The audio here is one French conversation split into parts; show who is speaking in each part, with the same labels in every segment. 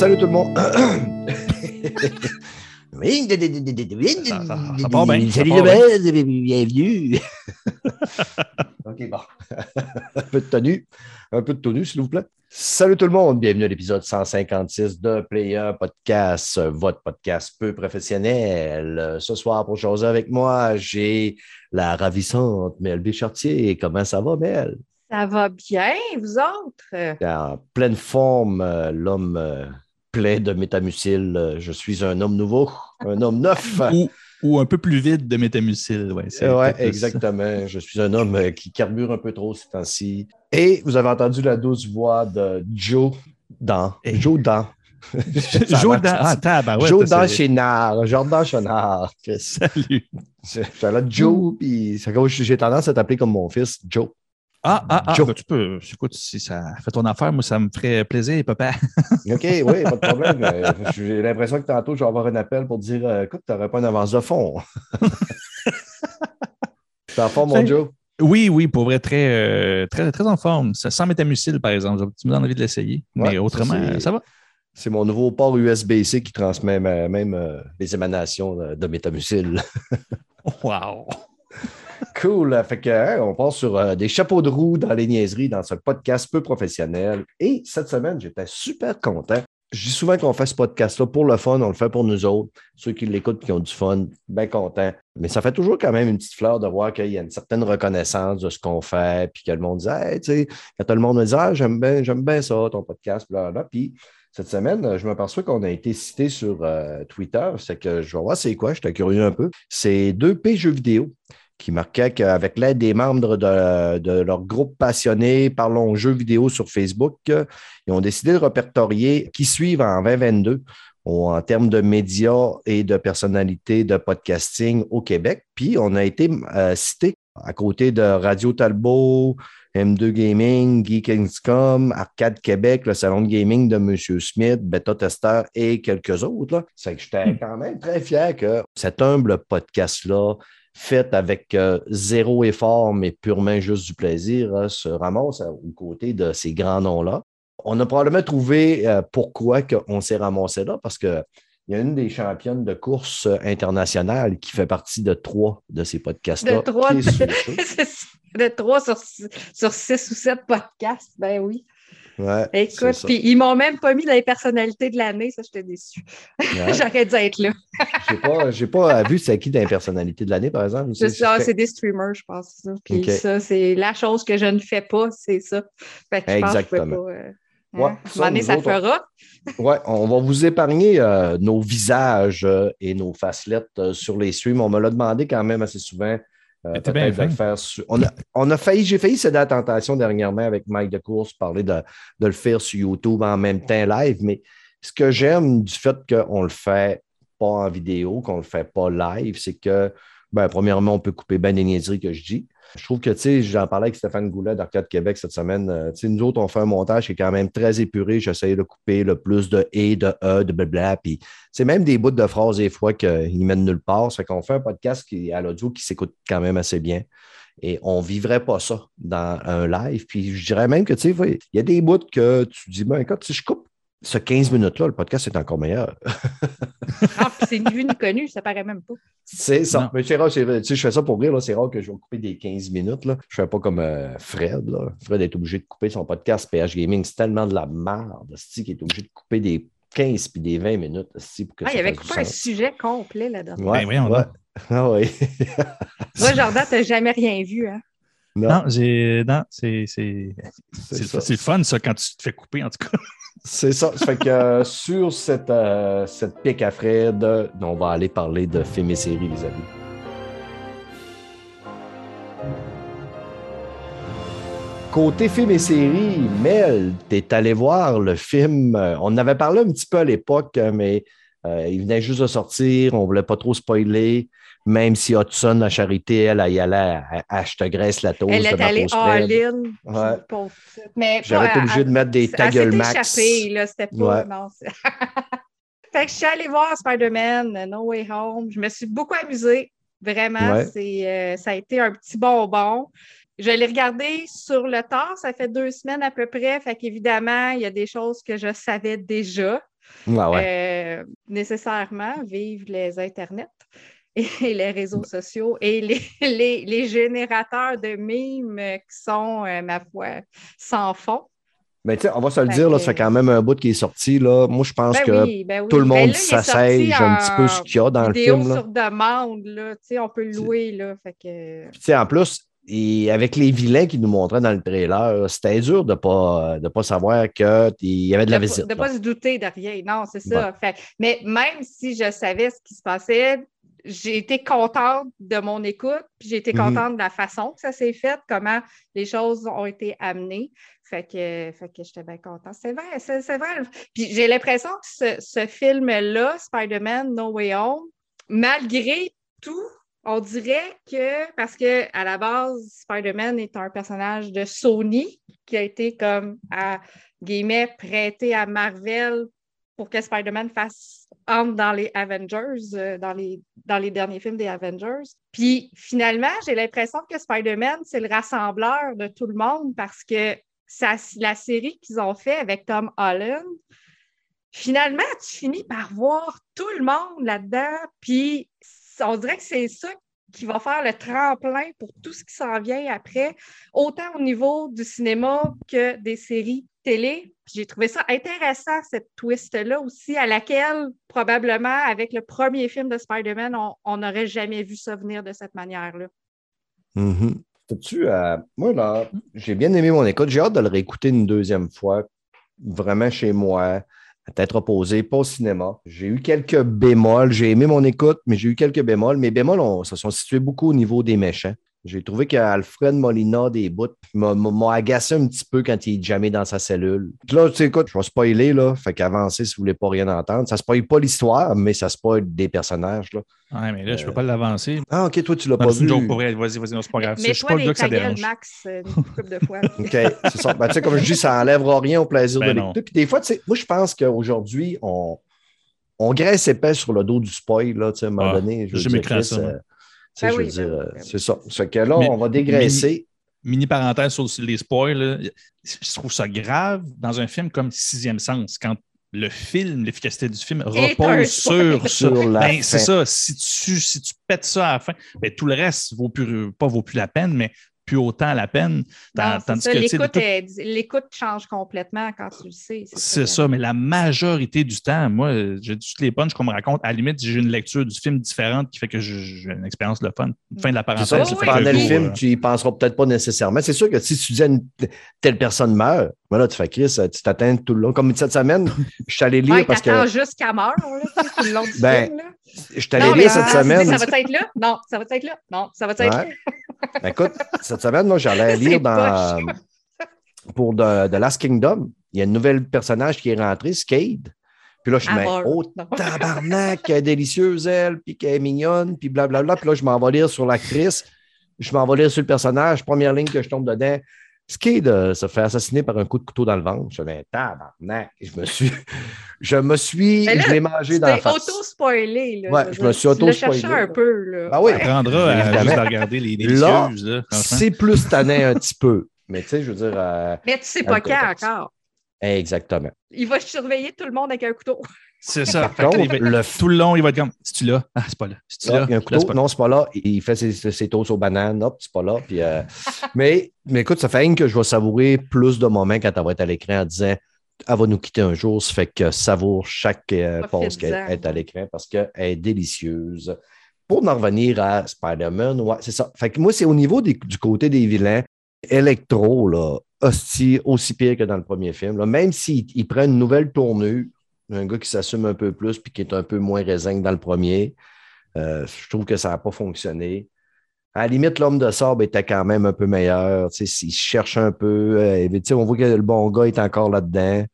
Speaker 1: Salut tout le monde. Oui,
Speaker 2: Ça- ça- ça part bien,
Speaker 1: Salut
Speaker 2: part
Speaker 1: bienvenue. OK, bon. un peu de tenue. Un peu de tenue, s'il vous plaît. Salut tout le monde, bienvenue à l'épisode 156 de Player Podcast, votre podcast peu professionnel. Ce soir, pour jaser avec moi, j'ai la ravissante Mel Béchartier. Comment ça va, Mel?
Speaker 3: Ça va bien, vous autres?
Speaker 1: En pleine forme, euh, l'homme euh, plein de métamucil. Euh, Je suis un homme nouveau, un homme neuf.
Speaker 2: ou, ou un peu plus vide de métamucil. Ouais,
Speaker 1: Oui,
Speaker 2: ça.
Speaker 1: exactement. Je suis un homme euh, qui carbure un peu trop ces temps-ci. Et vous avez entendu la douce voix de Joe dans.
Speaker 2: Et-
Speaker 1: Joe dans.
Speaker 2: Joe dans. Ah, tabarouette, c'est-
Speaker 1: Chénard. Jordan Chénard.
Speaker 2: Salut.
Speaker 1: Là, Joe, puis j'ai tendance à t'appeler comme mon fils, Joe.
Speaker 2: Ah, ah, ah,
Speaker 1: Joe.
Speaker 2: ben, tu peux. Écoute, si ça fait ton affaire, moi, ça me ferait plaisir, papa.
Speaker 1: OK, oui, pas de problème. Euh, J'ai l'impression que tantôt, je vais avoir un appel pour dire euh, écoute, tu n'aurais pas une avance de fond. T'es en forme, mon Joe?
Speaker 2: Oui, oui, pour vrai, très, euh, très, très en forme. Ça- Sans métamucil, par exemple. Tu me donnes envie de l'essayer.
Speaker 1: Ouais,
Speaker 2: Mais autrement,
Speaker 1: ça,
Speaker 2: va.
Speaker 1: C'est mon nouveau port USB-C qui transmet même euh, les émanations de, de métamucil.
Speaker 2: Wow.
Speaker 1: Cool. Fait que, hein, on passe sur euh, des chapeaux de roue dans les niaiseries dans ce podcast peu professionnel. Et cette semaine, j'étais super content. Je dis souvent qu'on fait ce podcast-là pour le fun, on le fait pour nous autres. Ceux qui l'écoutent, qui ont du fun, bien contents. Mais ça fait toujours quand même une petite fleur de voir qu'il y a une certaine reconnaissance de ce qu'on fait, puis que le monde dit, tu sais, quand tout le monde me dit, ah, j'aime bien, j'aime bien ça, ton podcast, blablabla. Puis cette semaine, je m'aperçois qu'on a été cité sur euh, Twitter. C'est que je vais voir c'est quoi, j'étais curieux un peu. C'est 2P Jeux vidéo qui marquait qu'avec l'aide des membres de, de leur groupe passionné Parlons jeux vidéo sur Facebook, ils ont décidé de répertorier qui suivent en 2022 au- en termes de médias et de personnalités de podcasting au Québec. Puis on a été euh, cité à côté de Radio Talbot, M2 Gaming, Geek.com, Arcade Québec, le salon de gaming de M. Smith, Beta Tester et quelques autres. C'est que j'étais quand même très fier que cet humble podcast-là, fait avec euh, zéro effort, mais purement juste du plaisir, hein, se ramasse à- aux côtés de ces grands noms-là. On a probablement trouvé euh, pourquoi on s'est ramassé là, parce que il y a une des championnes de course euh, internationale qui fait partie de trois de ces podcasts-là.
Speaker 3: De trois, de trois sur, sur six ou sept podcasts, ben oui.
Speaker 1: Ouais,
Speaker 3: Écoute, puis ils m'ont même pas mis dans les personnalités de l'année, ça, j'étais déçue.
Speaker 1: Ouais.
Speaker 3: J'aurais dû être là.
Speaker 1: J'ai pas, pas vu c'est qui dans les personnalités de l'année, par exemple.
Speaker 3: Ah,
Speaker 1: C'est-
Speaker 3: des streamers, je pense. Puis ça, c'est la chose que je ne fais pas, c'est ça. Fait que je pense que je peux
Speaker 1: Exactement.
Speaker 3: pas. euh,
Speaker 1: Ouais,
Speaker 3: hein,
Speaker 1: ça, autres, on-
Speaker 3: fera.
Speaker 1: Ouais, on va vous épargner euh, nos visages euh, et nos facelettes euh, sur les streams. On me l'a demandé quand même assez souvent. Euh,
Speaker 2: Mais t'es
Speaker 1: peut-être
Speaker 2: bien
Speaker 1: de le
Speaker 2: fin.
Speaker 1: faire sur- on, a, on a failli, j'ai failli céder à la tentation dernièrement avec Mike de course, parler de, de le faire sur YouTube en même temps live, mais ce que j'aime du fait qu'on le fait pas en vidéo, qu'on le fait pas live, c'est que, ben, premièrement, on peut couper bien des niaiseries que je dis. Je trouve que, tu sais, j'en parlais avec Stéphane Goulet d'Arcade Québec cette semaine. euh, tu sais, nous autres, on fait un montage qui est quand même très épuré. J'essaye de couper le plus de et, de e, de blabla. Puis, c'est même des bouts de phrases des fois qu'ils mènent nulle part. C'est qu'on fait un podcast qui, à l'audio qui s'écoute quand même assez bien. Et on ne vivrait pas ça dans un live. Puis, je dirais même que, tu sais, il y a des bouts que tu dis, ben, écoute, si je coupe ce 15 minutes-là, le podcast est encore meilleur.
Speaker 3: Ah, c'est ni vu ni connu, ça paraît même pas.
Speaker 1: C'est ça.
Speaker 2: Non.
Speaker 1: Mais c'est rare, c'est- tu sais, je fais ça pour rire, là. c'est rare que je vais couper des 15 minutes. Là. Je ne fais pas comme euh, Fred. Là. Fred est obligé de couper son podcast PH Gaming. C'est tellement de la merde, qu'il est obligé de couper des 15 puis des 20 minutes. pour que
Speaker 3: Ah,
Speaker 1: ça
Speaker 3: il avait coupé un sujet complet là-dedans.
Speaker 1: Ouais,
Speaker 2: Ben, voyons
Speaker 1: ouais.
Speaker 2: donc.
Speaker 1: Ah oui.
Speaker 3: Moi, Jordan, t'as jamais rien vu, hein?
Speaker 2: Non, j'ai. Non, c'est. C'est
Speaker 1: c'est
Speaker 2: c'est-
Speaker 1: ça.
Speaker 2: c'est le fun, ça, quand tu te fais couper, en tout cas.
Speaker 1: C'est ça. Fait que euh, sur cette, euh, cette pique à Fred, on va aller parler de films et séries, les amis. Côté film et série, Mel, t'es allé voir le film. euh, On avait parlé un petit peu à l'époque, mais il venait juste de sortir. On voulait pas trop spoiler. Même si Hudson, la charité, elle, elle y allait à, à Je te graisse la toast
Speaker 3: Elle est allée all-in.
Speaker 1: Ouais.
Speaker 3: Mais pas-
Speaker 1: été obligé de mettre des
Speaker 3: elle
Speaker 1: ta gueule
Speaker 3: s'est
Speaker 1: max.
Speaker 3: échappée, là, c'était pas.
Speaker 1: Ouais.
Speaker 3: non, fait que je suis allée voir Spider-Man No Way Home. Je me suis beaucoup amusée. Vraiment,
Speaker 1: Ouais.
Speaker 3: c'est, euh, ça a été un petit bonbon. Je l'ai regardé sur le tard, ça fait deux semaines à peu près. Fait qu'évidemment, il y a des choses que je savais déjà.
Speaker 1: Ouais, ouais.
Speaker 3: Euh, nécessairement, vive les Internets et les réseaux sociaux et les, les, les générateurs de mimes qui sont, euh, ma foi, sans fond.
Speaker 1: Mais tu sais, on va se le dire, là,
Speaker 3: que-
Speaker 1: ça fait quand même un bout qui est sorti. Là. Moi, je pense
Speaker 3: Ben
Speaker 1: que
Speaker 3: oui, ben oui.
Speaker 1: tout le
Speaker 3: Ben
Speaker 1: monde s'assège un petit peu ce qu'il y a dans le film. là.
Speaker 3: sur demande, là. On peut le louer, là. Fait que...
Speaker 1: Puis, en plus, et avec les vilains qu'ils nous montraient dans le trailer, c'était dur de ne pas, de pas savoir qu'il y avait de la
Speaker 3: de
Speaker 1: visite.
Speaker 3: ne
Speaker 1: là.
Speaker 3: pas se douter de rien. Non, c'est ça. Fait- mais même si je savais ce qui se passait, j'ai été contente de mon écoute, puis j'ai été
Speaker 1: Mhm.
Speaker 3: contente de la façon que ça s'est fait, comment les choses ont été amenées. Fait que, fait que j'étais bien contente. C'est vrai, c'est c'est vrai. Puis j'ai l'impression que ce, ce film-là, Spider-Man No Way Home, malgré tout, on dirait que, parce que à la base, Spider-Man est un personnage de Sony qui a été comme à guillemets prêté à Marvel pour que Spider-Man fasse entre dans les Avengers, euh, dans, les, dans les derniers films des Avengers. Puis finalement, j'ai l'impression que Spider-Man, c'est le rassembleur de tout le monde parce que ça, la série qu'ils ont fait avec Tom Holland, finalement, tu finis par voir tout le monde là-dedans, puis on dirait que c'est ça qui va faire le tremplin pour tout ce qui s'en vient après, autant au niveau du cinéma que des séries télé. J'ai trouvé ça intéressant, cette twist-là aussi, à laquelle, probablement, avec le premier film de Spider-Man, on n'aurait jamais vu ça venir de cette manière-là.
Speaker 1: Mhm. Sais-tu, euh, moi, là, j'ai bien aimé mon écoute. J'ai hâte de le réécouter une deuxième fois, vraiment chez moi, à tête reposée, pas au cinéma. J'ai eu quelques bémols. J'ai aimé mon écoute, mais j'ai eu quelques bémols. Mes bémols se sont situés beaucoup au niveau des méchants. J'ai trouvé qu'Alfred Molina, des bouts, m'a- agacé un petit peu quand il est jamais dans sa cellule. Puis Là, tu sais, écoute, je vais spoiler, là. Fait qu'avancez si vous voulez pas rien entendre. Ça spoil pas l'histoire, mais ça spoil des personnages, là.
Speaker 2: Ouais, mais là, je peux pas l'avancer.
Speaker 1: Ah, OK, toi, tu l'as pas
Speaker 2: C'est une
Speaker 1: vu.
Speaker 2: Vas-y, vas-y, non, c'est pas grave.
Speaker 3: Mais
Speaker 2: Je suis
Speaker 3: toi,
Speaker 2: pas le gars
Speaker 3: les
Speaker 2: que ça dérange.
Speaker 3: Max, euh, une couple de fois.
Speaker 1: OK, c'est ça. Ben, tu sais, comme je dis, ça n'enlèvera rien au plaisir
Speaker 2: Ben
Speaker 1: de l'écouter. Puis des fois, tu sais, moi, je pense qu'aujourd'hui, on, on graisse épais sur le dos du spoil, là, tu sais, à un moment
Speaker 2: Ah,
Speaker 1: donné. Je Chris,
Speaker 2: ça,
Speaker 1: euh, tu sais,
Speaker 3: Ben
Speaker 1: je veux
Speaker 3: oui,
Speaker 1: dire,
Speaker 3: ben
Speaker 1: euh,
Speaker 3: ben oui.
Speaker 1: c'est ça. Ce que là,
Speaker 2: Mais-
Speaker 1: on va dégraisser.
Speaker 2: Mini parenthèse sur les spoils. Je trouve ça grave dans un film comme Sixième Sens, quand le film, l'efficacité du film repose sur ça.
Speaker 1: Sur la
Speaker 2: Ben, c'est ça. Si tu, si tu pètes ça à la fin, ben, tout le reste vaut plus, pas vaut plus la peine, mais plus autant la peine.
Speaker 3: L'écoute change complètement quand tu le sais.
Speaker 2: C'est ça, mais la majorité du temps, moi, j'ai toutes les punches qu'on me raconte. À la limite, j'ai une lecture du film différente qui fait que j'ai une expérience de fun. Fin de la
Speaker 1: C'est
Speaker 2: parenthèse.
Speaker 1: ça,
Speaker 3: oui,
Speaker 1: pendant
Speaker 2: le
Speaker 1: film,
Speaker 2: euh,
Speaker 1: tu y penseras peut-être pas nécessairement. C'est sûr que si tu disais une telle personne meurt, voilà, tu fais Chris, tu t'atteins tout le long. Comme cette semaine, je suis allé lire
Speaker 3: Ouais,
Speaker 1: parce que
Speaker 3: jusqu'à meurt, là, tout le long du
Speaker 1: Ben,
Speaker 3: film. là.
Speaker 1: je suis allé
Speaker 3: Non, mais
Speaker 1: lire cette
Speaker 3: dis,
Speaker 1: semaine.
Speaker 3: Ça va être là? Non, ça va être là? Non, ça va être
Speaker 1: Ouais.
Speaker 3: là?
Speaker 1: Ben, écoute, cette semaine, moi, j'allais lire dans, pour The, The Last Kingdom. Il y a un nouvel personnage qui est rentré, Skade. Puis là, je me dis,
Speaker 3: Amor.
Speaker 1: oh, tabarnak, qu'elle est délicieuse, elle, puis qu'elle est mignonne, puis blablabla. Puis là, je m'en vais lire sur l'actrice, je m'en vais lire sur le personnage. Première ligne que je tombe dedans, Skade euh, se fait assassiner par un coup de couteau dans le ventre. Je me dis, tabarnak. Je me suis, je me suis,
Speaker 3: là,
Speaker 1: je l'ai mangé dans la
Speaker 3: t'es
Speaker 1: face.
Speaker 3: auto-spoilé. là.
Speaker 1: Ouais, je
Speaker 3: dire,
Speaker 1: me suis auto-spoilé,
Speaker 3: un peu. Là.
Speaker 1: Ah oui.
Speaker 2: apprendra à juste à regarder les délicieuses. Là.
Speaker 1: C'est plus tanné un petit peu. Mais tu sais, je veux dire. euh,
Speaker 3: Mais tu sais pas quand encore.
Speaker 1: exactement.
Speaker 3: Il va surveiller tout le monde avec un couteau.
Speaker 2: C'est ça.
Speaker 1: Par contre,
Speaker 2: va-
Speaker 1: le
Speaker 2: tout le long, il va être comme C'est-tu là? Ah, c'est pas là. C'est-tu
Speaker 1: Là,
Speaker 2: là?
Speaker 1: il y a un
Speaker 2: Là,
Speaker 1: couteau.
Speaker 2: c'est pas là.
Speaker 1: non, c'est pas là. Il fait ses, ses toasts aux bananes. Hop, c'est pas là. Puis, euh, mais, mais écoute, ça fait rien que je vais savourer plus de moments quand elle va être à l'écran en disant elle va nous quitter un jour. Ça fait que savoure chaque euh, pause qu'elle est à l'écran parce qu'elle est délicieuse. Pour en revenir à Spider-Man, ouais, c'est ça. Fait que moi, c'est au niveau des- du côté des vilains. Electro, là, hostie, aussi pire que dans le premier film. là. Même s'il il prend une nouvelle tournure, un gars qui s'assume un peu plus puis qui est un peu moins raisin que dans le premier, euh, je trouve que ça n'a pas fonctionné. À la limite, l'homme de sable était quand même un peu meilleur. Tu sais, il cherche un peu. euh, on voit que le bon gars est encore là-dedans.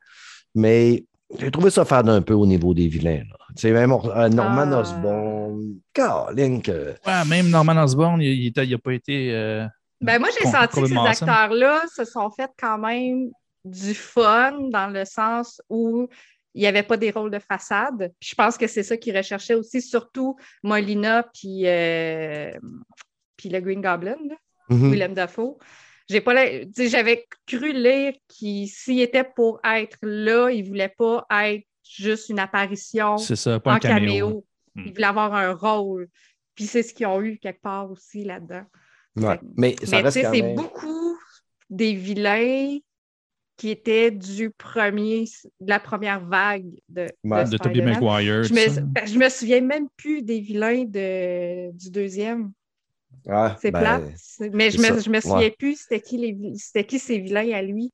Speaker 1: Mais j'ai trouvé ça faire un peu au niveau des vilains. là. Tu sais, même euh, Norman
Speaker 3: Ah.
Speaker 1: Osborn, Colin, que.
Speaker 2: Ouais, même Norman Osborn, il n'a pas été. euh,
Speaker 3: Ben moi, j'ai senti que ces acteurs-là se sont fait quand même du fun dans le sens où il n'y avait pas des rôles de façade. Puis je pense que c'est ça qu'ils recherchaient aussi, surtout Molina puis, euh, puis le Green Goblin, là,
Speaker 1: Mhm.
Speaker 3: Willem Dafoe. J'ai pas J'avais cru lire qu'il s'il était pour être là, il ne voulait pas être juste une apparition
Speaker 2: C'est ça, pas
Speaker 3: en
Speaker 2: un caméo.
Speaker 3: caméo.
Speaker 2: Hmm.
Speaker 3: Il voulait avoir un rôle. Puis c'est ce qu'ils ont eu quelque part aussi là-dedans.
Speaker 1: Ouais. Mais ça
Speaker 3: Mais c'est
Speaker 1: même.
Speaker 3: beaucoup des vilains qui étaient du premier, de la première vague de,
Speaker 1: Ouais,
Speaker 3: de
Speaker 2: De Tobey. Maguire.
Speaker 3: Je me, je me souviens même plus des vilains de, du deuxième.
Speaker 1: Ouais,
Speaker 3: C'est
Speaker 1: ben,
Speaker 3: plate. C'est- Mais je me, je me souviens
Speaker 1: Ouais.
Speaker 3: plus c'était qui, les, qui ces vilains à lui.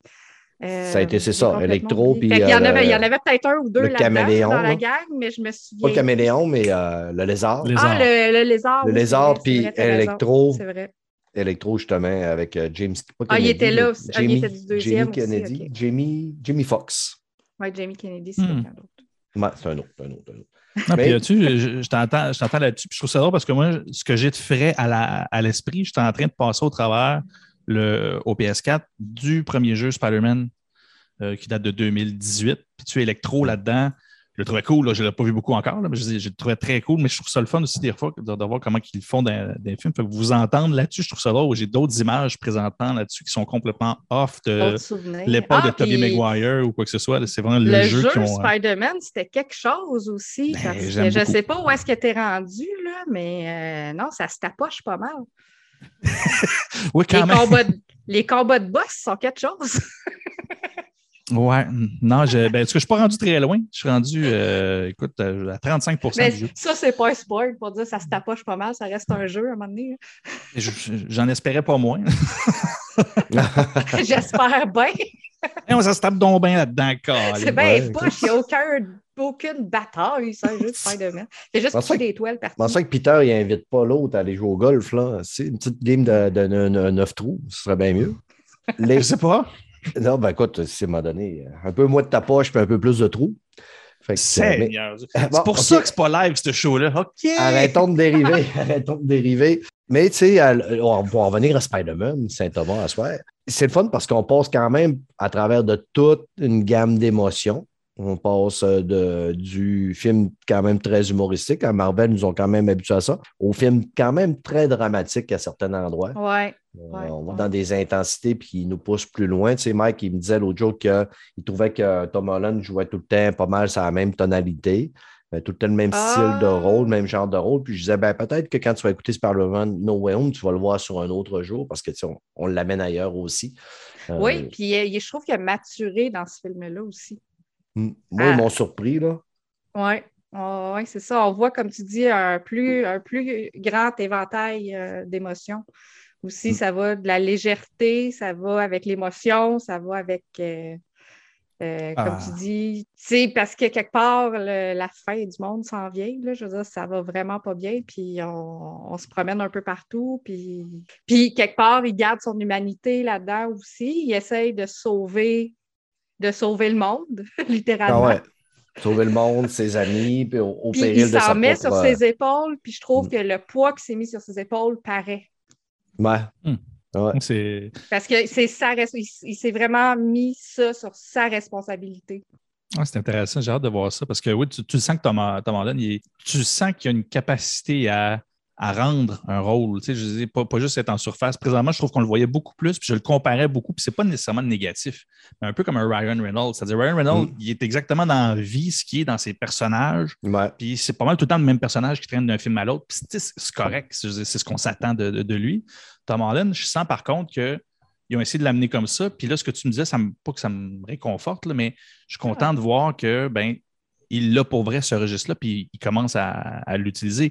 Speaker 3: Euh,
Speaker 1: Ça a été- c'est ça, Electro, puis,
Speaker 3: y en
Speaker 1: euh,
Speaker 3: avait, il y en avait peut-être un ou deux
Speaker 1: le
Speaker 3: là-dedans
Speaker 1: caméléon,
Speaker 3: dans la
Speaker 1: là.
Speaker 3: gang, mais je me souviens.
Speaker 1: Pas le caméléon, mais euh, le lézard.
Speaker 2: Lézard.
Speaker 3: Ah, le, le lézard.
Speaker 1: Le lézard, puis. Electro.
Speaker 3: C'est vrai.
Speaker 1: Electro, justement, avec euh, James. pas
Speaker 3: Ah, il
Speaker 1: Kennedy,
Speaker 3: était là aussi. Ah, il
Speaker 1: Jamie,
Speaker 3: était du deuxième
Speaker 1: Jamie
Speaker 3: aussi,
Speaker 1: Kennedy.
Speaker 3: ok.
Speaker 1: Jamie, Jamie Foxx.
Speaker 3: Oui, Jamie Kennedy, c'est
Speaker 2: Hmm.
Speaker 3: quelqu'un d'autre.
Speaker 1: Ouais, c'est un autre, un autre, un autre.
Speaker 2: Non,
Speaker 1: Mais-
Speaker 2: puis là-dessus, je, je t'entends, je t'entends là-dessus. Puis je trouve ça drôle parce que moi, ce que j'ai de frais à, la- à l'esprit, j'étais en train de passer au travers le, au PS4 du premier jeu Spider-Man euh, qui date de 2018. Puis tu es électro là-dedans. Je le trouvais cool. Là, je ne l'ai pas vu beaucoup encore, là, mais je, le trouvais très cool. Mais je trouve ça le fun aussi des fois de, de voir comment ils le font dans, les films. Fait que vous entendre là-dessus, je trouve ça drôle. J'ai d'autres images présentant là-dessus qui sont complètement off de l'époque
Speaker 3: Ah,
Speaker 2: de Tobey
Speaker 3: puis
Speaker 2: Maguire ou quoi que ce soit. C'est vraiment le,
Speaker 3: Le
Speaker 2: jeu,
Speaker 3: jeu
Speaker 2: qui ont. euh,
Speaker 3: Spider-Man, c'était quelque chose aussi.
Speaker 2: Ben,
Speaker 3: parce que je ne sais pas où est-ce que tu es rendu, là, mais euh, non, ça se tapoche pas mal.
Speaker 2: Oui,
Speaker 3: Les
Speaker 2: même.
Speaker 3: combats, de, les combats de boss sont quelque chose.
Speaker 2: Ouais, non, je, ben, est-ce que je suis pas rendu très loin? Je suis rendu, euh, écoute, euh, à 35
Speaker 3: Mais
Speaker 2: du jeu.
Speaker 3: ça, c'est pas un spoil pour dire que ça se tapoche pas mal. Ça reste un jeu à un moment donné.
Speaker 2: Je- je- J'en espérais pas moins.
Speaker 3: J'espère bien.
Speaker 2: Et on ça se tape donc bien là-dedans,
Speaker 3: C'est bien poche. Il n'y a aucun, aucune bataille, jeu de Spider-Man. C'est juste des toiles
Speaker 1: Je
Speaker 3: partout.
Speaker 1: pensais que Peter, il invite pas l'autre à aller jouer au golf, là. C'est une petite game de, de, de- de- neuf trous. Ce serait bien mieux. Les...
Speaker 2: Je sais pas.
Speaker 1: Non, ben écoute, c'est m'a donné un peu moins de ta poche puis un peu plus de trous. Euh, mais-
Speaker 2: Seigneur. C'est
Speaker 1: Bon,
Speaker 2: pour ça que c'est pas live, ce show-là. OK.
Speaker 1: Arrêtons de dériver. Arrêtons de dériver. Mais tu sais, à- on va en revenir à Spider-Man, Saint-Thomas à soir. C'est le fun parce qu'on passe quand même à travers de toute une gamme d'émotions. On passe euh, de, du film quand même très humoristique. À Marvel, nous ont quand même habitués à ça. Au film quand même très dramatique à certains endroits.
Speaker 3: Ouais.
Speaker 1: Euh,
Speaker 3: Ouais,
Speaker 1: on va
Speaker 3: ouais.
Speaker 1: dans des intensités puis il nous pousse plus loin. Tu sais, Mike, il me disait l'autre jour qu'il trouvait que Tom Holland jouait tout le temps pas mal la même tonalité, euh, tout le temps le même
Speaker 3: Ah.
Speaker 1: style de rôle, même genre de rôle. Puis je disais, ben, peut-être que quand tu vas écouter Spider-Man No Way Home, tu vas le voir sur un autre jour parce que tu sais, on, on l'amène ailleurs aussi. Euh,
Speaker 3: Oui, puis euh, je trouve qu'il a maturé dans ce film-là aussi.
Speaker 1: Moi,
Speaker 3: Ah.
Speaker 1: ils m'ont surpris, là.
Speaker 3: Oui, ouais, c'est ça. On voit, comme tu dis, un plus, un plus grand éventail euh, d'émotions. Aussi,
Speaker 1: Mm.
Speaker 3: ça va de la légèreté, ça va avec l'émotion, ça va avec, euh, euh, comme
Speaker 2: Ah.
Speaker 3: tu dis, tu sais, parce que quelque part, le- la fin du monde s'en vient, là, je veux dire, ça va vraiment pas bien, puis on, on se promène un peu partout, puis, puis quelque part, il garde son humanité là-dedans aussi, il essaye de sauver, de sauver le monde, littéralement.
Speaker 1: Ah ouais. Sauver le monde, ses amis, puis au, au
Speaker 3: Puis
Speaker 1: péril
Speaker 3: il
Speaker 1: de sa
Speaker 3: s'en met sur
Speaker 1: propre- euh,
Speaker 3: ses épaules, puis je trouve
Speaker 1: Mm.
Speaker 3: que le poids qui s'est mis sur ses épaules paraît.
Speaker 1: Ouais. Ouais.
Speaker 2: C'est.
Speaker 3: Parce que c'est sa res- il, il s'est vraiment mis ça sur sa responsabilité.
Speaker 2: Ah, c'est intéressant, j'ai hâte de voir ça parce que oui, tu, tu sens que Tom, Tom Holland, il tu sens qu'il a une capacité à, à rendre un rôle. Tu sais, je dis pas, pas juste être en surface. Présentement, je trouve qu'on le voyait beaucoup plus, puis je le comparais beaucoup, puis c'est pas nécessairement négatif, mais un peu comme un Ryan Reynolds. C'est-à-dire, Ryan Reynolds,
Speaker 1: Mm.
Speaker 2: il est exactement dans la vie, ce qui est dans ses personnages,
Speaker 1: Ouais.
Speaker 2: puis c'est pas mal tout le temps le même personnage qui traîne d'un film à l'autre, puis c'est- correct, c'est c'est ce qu'on s'attend de, de- de lui. Tom Holland, je sens par contre que ils ont essayé de l'amener comme ça. Puis là, ce que tu me disais, ça me, pas que ça me réconforte, là, mais je suis content de voir que ben, il l'a pour vrai ce registre-là, puis il commence à, à l'utiliser.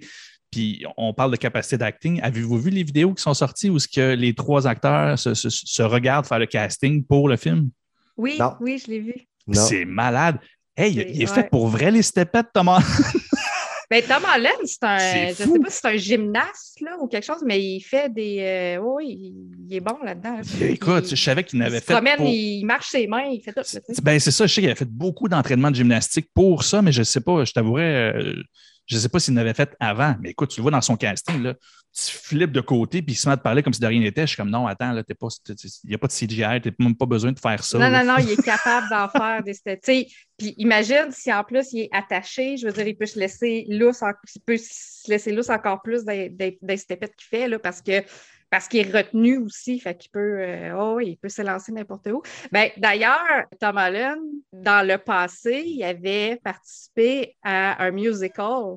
Speaker 2: Puis on parle de capacité d'acting. Avez-vous vu les vidéos qui sont sorties où ce que les trois acteurs se, se- se regardent faire le casting pour le film?
Speaker 3: Oui,
Speaker 1: Non.
Speaker 3: oui, je l'ai vu.
Speaker 2: C'est malade. Hey, il, il est
Speaker 3: C'est-
Speaker 2: fait pour vrai les stepettes, Thomas.
Speaker 3: Ben, Tom Holland, c'est un. Je sais pas si c'est un gymnaste là, ou quelque chose, mais il fait des. euh, oui, il, il est bon là-dedans.
Speaker 2: Écoute,
Speaker 3: il,
Speaker 2: je savais qu'il
Speaker 3: il
Speaker 2: n'avait
Speaker 3: se
Speaker 2: fait.
Speaker 3: promène,
Speaker 2: pour-
Speaker 3: il marche ses mains, il fait tout. là.
Speaker 2: Ben, c'est ça, je sais qu'il avait fait beaucoup d'entraînement de gymnastique pour ça, mais je ne sais pas, je t'avouerais, euh, je ne sais pas s'il l'avait fait avant. Mais écoute, tu le vois dans son casting, là, tu flippes de côté, puis il se met à te parler comme si de rien n'était. Je suis comme non, attends, là, il n'y a pas de CGI, tu n'as même pas besoin de faire ça.
Speaker 3: Non,
Speaker 2: là.
Speaker 3: non, non, il est capable d'en faire des Puis imagine si en plus il est attaché, je veux dire, il peut se laisser lousse, en- il peut se laisser lousse encore plus des, des, qu'il fait là, parce que parce qu'il est retenu aussi, fait qu'il peut, euh, oh, il peut s'élancer n'importe où. Ben, D'ailleurs, Tom Holland, dans le passé, il avait participé à un musical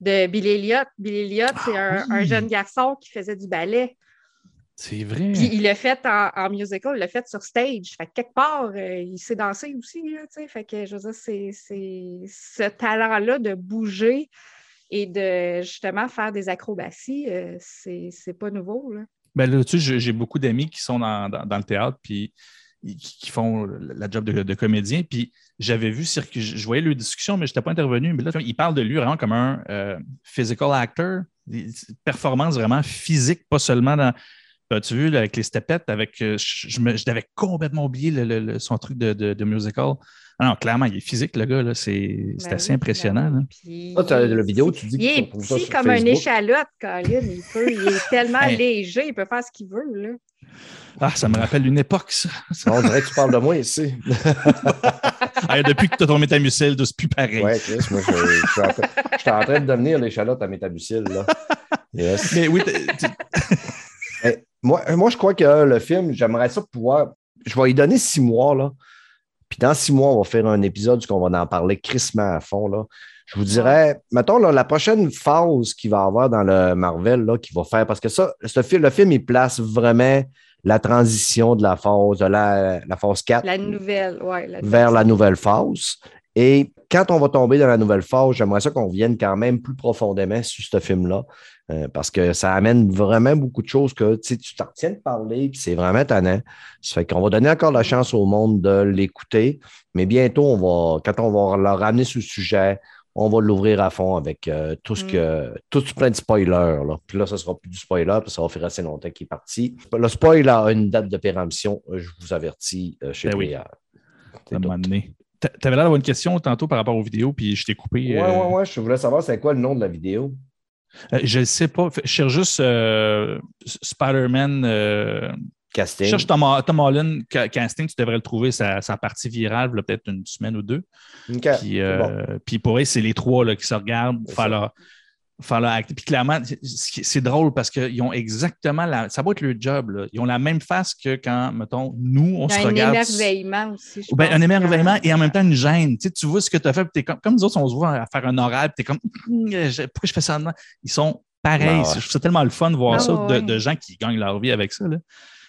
Speaker 3: de Bill Elliott. Bill Elliott, c'est
Speaker 2: Ah
Speaker 3: un,
Speaker 2: oui.
Speaker 3: un jeune garçon qui faisait du ballet.
Speaker 2: C'est vrai.
Speaker 3: Puis il l'a fait en, en musical, il l'a fait sur stage. Fait que quelque part, euh, il sait danser aussi, là. Fait que je veux dire, c'est, c'est ce talent-là de bouger et de justement faire des acrobaties, euh, c'est, c'est pas nouveau, là.
Speaker 2: Ben là, tu j'ai- beaucoup d'amis qui sont dans, dans- le théâtre, puis qui, font la job de, comédien. Puis j'avais vu, je voyais leur discussion, mais je n'étais pas intervenu. Mais là, il parle de lui vraiment comme un euh, physical actor, des performances vraiment physiques, pas seulement dans. As-tu vu, là, avec les stepettes, avec, euh, je, je me- je l'avais complètement oublié le- le- le- son truc de, de- de musical. Ah non, clairement, il est physique, le gars. là. C'est c'est
Speaker 3: Ben
Speaker 2: assez
Speaker 3: oui,
Speaker 2: impressionnant.
Speaker 3: ben oui.
Speaker 2: là.
Speaker 3: Puis
Speaker 1: la vidéo, tu dis
Speaker 3: Il est
Speaker 1: ça
Speaker 3: petit
Speaker 1: sur
Speaker 3: comme un échalote, Colin. Il, peut, il est tellement
Speaker 2: Hey.
Speaker 3: léger, il peut faire ce qu'il veut, là.
Speaker 2: Ah, ça me rappelle une époque, ça.
Speaker 1: On dirait que tu parles de moi ici.
Speaker 2: Ah, depuis que tu as ton métamucil, c'est plus pareil.
Speaker 1: Ouais, Chris, moi, je, je suis en train, je suis en train de devenir l'échalote à là. Yes.
Speaker 2: Mais oui,
Speaker 1: moi, moi, je crois que le film, j'aimerais ça pouvoir. Je vais y donner six mois, là. Puis dans six mois, on va faire un épisode où on va en parler crissement à fond, là. Je vous dirais, mettons, là, la prochaine phase qu'il va y avoir dans le Marvel, là, qu'il va faire, parce que ça, ce film, le film, il place vraiment la transition de la phase, de la, la phase 4
Speaker 3: La nouvelle, ouais. la
Speaker 1: vers la nouvelle phase. Et quand on va tomber dans la nouvelle phase, j'aimerais ça qu'on vienne quand même plus profondément sur ce film-là, euh, parce que ça amène vraiment beaucoup de choses que tu tu t'en retiens de parler, puis c'est vraiment tannant. Ça fait qu'on va donner encore la chance au monde de l'écouter, mais bientôt, on va, quand on va leur ramener ce sujet, on va l'ouvrir à fond avec euh, tout ce que, tout plein de spoilers. Là. Puis là, ce sera plus du spoiler, parce que ça va faire assez longtemps qu'il est parti. Le spoil a une date de péremption, je vous avertis, euh, chez
Speaker 2: Ben oui.
Speaker 1: C'est
Speaker 2: un
Speaker 1: tout.
Speaker 2: moment donné. T'a- T'avais l'air d'avoir une question tantôt par rapport aux vidéos, puis je t'ai coupé.
Speaker 1: Ouais,
Speaker 2: euh,
Speaker 1: ouais, ouais. Je voulais savoir c'est quoi le nom de la vidéo.
Speaker 2: Euh, je ne sais pas. Je cherche juste euh, Spider-Man. euh, je
Speaker 1: Casting.
Speaker 2: cherche Tom, Tom Holland ca- casting. Tu devrais le trouver, sa, sa partie virale, peut-être une semaine ou deux. Puis, euh,
Speaker 1: bon.
Speaker 2: puis pour eux, c'est les trois là, qui se regardent, faire leur, faire leur act. Puis clairement, c'est- drôle parce qu'ils ont exactement la. Ça va être leur job. là. Ils ont la même face que quand, mettons, nous, on
Speaker 3: Il y
Speaker 2: se
Speaker 3: a un
Speaker 2: regarde.
Speaker 3: émerveillement aussi. je
Speaker 2: Ben,
Speaker 3: pense,
Speaker 2: un émerveillement et en même temps une gêne. Tu, sais, tu vois ce que tu as fait, puis t'es comme, comme nous autres, on se voit à faire un oral, puis tu es comme, pourquoi je fais ça maintenant? Ils sont pareils.
Speaker 1: Ah ouais.
Speaker 2: Je trouve ça tellement le fun de voir
Speaker 3: Ah
Speaker 2: ça, de,
Speaker 3: ouais.
Speaker 2: de gens qui gagnent leur vie avec ça. Là.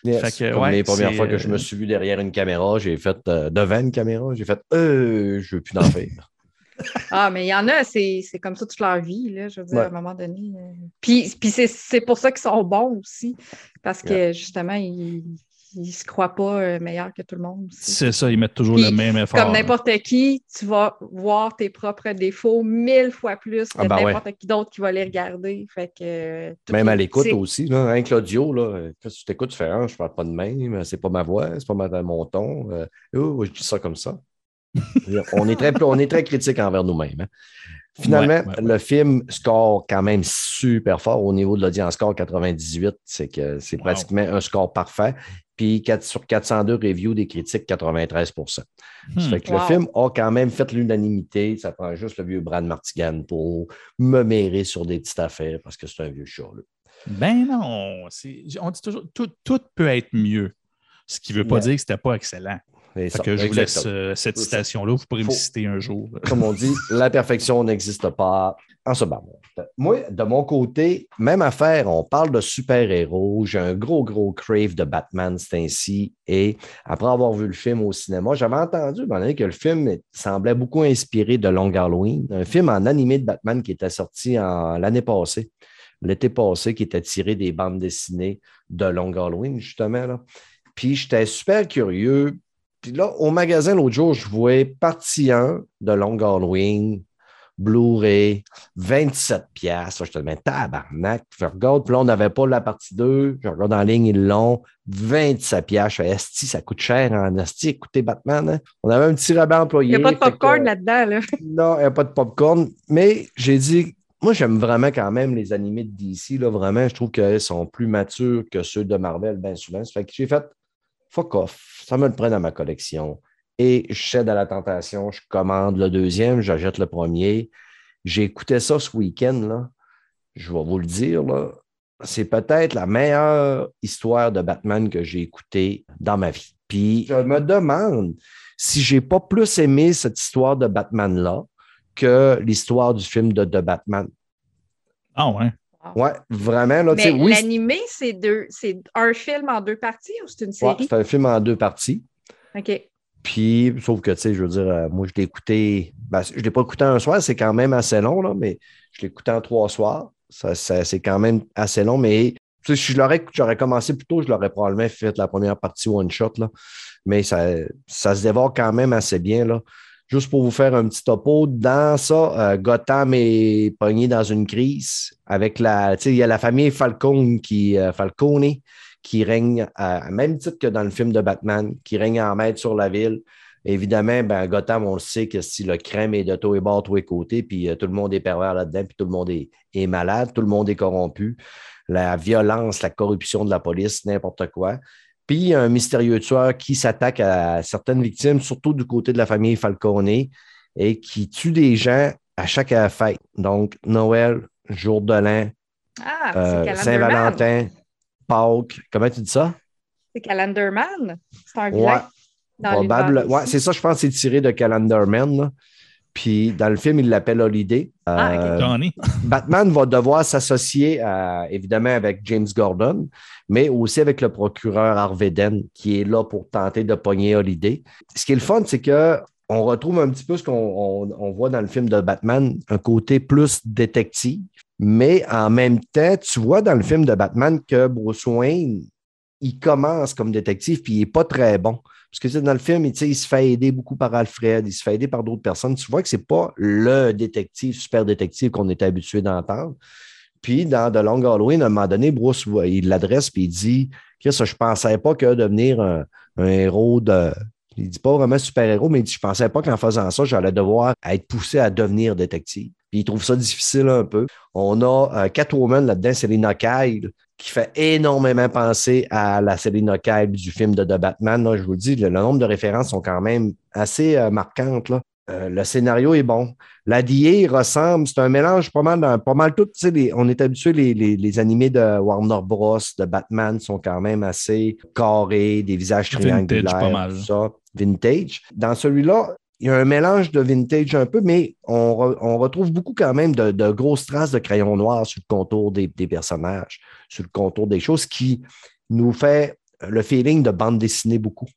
Speaker 1: Yes.
Speaker 2: fait que,
Speaker 1: Comme
Speaker 2: ouais,
Speaker 1: les premières fois que je me
Speaker 2: euh,
Speaker 1: suis vu derrière une caméra, j'ai fait euh, devant une caméra, j'ai fait euh, je veux plus d'en faire.
Speaker 3: Ah, mais il y en a, c'est c'est comme ça toute leur vie, là, je veux dire,
Speaker 1: Ouais.
Speaker 3: à un moment donné. euh. Puis, puis c'est c'est pour ça qu'ils sont bons aussi, parce que justement, ils ne se croient pas euh, meilleurs que tout le monde.
Speaker 2: C'est ça, ils mettent toujours
Speaker 3: Puis,
Speaker 2: le même effort.
Speaker 3: Comme n'importe qui, tu vas voir tes propres défauts mille fois plus que
Speaker 1: Ah, ben ouais.
Speaker 3: n'importe qui d'autre qui va les regarder. Fait que, euh, tout
Speaker 1: Même à l'écoute aussi. Là, hein, Claudio, là, euh, quand tu t'écoutes, tu fais ah, je parle pas de même, c'est pas ma voix, c'est pas ma- mon ton. euh, oh, je dis ça comme ça. On, est très, on est très critique envers nous-mêmes. hein. Finalement,
Speaker 2: Ouais, ouais, ouais.
Speaker 1: le film score quand même super fort au niveau de l'audience score 98. C'est que c'est
Speaker 2: Wow.
Speaker 1: pratiquement un score parfait. Puis quatre- sur 402 reviews des critiques, 93 Ça
Speaker 2: Hmm.
Speaker 1: fait que
Speaker 3: Wow.
Speaker 1: le film a quand même fait l'unanimité. Ça prend juste le vieux Brad Martigan pour me mérer sur des petites affaires parce que c'est un vieux chat. là.
Speaker 2: Ben non, on dit toujours, tout, tout peut être mieux. Ce qui ne veut pas
Speaker 1: Ouais.
Speaker 2: dire que c'était pas excellent.
Speaker 1: Ça,
Speaker 2: que je vous laisse
Speaker 1: exactement.
Speaker 2: euh, cette citation-là. Vous pourrez me citer un jour.
Speaker 1: Comme on dit, la perfection n'existe pas en ce moment. Moi, de mon côté, même affaire, on parle de super-héros. J'ai un gros, gros crave de Batman, c'est ainsi. Et après avoir vu le film au cinéma, j'avais entendu donné, que le film semblait beaucoup inspiré de Long Halloween, un film en animé de Batman qui était sorti en- l'année passée, l'été passé, qui était tiré des bandes dessinées de Long Halloween, justement. Là. Puis j'étais super curieux. Puis là, au magasin l'autre jour, je voyais partie 1 de Long Halloween Blu-ray, 27 pièces. Je te dis, tabarnak. Je regarde, puis là, on n'avait pas la partie 2. Je regarde en ligne, ils l'ont. 27 pièces. Esti, ça coûte cher en Esti. Écoutez, Batman, hein. on avait un petit rabat employé.
Speaker 3: Il n'y a pas de popcorn là-dedans. Là.
Speaker 1: Non, il n'y a pas de popcorn. Mais j'ai dit, moi, j'aime vraiment quand même les animés de DC. Là, vraiment, je trouve qu'ils sont plus matures que ceux de Marvel, bien souvent. Ça fait que j'ai fait fuck off. Ça me le prend dans ma collection et je cède à la tentation, je commande le deuxième, j'achète le premier. J'ai écouté ça ce week-end, je vais vous le dire, c'est peut-être la meilleure histoire de Batman que j'ai écoutée dans ma vie. Puis je me demande si j'ai pas plus aimé cette histoire de Batman-là que l'histoire du film de, de Batman.
Speaker 2: Ah ouais.
Speaker 1: Ouais, vraiment. Là,
Speaker 3: Mais
Speaker 1: oui,
Speaker 3: l'animé, c'est deux, c'est un film en deux parties ou c'est une
Speaker 1: ouais,
Speaker 3: série?
Speaker 1: c'est un film en deux parties.
Speaker 3: OK.
Speaker 1: Puis, sauf que, tu sais, je veux dire, euh, moi, je l'ai écouté, ben, je ne l'ai pas écouté un soir, c'est quand même assez long, là, mais je l'ai écouté en trois soirs. Ça, ça- c'est quand même assez long, mais tu sais, si je l'aurais, j'aurais commencé plus tôt, je l'aurais probablement fait la première partie one-shot, là. Mais ça, ça se dévore quand même assez bien, là. Juste pour vous faire un petit topo, dans ça, euh, Gotham est pogné dans une crise avec la, il y a la famille Falcone qui, euh, qui règne à même titre que dans le film de Batman, qui règne en maître sur la ville. Évidemment, ben, Gotham, on le sait que si le crème est de tous et bords, tous les côtés, puis euh, tout le monde est pervers là-dedans, puis tout le monde est malade, tout le monde est corrompu. La violence, la corruption de la police, n'importe quoi. Puis il y a un mystérieux tueur qui s'attaque à certaines victimes, surtout du côté de la famille Falcone, et qui tue des gens à chaque fête. Donc, Noël, jour de l'an,
Speaker 3: Ah,
Speaker 1: euh,
Speaker 3: Calendarman.
Speaker 1: Saint-Valentin, Pâques. Comment tu dis ça?
Speaker 3: C'est Calendarman. C'est un
Speaker 1: Ouais,
Speaker 3: vilain.
Speaker 1: probable. Ouais, c'est ça, je pense c'est tiré de Calendar Man. là. Puis dans le film, il l'appelle Holiday.
Speaker 3: Ah.
Speaker 1: Euh. Batman va devoir s'associer à- évidemment avec James Gordon, mais aussi avec le procureur Harvey Dent, qui est là pour tenter de pogner Holiday. Ce qui est le fun, c'est que on retrouve un petit peu ce qu'on on- on voit dans le film de Batman, un côté plus détective, mais en même temps, tu vois dans le film de Batman que Bruce Wayne, il commence comme détective, puis il n'est pas très bon. Parce que dans le film, il, il se fait aider beaucoup par Alfred, il se fait aider par d'autres personnes. Tu vois que ce n'est pas le détective, super détective qu'on était habitué d'entendre. Puis, dans The Long Halloween, à un moment donné, Bruce, l'adresse puis il dit Chris, je ne pensais pas que devenir un, héros de. Il dit pas vraiment super-héros, mais il dit Je pensais pas qu'en faisant ça, j'allais devoir être poussé à devenir détective. Puis il trouve ça difficile un peu. On a euh, Catwoman là-dedans, Selina Kyle, qui fait énormément penser à la Selina Kyle du film de The Batman. Là, je vous le dis, le, le nombre de références sont quand même assez euh, marquantes. Là. Euh, le scénario est bon. La DA ressemble, c'est un mélange pas mal, pas mal tout. tu sais, les- on est habitué, les, les, les animés de Warner Bros, de Batman sont quand même assez carrés, des visages
Speaker 2: Vintage,
Speaker 1: triangulaires,
Speaker 2: pas mal.
Speaker 1: tout ça, vintage. Dans celui-là, il y a un mélange de vintage un peu, mais on, re- on retrouve beaucoup quand même de, de grosses traces de crayon noir sur le contour des, des personnages, sur le contour des choses qui nous fait le feeling de bande dessinée beaucoup.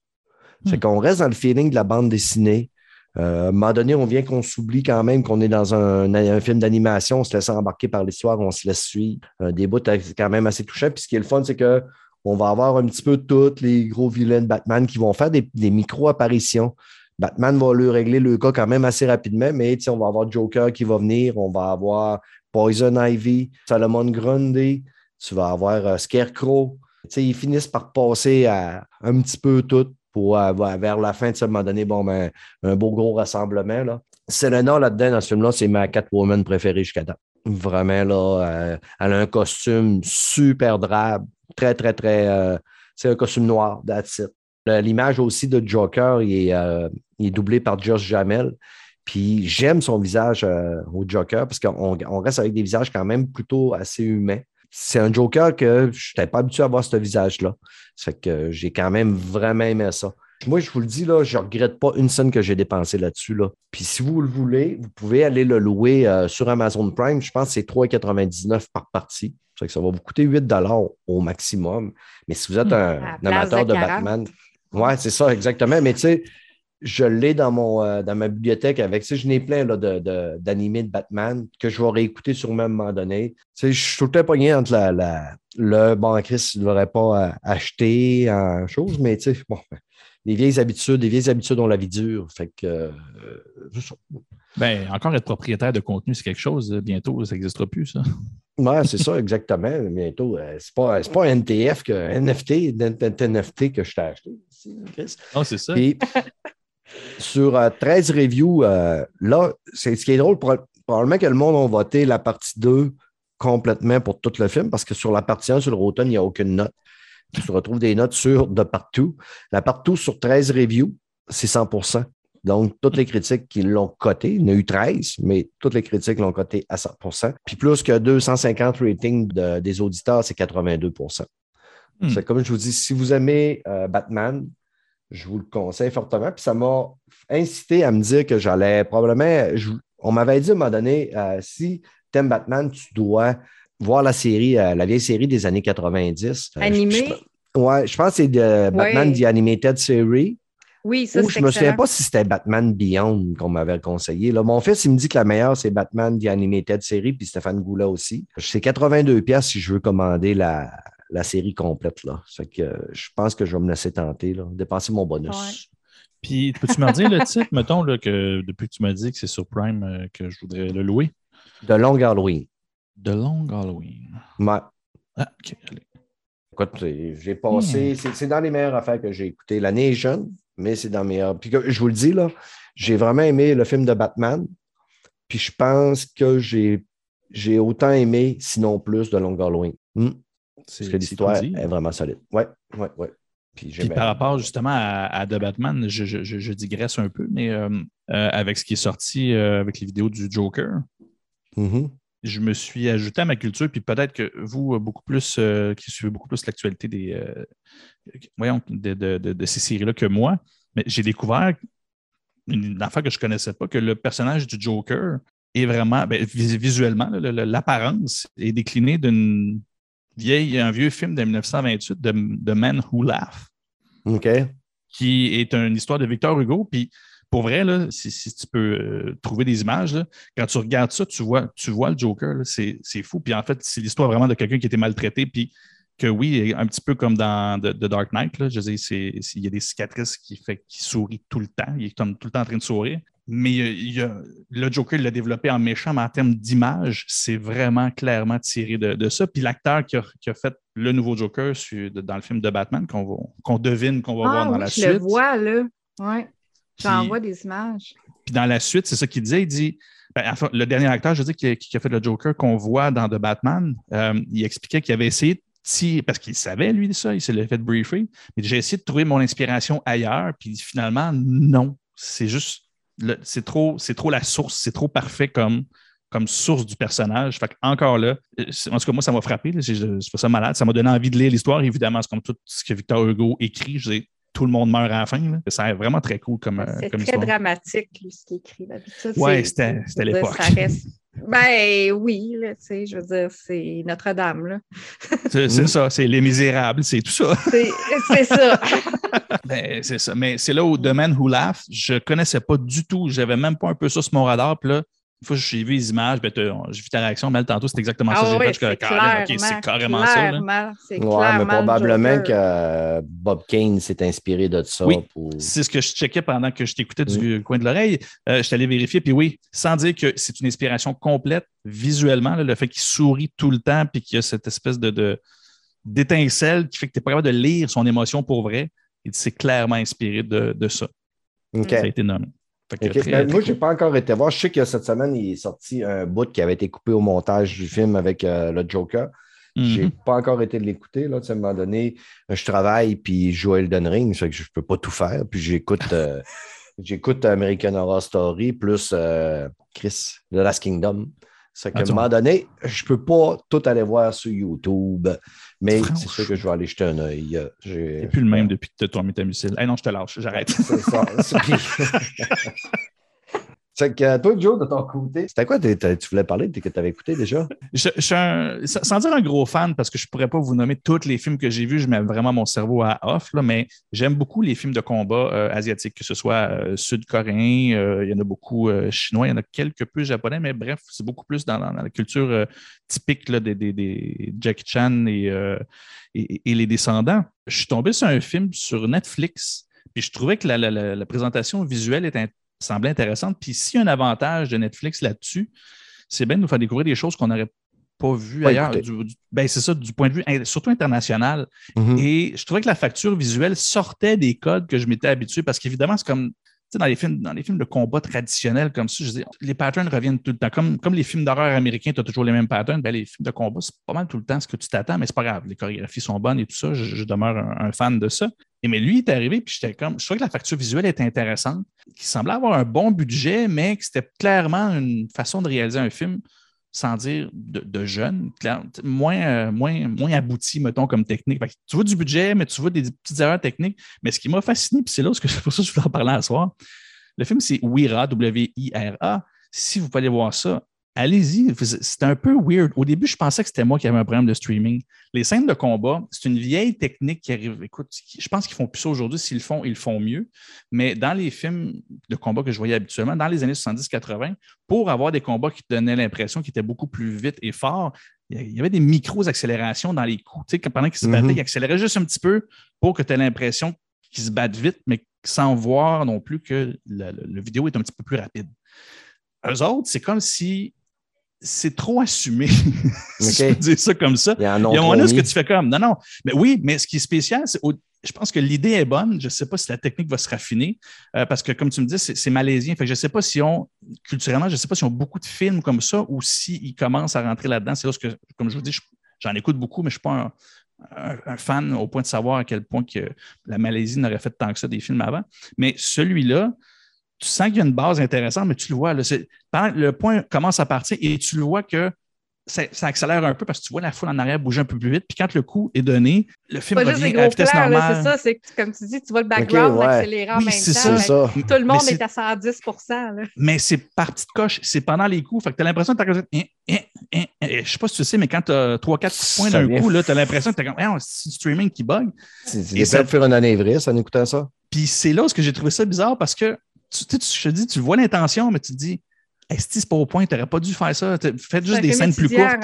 Speaker 1: C'est
Speaker 2: Hmm.
Speaker 1: qu'on reste dans le feeling de la bande dessinée. Euh, à un moment donné, on vient qu'on s'oublie quand même qu'on est dans un, un film d'animation, on se laisse embarquer par l'histoire, on se laisse suivre. Euh, des bouts euh, quand même assez touchants. Puis ce qui est le fun, c'est que on va avoir un petit peu tous les gros vilains de Batman qui vont faire des, des micro-apparitions. Batman va lui régler le cas quand même assez rapidement, mais on va avoir Joker qui va venir, on va avoir Poison Ivy, Solomon Grundy, tu vas avoir euh, Scarecrow. Tu sais, ils finissent par passer à un petit peu tout pour euh, vers la fin de ce moment donné, bon, ben, un beau gros rassemblement. Là. Selena, là-dedans, dans ce film-là, c'est ma Catwoman préférée jusqu'à date. Vraiment, là, euh, elle a un costume super drabe, très, très, très. euh, c'est un costume noir, that's L'image aussi de Joker, il est, il est doublé par Josh Jamel. Puis j'aime son visage euh, au Joker parce qu'on on reste avec des visages quand même plutôt assez humains. C'est un Joker que je n'étais pas habitué à voir ce visage-là. Ça fait que j'ai quand même vraiment aimé ça. Moi, je vous le dis, là, je ne regrette pas une scène que j'ai dépensée là-dessus. Là. Puis si vous le voulez, vous pouvez aller le louer euh, sur Amazon Prime. Je pense que c'est 3,99 par partie. Ça fait que ça va vous coûter 8 au maximum. Mais si vous êtes
Speaker 2: Hmm.
Speaker 1: un, amateur
Speaker 3: de
Speaker 1: de
Speaker 3: 40.
Speaker 1: Batman, ouais, c'est ça, exactement. Mais tu sais, je l'ai dans, mon, euh, dans ma bibliothèque avec. Tu sais, je n'ai plein là, de, de- d'animés de Batman que je vais réécouter à un moment donné. Tu sais, je suis tout le temps pogné entre la, la- le bon, Chris, il ne l'aurait pas euh, acheté en chose, mais tu sais, bon, des vieilles habitudes. Des vieilles habitudes ont la vie dure. Fait que. euh,
Speaker 2: Ben, encore être propriétaire de contenu, c'est quelque chose. Bientôt, ça n'existera plus, ça.
Speaker 1: Ouais, c'est ça, exactement. Bientôt. euh, c'est pas, c'est pas un NTF que NFT, NFT que je t'ai acheté. Chris.
Speaker 2: Non, c'est ça.
Speaker 1: Puis, sur euh, 13 reviews, euh, là, c'est ce qui est drôle, pro- probablement que le monde a voté la partie 2 complètement pour tout le film, parce que sur la partie 1, sur le Rotten, il n'y a aucune note. Tu retrouves des notes sur de partout. La partout sur 13 reviews, c'est 100% Donc, toutes les critiques qui l'ont coté, il y en a eu 13, mais toutes les critiques l'ont coté à 100% Puis plus que 250 ratings de- des auditeurs, c'est 82
Speaker 2: Hmm.
Speaker 1: C'est comme je vous dis, si vous aimez euh, Batman, je vous le conseille fortement. Puis ça m'a incité à me dire que j'allais probablement. je- on m'avait dit à un moment donné, euh, si tu aimes Batman, tu dois voir la série, euh, la vieille série des années 90. Euh, je-
Speaker 3: Animé?
Speaker 1: je- ouais, je pense que c'est de Batman
Speaker 3: Ouais.
Speaker 1: The Animated Series.
Speaker 3: Oui, ça, c'est
Speaker 1: je me souviens pas si c'était Batman Beyond qu'on m'avait conseillé. Là, mon fils, il me dit que la meilleure, c'est Batman The Animated Series, puis Stéphane Goula aussi. C'est 82 pièces si je veux commander la, la série complète. Là. Fait que, euh, je pense que je vais me laisser tenter, là, dépenser mon bonus.
Speaker 3: Ouais.
Speaker 2: Puis, peux-tu me redire le titre, mettons, là, que depuis que tu m'as dit que c'est sur Prime euh, que je voudrais le louer?
Speaker 1: De Long Halloween.
Speaker 2: The Long Halloween.
Speaker 1: Ouais.
Speaker 2: Ah, OK. allez.
Speaker 1: Écoute, j'ai passé, c'est c'est dans les meilleures affaires que j'ai écoutées. L'année est jeune, mais c'est dans les meilleures. Puis que- je vous le dis, là, j'ai vraiment aimé le film de Batman. Puis je pense que j'ai j'ai autant aimé, sinon plus, de Long Halloween. Hmm.
Speaker 2: C'est
Speaker 1: Parce que l'histoire est vraiment solide. Ouais, ouais, ouais. Puis,
Speaker 2: par rapport justement à, à The Batman, je, je- je- digresse un peu, mais euh, euh, avec ce qui est sorti euh, avec les vidéos du Joker,
Speaker 1: Mhm.
Speaker 2: je me suis ajouté à ma culture, puis peut-être que vous, beaucoup plus, qui suivez beaucoup plus l'actualité des, voyons, de, de- de- de ces séries-là que moi, mais j'ai découvert une, affaire que je ne connaissais pas, que le personnage du Joker est vraiment, ben, vis- visuellement, l'apparence est déclinée d'une vieille, un vieux film de 1928 de, de Man Who Laugh
Speaker 1: OK.
Speaker 2: qui est une histoire de Victor Hugo. Puis pour vrai, là, si, si tu peux euh, trouver des images, là, quand tu regardes ça, tu vois, tu vois le Joker, c'est fou. Puis en fait, c'est l'histoire vraiment de quelqu'un qui a été maltraité, puis que oui, un petit peu comme dans The, The Dark Knight, là, je veux dire, il y a des cicatrices qui fait qu'il sourit tout le temps. Il est comme tout le temps en train de sourire. Mais il y a- le Joker il l'a développé en méchant, mais en termes d'image, c'est vraiment clairement tiré de, de ça. Puis l'acteur qui a, qui a fait le nouveau Joker sur- dans le film de Batman, qu'on qu'on devine qu'on va
Speaker 3: Ah
Speaker 2: voir dans
Speaker 3: oui,
Speaker 2: la
Speaker 3: je
Speaker 2: suite.
Speaker 3: le vois, là. Ouais. J'en vois des images.
Speaker 2: Puis dans la suite, c'est ça qu'il disait. Il dit, ben, enfin, le dernier acteur, je veux dire, qui, a- qui a fait le Joker qu'on voit dans The Batman, euh, il expliquait qu'il avait essayé de tirer- parce qu'il savait, lui, ça, il s'est fait briefer, mais j'ai essayé de trouver mon inspiration ailleurs, puis finalement, non. C'est juste, c'est trop, c'est trop la source, c'est trop parfait comme, comme source du personnage. Fait encore là, euh, en tout cas, moi, ça m'a frappé. Je trouve ça malade. Ça m'a donné envie de lire l'histoire. Évidemment, c'est comme tout ce que Victor Hugo écrit. Je dire, tout le monde meurt à la fin. là. Ça est vraiment très cool comme, euh,
Speaker 3: C'est très
Speaker 2: histoire.
Speaker 3: dramatique, lui, ce qu'il écrit d'habitude.
Speaker 2: Ouais, c'était- l'époque.
Speaker 3: ça reste- Ben oui, là, tu sais, je veux dire, c'est Notre-Dame, là.
Speaker 2: C'est c'est ça, c'est Les Misérables, c'est tout ça.
Speaker 3: C'est c'est ça.
Speaker 2: Ben, c'est ça. Mais c'est là où The Man Who Laugh, je connaissais pas du tout. J'avais même pas un peu ça sur mon radar. Puis là, une fois que j'ai vu les images, ben, j'ai vu ta réaction, Mel, tantôt, c'est exactement ça.
Speaker 3: Ah
Speaker 2: J'ai fait,
Speaker 3: c'est
Speaker 2: comme, Caroline, OK,
Speaker 3: clairement,
Speaker 2: c'est carrément ça. là.
Speaker 3: clairement, C'est
Speaker 1: Ouais, mais probablement que euh, Bob Kane s'est inspiré de ça.
Speaker 2: Oui.
Speaker 1: pour-
Speaker 2: C'est ce que je checkais pendant que je t'écoutais du coin de l'oreille. Euh, je suis allé vérifier, puis oui, sans dire que c'est une inspiration complète visuellement, là, le fait qu'il sourit tout le temps, puis qu'il y a cette espèce de, d'étincelle qui fait que tu n'es pas capable de lire son émotion pour vrai. Et c'est clairement inspiré de, de ça. Ça a été nommé. Que très-
Speaker 1: Ben, moi, je n'ai pas encore été voir. Je sais que cette semaine, il est sorti un bout qui avait été coupé au montage du film avec euh, le Joker. Je n'ai
Speaker 2: Mhm.
Speaker 1: pas encore été de l'écouter. À un moment donné, je travaille puis je joue à Elden Ring, ça fait que je ne peux pas tout faire. Puis j'écoute euh, j'écoute American Horror Story plus euh, Chris, The Last Kingdom. Ça fait qu'à
Speaker 2: Ah,
Speaker 1: un moment donné, je ne peux pas tout aller voir sur YouTube. Mais c'est sûr que je vais aller jeter un œil. Euh,
Speaker 2: C'est plus le même depuis que tu as tourné ta missile. Eh non, je te lâche, j'arrête.
Speaker 1: C'est ça. C'est- que toi, Joe, de ton c'était quoi tu voulais parler que tu avais écouté déjà?
Speaker 2: Je, suis un- sans dire un gros fan, parce que je ne pourrais pas vous nommer tous les films que j'ai vus, je mets vraiment mon cerveau à off, là, mais j'aime beaucoup les films de combat euh, asiatiques, que ce soit euh, sud-coréen, euh, il y en a beaucoup euh, chinois, il y en a quelques peu japonais, mais bref, c'est beaucoup plus dans, la culture euh, typique là, des, des- Jackie Chan et, euh, et- les descendants. Je suis tombé sur un film sur Netflix Puis je trouvais que la présentation visuelle était, semblait intéressante. Puis s'il y a un avantage de Netflix là-dessus, c'est bien de nous faire découvrir des choses qu'on n'aurait pas vues ailleurs.
Speaker 1: écoutées.
Speaker 2: Du- du- ben, c'est ça, du point de vue surtout international.
Speaker 1: Mhm.
Speaker 2: Et je trouvais que la facture visuelle sortait des codes que je m'étais habitué parce qu'évidemment, c'est comme dans les films, dans les films de combat traditionnels comme ça, je dis, les patterns reviennent tout le temps. Comme, comme les films d'horreur américains, tu as toujours les mêmes patterns. Ben, les films de combat, c'est pas mal tout le temps ce que tu t'attends, mais c'est pas grave. Les chorégraphies sont bonnes et tout ça. Je, demeure un, fan de ça. Et mais lui, il est arrivé, puis j'étais comme, je trouvais que la facture visuelle était intéressante, qu'il semblait avoir un bon budget, mais que c'était clairement une façon de réaliser un film sans dire de, de jeune, clair- moins, euh, moins, moins abouti, mettons, comme technique. Tu vois du budget, mais tu vois des petites erreurs techniques. Mais ce qui m'a fasciné, puis c'est là, ce que- c'est pour ça que je voulais en parler à soir, le film, c'est Wira, W-I-R-A. Si vous pouvez aller voir ça, allez-y. C'était un peu weird. Au début, je pensais que c'était moi qui avais un problème de streaming. Les scènes de combat, c'est une vieille technique qui arrive. Écoute, je pense qu'ils font plus ça aujourd'hui. S'ils le font, ils le font mieux. Mais dans les films de combat que je voyais habituellement, dans les années 70-80, pour avoir des combats qui te donnaient l'impression qu'ils étaient beaucoup plus vite et forts, il y avait des micro-accélérations dans les coups. Tu sais, pendant qu'ils se battaient,
Speaker 1: Mhm.
Speaker 2: ils accéléraient juste un petit peu pour que tu aies l'impression qu'ils se battent vite, mais sans voir non plus que le, le- le vidéo est un petit peu plus rapide. Eux autres, c'est comme si c'est trop assumé. si je
Speaker 1: Ok.
Speaker 2: peux dire ça comme ça.
Speaker 1: Il y a
Speaker 2: un moment que tu fais comme, non, non, mais oui, mais ce qui est spécial, c'est je pense que l'idée est bonne. Je ne sais pas si la technique va se raffiner euh, parce que, comme tu me dis, c'est c'est malaisien. Fait que je ne sais pas si on, culturellement, je ne sais pas si on beaucoup de films comme ça ou s'ils commencent à rentrer là-dedans. C'est là que, comme je vous dis, je- j'en écoute beaucoup, mais je ne suis pas un, un- un fan au point de savoir à quel point que la Malaisie n'aurait fait tant que ça des films avant. Mais celui-là, tu sens qu'il y a une base intéressante, mais tu le vois. Là, que le point commence à partir et tu le vois que ça, ça accélère un peu parce que tu vois la foule en arrière bouger un peu plus vite. Puis quand le coup est donné, le film
Speaker 3: Pas juste
Speaker 2: revient à
Speaker 3: gros
Speaker 2: vitesse
Speaker 3: plans,
Speaker 2: normale.
Speaker 3: c'est ça. C'est que, comme tu dis, tu vois le background
Speaker 1: ouais.
Speaker 3: accélérer en
Speaker 2: Oui,
Speaker 3: même
Speaker 2: c'est
Speaker 3: temps.
Speaker 2: ça.
Speaker 3: mais
Speaker 1: C'est ça.
Speaker 3: Tout le monde est... à 110 là.
Speaker 2: Mais c'est par petite coche, c'est pendant les coups. Fait que tu as l'impression que tu as hein, hein, hein. Je sais pas si tu sais, mais quand tu as 3-4 coups de poing
Speaker 1: Ça
Speaker 2: d'un coup, tu as l'impression que tu comme c'est du streaming qui bug.
Speaker 1: C'est
Speaker 2: ça-
Speaker 1: ça... faire une anévrisme en écoutant ça.
Speaker 2: Puis c'est là où j'ai trouvé ça bizarre parce que tu, tu, je te dis, tu vois l'intention, mais tu te dis Est-ce c'est pas au point, tu n'aurais pas dû faire ça? Faites juste des scènes plus courtes.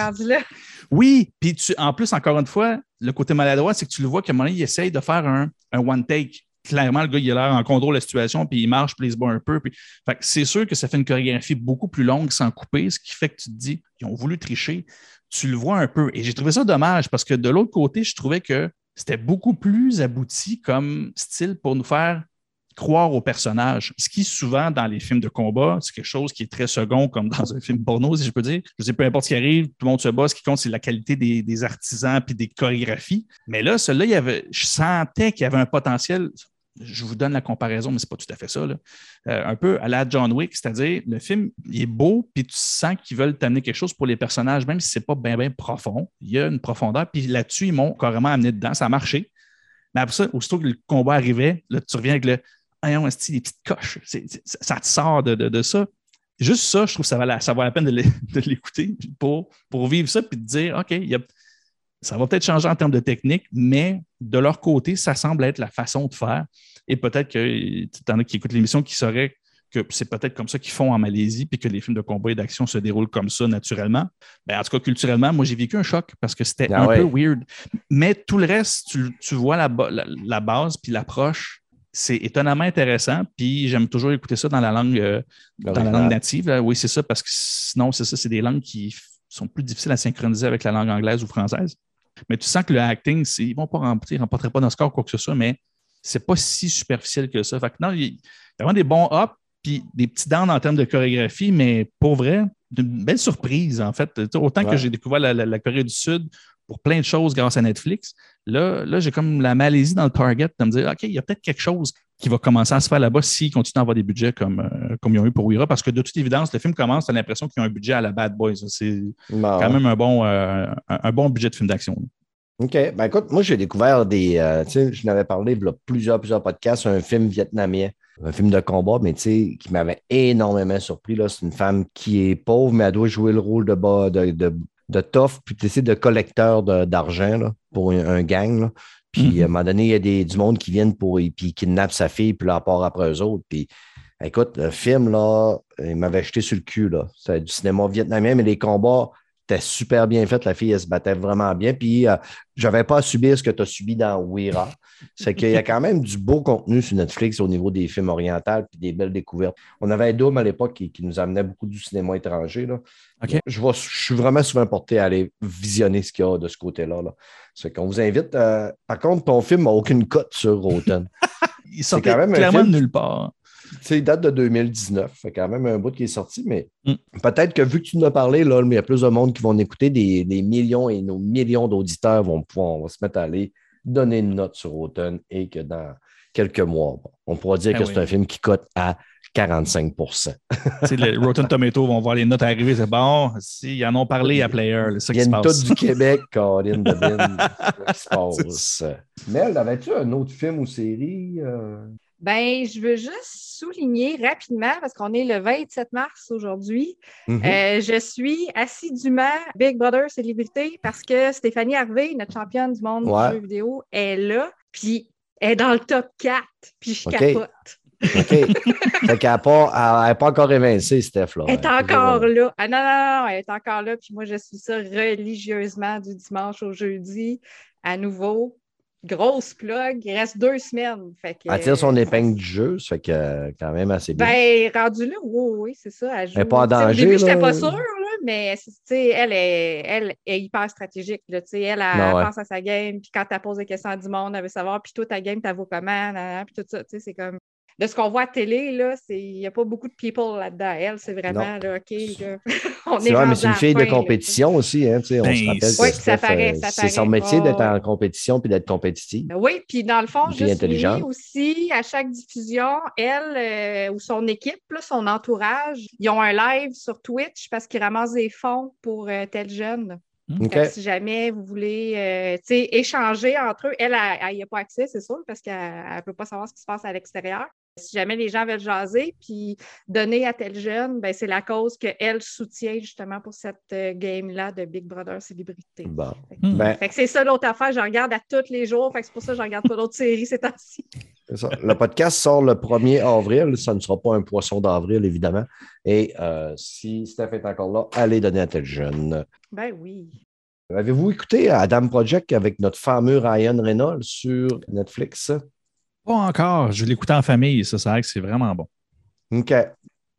Speaker 2: Oui, puis tu, en plus, encore une fois, le côté maladroit, c'est que tu le vois qu'à un moment donné, il essaye de faire un, un one take. Clairement, le gars, il a l'air en contrôle de la situation, puis il marche, puis il se bat un peu. Puis... Que c'est sûr que ça fait une chorégraphie beaucoup plus longue sans couper, ce qui fait que tu te dis, ils ont voulu tricher. Tu le vois un peu. Et j'ai trouvé ça dommage parce que de l'autre côté, je trouvais que c'était beaucoup plus abouti comme style pour nous faire croire au personnage. Ce qui, souvent, dans les films de combat, c'est quelque chose qui est très second, comme dans un film porno, si je peux dire. Je sais, peu importe ce qui arrive, tout le monde se bat. Ce qui compte, c'est la qualité des, artisans puis des chorégraphies. Mais là, celui-là, il y avait, je sentais qu'il y avait un potentiel. Je vous donne la comparaison, mais c'est pas tout à fait ça. là. Euh, un peu à la John Wick, c'est-à-dire le film, il est beau, puis tu sens qu'ils veulent t'amener quelque chose pour les personnages, même si c'est pas bien, bien profond. Il y a une profondeur, puis là-dessus, ils m'ont carrément amené dedans. Ça a marché. Mais après ça, aussitôt que le combat arrivait, là, tu reviens avec le ah non, c'est des petites coches. Ça te sort de, de- de ça. Juste ça, je trouve que ça vaut la, ça vaut la peine de l'é- de l'écouter pour, pour vivre ça puis de dire OK, il y a- ça va peut-être changer en termes de technique, mais de leur côté, ça semble être la façon de faire. Et peut-être que tu en as qui écoutent l'émission qui sauraient que c'est peut-être comme ça qu'ils font en Malaisie, puis que les films de combat et d'action se déroulent comme ça naturellement. Ben, en tout cas, culturellement, moi, j'ai vécu un choc parce que c'était
Speaker 1: Ah
Speaker 2: un
Speaker 1: ouais.
Speaker 2: peu weird. Mais tout le reste, tu, tu vois la, la- la base puis l'approche, c'est étonnamment intéressant. Puis j'aime toujours écouter ça dans la langue, euh, dans la langue native. là. Oui, c'est ça, parce que sinon, c'est ça, c'est des langues qui sont plus difficiles à synchroniser avec la langue anglaise ou française. Mais tu sens que le acting, ils ne vont pas remplir, ils ne remporteraient pas dans ce score quoi que ce soit, mais c'est pas si superficiel que ça. Fait que non, il y a vraiment des bons ups, puis des petits downs en termes de chorégraphie, mais pour vrai, une belle surprise, en fait. Autant que j'ai découvert la, la- la Corée du Sud pour plein de choses grâce à Netflix, là, là j'ai comme la Malaisie dans le target de me dire, OK, il y a peut-être quelque chose qui va commencer à se faire là-bas s'ils continuent à avoir des budgets comme, euh, comme ils ont eu pour Wira, parce que de toute évidence, le film commence, tu as l'impression qu'ils ont un budget à la Bad Boys. C'est quand même un bon, euh, un, un bon budget de film d'action.
Speaker 1: OK. Ben écoute, moi, j'ai découvert des. euh, tu sais, je n'avais parlé a plusieurs, plusieurs podcasts, un film vietnamien, un film de combat, mais tu sais, qui m'avait énormément surpris. là. C'est une femme qui est pauvre, mais elle doit jouer le rôle de, bas- de, de, de tough, puis tu sais, de collecteur d'argent pour un, un gang. là. Puis
Speaker 2: Mhm.
Speaker 1: à un moment donné, il y a des, du monde qui viennent pour. Puis qui kidnappent sa fille, puis là, part après eux autres. Puis écoute, le film, là, il m'avait jeté sur le cul. C'est du cinéma vietnamien, mais les combats C'était super bien fait. La fille, elle se battait vraiment bien. Puis, euh, je n'avais pas à subir ce que tu as subi dans Wira. C'est qu'il y a quand même du beau contenu sur Netflix au niveau des films orientaux puis des belles découvertes. On avait un Dôme à l'époque qui, qui nous amenait beaucoup du cinéma étranger. Là.
Speaker 2: OK.
Speaker 1: Je, vois- je suis vraiment souvent porté à aller visionner ce qu'il y a de ce côté-là. Là. C'est qu'on vous invite. euh, par contre, ton film n'a aucune cote sur Rotten.
Speaker 2: Il sortait
Speaker 1: quand même
Speaker 2: clairement
Speaker 1: film
Speaker 2: de nulle part.
Speaker 1: Il date de 2019. Fait quand même un bout qui est sorti, mais
Speaker 2: Mm.
Speaker 1: peut-être que vu que tu nous as parlé, là, il y a plus de monde qui vont écouter, des, des millions et nos millions d'auditeurs vont pouvoir on va se mettre à aller donner une note sur Automne et que dans quelques mois, on pourra dire
Speaker 2: Ben
Speaker 1: que
Speaker 2: oui.
Speaker 1: c'est un film qui cote à 45
Speaker 2: Tu sais, les Rotten Tomatoes vont voir les notes arriver. C'est bon, si, ils en ont parlé à Player. C'est ça qui se passe.
Speaker 1: du Québec, Caroline Devine. Qui se passe? Mel, avais-tu un autre film ou série? euh?
Speaker 3: Ben, je veux juste souligner rapidement, parce qu'on est le 27 mars aujourd'hui,
Speaker 1: Mhm.
Speaker 3: euh, je suis assidûment Big Brother Célébrité parce que Stéphanie Harvey, notre championne du monde
Speaker 1: Ouais.
Speaker 3: du jeu vidéo, est là, puis elle est dans le top 4, puis je
Speaker 1: OK.
Speaker 3: capote.
Speaker 1: OK. fait qu'elle pas, n'est pas encore évincée, Steph. Là.
Speaker 3: Elle est
Speaker 1: toujours
Speaker 3: encore
Speaker 1: là.
Speaker 3: là. Ah non, non, non, elle est encore là, puis moi, je suis ça religieusement du dimanche au jeudi. À nouveau, grosse plug, il reste deux semaines. Fait que,
Speaker 1: Elle tire son épingle du jeu, ça fait que euh, quand même assez bien.
Speaker 3: Ben, rendu là, oui, oui, c'est ça. Elle, joue.
Speaker 1: Elle est pas en danger,
Speaker 3: Au début, je n'étais pas sûre, là, mais elle est, elle est hyper stratégique. Là, elle, elle,
Speaker 1: Ben ouais.
Speaker 3: pense à sa game, puis quand tu poses des questions à du monde, elle veut savoir, puis toi, ta game, t'as vaut comment, puis tout ça. tu sais, C'est comme. De ce qu'on voit à télé, là, c'est- il n'y a pas beaucoup de people là-dedans. Elle, c'est vraiment, là, OK, là, on est
Speaker 1: C'est vrai, mais c'est une
Speaker 3: la
Speaker 1: fille de
Speaker 3: là,
Speaker 1: compétition aussi. Hein, tu sais, on
Speaker 2: Ben,
Speaker 1: se rappelle que
Speaker 2: c'est-
Speaker 3: Oui, ça
Speaker 1: Steph,
Speaker 3: paraît, ça
Speaker 1: c'est son métier d'être en compétition puis d'être compétitive.
Speaker 3: Oui, puis dans le fond,
Speaker 1: fille
Speaker 3: juste souligner aussi, à chaque diffusion, elle euh, ou son équipe, là, son entourage, ils ont un live sur Twitch parce qu'ils ramassent des fonds pour euh, tel jeune. Que si jamais vous voulez euh, échanger entre eux, elle, elle n'y a pas accès, c'est sûr, parce qu'elle ne peut pas savoir ce qui se passe à l'extérieur. Si jamais les gens veulent jaser puis donner à tel jeune, ben, c'est la cause qu'elle soutient justement pour cette euh, game-là de Big Brother Célébrité.
Speaker 1: Bon.
Speaker 3: Fait que-
Speaker 2: Hmm.
Speaker 1: Ben,
Speaker 3: fait que c'est ça l'autre affaire, je regarde à tous les jours, fait que c'est pour ça que je regarde pas d'autres séries ces temps-ci.
Speaker 1: c'est ça. Le podcast sort le 1er avril. Ça ne sera pas un poisson d'avril, évidemment. Et euh, si Steph est encore là, allez donner à tel jeune.
Speaker 3: Ben oui.
Speaker 1: Avez-vous écouté Adam Project avec notre fameux Ryan Reynolds sur Netflix?
Speaker 2: Pas encore. Je vais l'écouter en famille. Ça, c'est vrai que c'est vraiment bon.
Speaker 1: OK.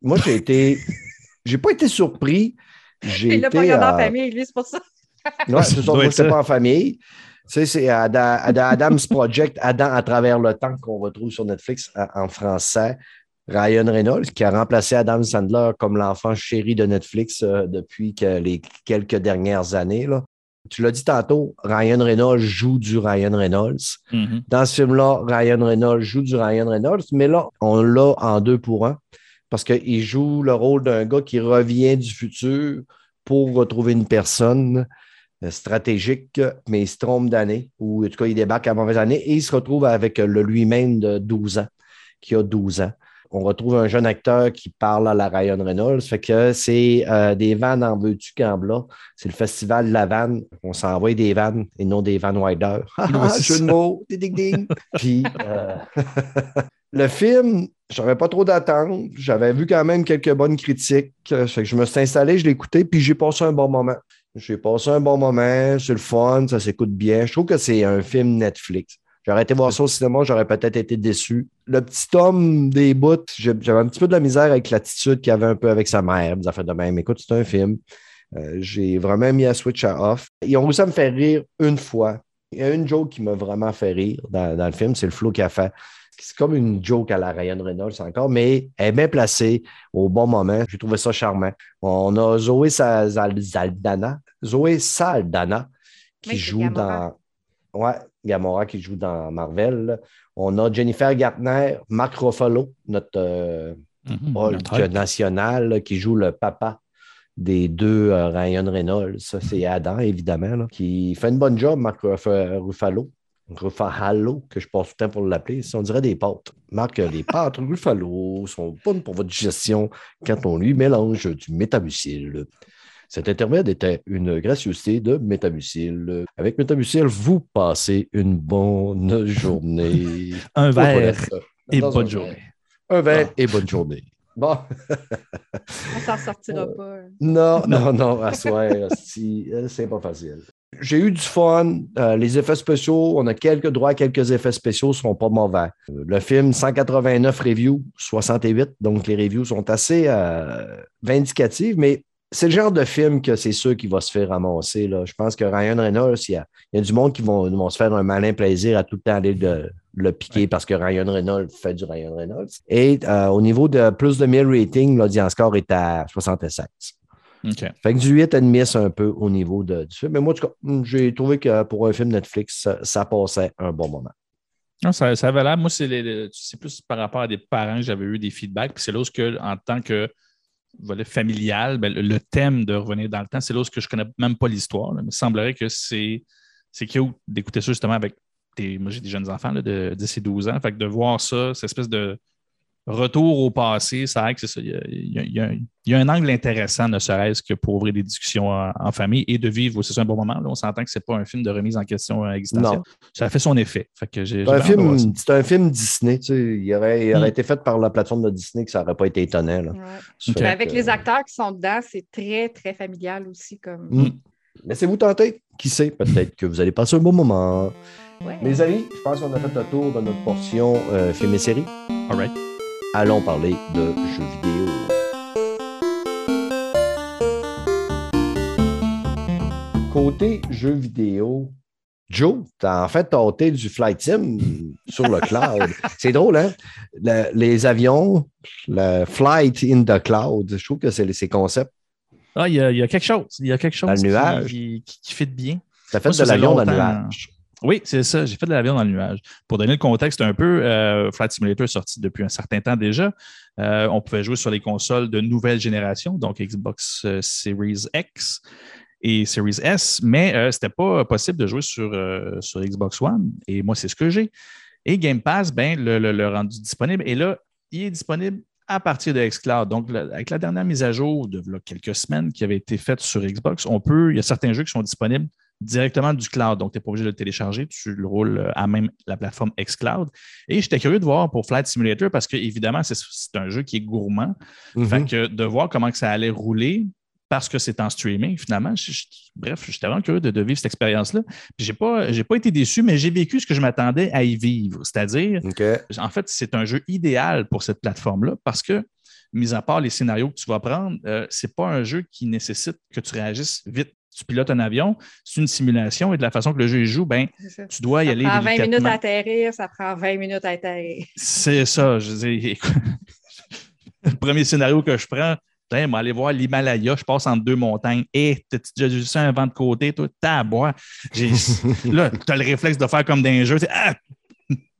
Speaker 1: Moi, j'ai été. J'ai pas été surpris. J'ai
Speaker 3: Il l'a
Speaker 1: été.
Speaker 3: pas regardé en
Speaker 1: euh,
Speaker 3: famille, lui, c'est pour ça.
Speaker 1: Ouais, c'est ça. Moi, pas en famille. Tu sais, c'est Adam- Adam- Adam's Project, Adam à travers le temps qu'on retrouve sur Netflix euh, en français. Ryan Reynolds, qui a remplacé Adam Sandler comme l'enfant chéri de Netflix euh, depuis que les quelques dernières années. là. Tu l'as dit tantôt, Ryan Reynolds joue du Ryan Reynolds.
Speaker 2: Mhm.
Speaker 1: Dans ce film-là, Ryan Reynolds joue du Ryan Reynolds, mais là, on l'a en deux pour un parce qu'il joue le rôle d'un gars qui revient du futur pour retrouver une personne euh, stratégique, mais il se trompe d'année, ou en tout cas, il débarque à mauvaise année et il se retrouve avec le lui-même de 12 ans, qui a 12 ans. On retrouve un jeune acteur qui parle à la Ryan Reynolds. Fait que c'est euh, des vannes en veux-tu là. C'est le festival de la vanne. On s'envoie des vannes et non des vannes wider. Jeu de mots. Ding, ding. Puis euh, le film, j'avais pas trop d'attente. J'avais vu quand même quelques bonnes critiques. Euh, Fait que je me suis installé, je l'ai écouté, puis j'ai passé un bon moment. J'ai passé un bon moment, c'est le fun, ça s'écoute bien. Je trouve que c'est un film Netflix. J'aurais été voir ça au cinéma, j'aurais peut-être été déçu. Le petit homme des bouts, j'avais un petit peu de la misère avec l'attitude qu'il avait un peu avec sa mère. Ont fait de même. Écoute, c'est un film. Euh, j'ai vraiment mis à switch à off. Ils ont réussi à me faire rire une fois. Il y a une joke qui m'a vraiment fait rire dans, dans le film, c'est le flow qu'il a fait. C'est comme une joke à la Ryan Reynolds encore, mais elle est bien placée au bon moment. J'ai trouvé ça charmant. On a Zoé Saldana, Zoé Saldana qui joue dans. Ouais, Gamora qui joue dans Marvel. là. On a Jennifer Gartner, Mark Ruffalo, notre euh,
Speaker 2: Mhm.
Speaker 1: National, là, qui joue le papa des deux euh, Ryan Reynolds. Ça, c'est Adam, évidemment, là, qui fait une bonne job, Marc Ruff- Ruffalo. Ruffalo, que je passe tout le temps pour l'appeler. On dirait des pâtes. Marc, euh, les pâtes Ruffalo sont bonnes pour votre digestion quand on lui mélange du métamucil. Cet intermède était une gracieuseté de métamucil. Avec métamucil, vous passez une bonne journée.
Speaker 2: Un verre et bonne
Speaker 1: un
Speaker 2: journée.
Speaker 1: verre. Un verre et bonne journée. Bon.
Speaker 3: On s'en sortira pas.
Speaker 1: Non, non, non, à soi, hostie, euh, c'est pas facile. J'ai eu du fun. Euh, les effets spéciaux, on a quelques droits à quelques effets spéciaux, ne sont pas mauvais. Euh, Le film, 189 reviews, 68, donc les reviews sont assez euh, vindicatives, mais c'est le genre de film que c'est sûr qu'il va se faire ramasser. Là. Je pense que Ryan Reynolds, il y a, il y a du monde qui vont, vont se faire un malin plaisir à tout le temps aller de, le piquer parce que Ryan Reynolds fait du Ryan Reynolds. Et euh, au niveau de plus de 1000 ratings, l'audience score est à 76.
Speaker 2: OK.
Speaker 1: Fait que du 8,5, c'est un peu au niveau de, du film. Mais moi, en tout cas, j'ai trouvé que pour un film Netflix, ça, ça passait un bon moment.
Speaker 2: Non, ça, ça avait l'air. Moi, c'est plus par rapport à des parents que j'avais eu des feedbacks. Puis c'est là où, en tant que volet familial, ben, le, thème de revenir dans le temps, c'est là où je connais même pas l'histoire. Mais il semblerait que c'est cute d'écouter ça justement avec des. Moi, j'ai des jeunes enfants de 10 et 12 ans. Fait que de voir ça, cette espèce de retour au passé, ça a que c'est ça. Il y a, il y a- il y a un, il y a un angle intéressant, ne serait-ce que pour ouvrir des discussions en, en famille et de vivre aussi un bon moment. Là, on s'entend que c'est pas un film de remise en question euh, existentielle.
Speaker 1: Non.
Speaker 2: Ça a fait son effet. Fait que j'ai,
Speaker 1: C'est un, film, c'est un film Disney. Tu sais, il aurait, il aurait
Speaker 2: Mm.
Speaker 1: été fait par la plateforme de Disney que ça n'aurait pas été étonnant. là.
Speaker 3: Ouais. Avec
Speaker 1: que-
Speaker 3: les acteurs qui sont dedans, c'est très, très familial aussi. Comme...
Speaker 1: Mm. Laissez-vous tenter. Qui sait, peut-être que vous allez passer un bon moment.
Speaker 3: Ouais.
Speaker 1: Mes amis, je pense qu'on a fait le tour de notre portion euh, film et série.
Speaker 2: All right.
Speaker 1: Allons parler de jeux vidéo. Côté jeux vidéo, Joe, t'as en fait tenté du flight sim sur le cloud. C'est drôle, hein? Le- les avions, le flight in the cloud, je trouve que c'est ces concepts.
Speaker 2: Ah, il y, a, il y a quelque chose. Il y a quelque chose
Speaker 1: Dans le
Speaker 2: qui-
Speaker 1: nuage.
Speaker 2: qui, qui, qui fit bien.
Speaker 1: T'as fait
Speaker 2: Moi,
Speaker 1: de l'avion dans le nuage.
Speaker 2: Oui, c'est ça. J'ai fait de l'avion dans le nuage. Pour donner le contexte un peu, euh, Flight Simulator est sorti depuis un certain temps déjà. Euh, on pouvait jouer sur les consoles de nouvelle génération, donc Xbox euh, Series X et Series S, mais euh, ce n'était pas possible de jouer sur, sur Xbox One. Et moi, c'est ce que j'ai. Et Game Pass, ben, le, le- rendu disponible. Et là, il est disponible à partir de xCloud. Donc, avec la dernière mise à jour de quelques semaines qui avait été faite sur Xbox, on peut, il y a certains jeux qui sont disponibles directement du cloud. Donc, tu n'es pas obligé de le télécharger, tu le roules à même la plateforme xCloud. Et j'étais curieux de voir pour Flight Simulator parce que, évidemment, c'est un jeu qui est gourmand.
Speaker 1: Mhm.
Speaker 2: Fait que de voir comment que ça allait rouler parce que c'est en streaming, finalement. je- je- bref, j'étais vraiment curieux de, de vivre cette expérience-là. Puis, j'ai pas, pas été déçu, mais j'ai vécu ce que je m'attendais à y vivre. C'est-à-dire, en fait, c'est un jeu idéal pour cette plateforme-là parce que, mis à part les scénarios que tu vas prendre, euh, c'est pas un jeu qui nécessite que tu réagisses vite. Tu pilotes un avion, c'est une simulation et de la façon que le jeu joue, ben,
Speaker 3: ça.
Speaker 2: tu dois y
Speaker 3: Ça
Speaker 2: aller
Speaker 3: prend 20 minutes à atterrir, ça prend 20 minutes à atterrir.
Speaker 2: C'est ça. Je écoute, le premier scénario que je prends, Tiens, moi, aller voir l'Himalaya, je passe entre deux montagnes. Et t'as déjà vu ça un vent de côté, toi, t'as à boire. J'ai- Là, tu as le réflexe de faire comme dans un jeu. tu Ah!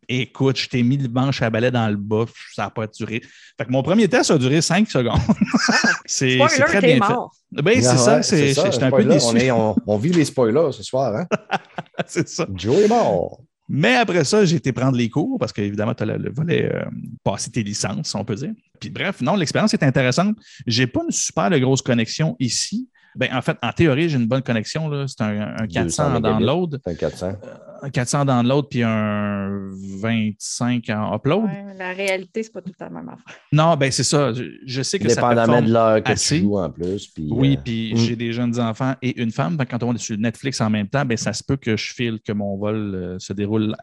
Speaker 2: Écoute, je t'ai mis le manche à balai dans le bas, ça n'a pas duré. Fait que mon premier test a duré 5 secondes. c'est c'est
Speaker 3: Spoiler,
Speaker 2: très
Speaker 3: t'es
Speaker 2: bien fait.
Speaker 3: mort.
Speaker 2: Ben, c'est
Speaker 1: Ah
Speaker 2: ça,
Speaker 1: ouais,
Speaker 2: c'est-
Speaker 1: ça,
Speaker 2: j'étais un peu déçu.
Speaker 1: On, est- on- on vit les spoilers ce soir. Hein?
Speaker 2: c'est ça.
Speaker 1: Joe est mort.
Speaker 2: Mais après ça, j'ai été prendre les cours parce qu'évidemment, tu as le, le volet euh, passer tes licences, on peut dire. Puis bref, non, l'expérience est intéressante. J'ai pas une super grosse connexion ici. Ben, en fait, en théorie, j'ai une bonne connexion. là. C'est un, un 400 en download,
Speaker 1: C'est un 400.
Speaker 2: un 400 en download, puis un 25 en upload.
Speaker 3: Ouais, la réalité, c'est pas tout à la même affaire.
Speaker 2: Non, ben c'est ça. Je, je sais que ça
Speaker 1: Dépendamment de l'heure que
Speaker 2: assez.
Speaker 1: tu joues en plus. Puis,
Speaker 2: Oui,
Speaker 1: euh,
Speaker 2: puis
Speaker 1: mm.
Speaker 2: j'ai des jeunes enfants et une femme. Quand on est sur Netflix en même temps, ben, ça se peut que je file que mon vol euh, se déroule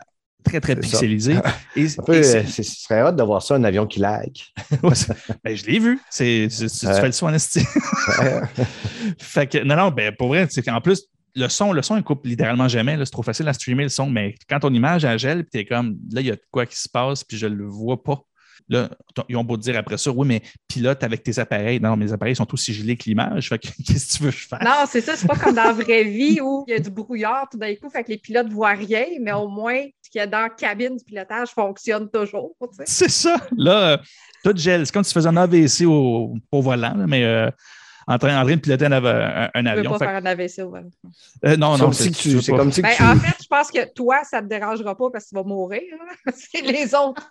Speaker 2: très, très pixelisé. Et,
Speaker 1: peu, euh, ce serait hâte de voir ça, un avion qui lag.
Speaker 2: Ouais, ben, je l'ai vu. C'est, c'est- tu
Speaker 1: Ouais.
Speaker 2: fais le soin esti. fait que, non, non, ben, pour vrai, c'est qu'en plus, le son, le son, il coupe littéralement jamais. là. C'est trop facile à streamer le son, mais quand ton image elle gèle, puis t'es comme, là, il y a de quoi qui se passe, puis je le vois pas. Là, ils ont beau te dire après ça, oui, mais pilote avec tes appareils. Non, mes appareils sont aussi gelés que l'image. Fait que, qu'est-ce que tu veux que je fasse?
Speaker 3: Non, c'est ça, c'est pas comme dans la vraie vie où il y a du brouillard tout d'un coup, fait que les pilotes ne voient rien, mais au moins, y a dans la cabine du pilotage fonctionne toujours.
Speaker 2: C'est ça. Là, euh, tout gèle. C'est comme si tu faisais un AVC au, au volant, là, mais euh, en, train, en train de piloter un, un- un
Speaker 3: Tu ne
Speaker 2: avion.
Speaker 3: veux pas
Speaker 2: Fait
Speaker 3: faire un AVC au volant.
Speaker 2: que- euh, non,
Speaker 1: C'est
Speaker 2: non,
Speaker 1: comme si tu- c'est
Speaker 2: pas-
Speaker 1: comme si que
Speaker 3: Ben,
Speaker 1: tu-
Speaker 3: en fait, je pense que toi, ça ne te dérangera pas parce que tu vas mourir. là. C'est les autres.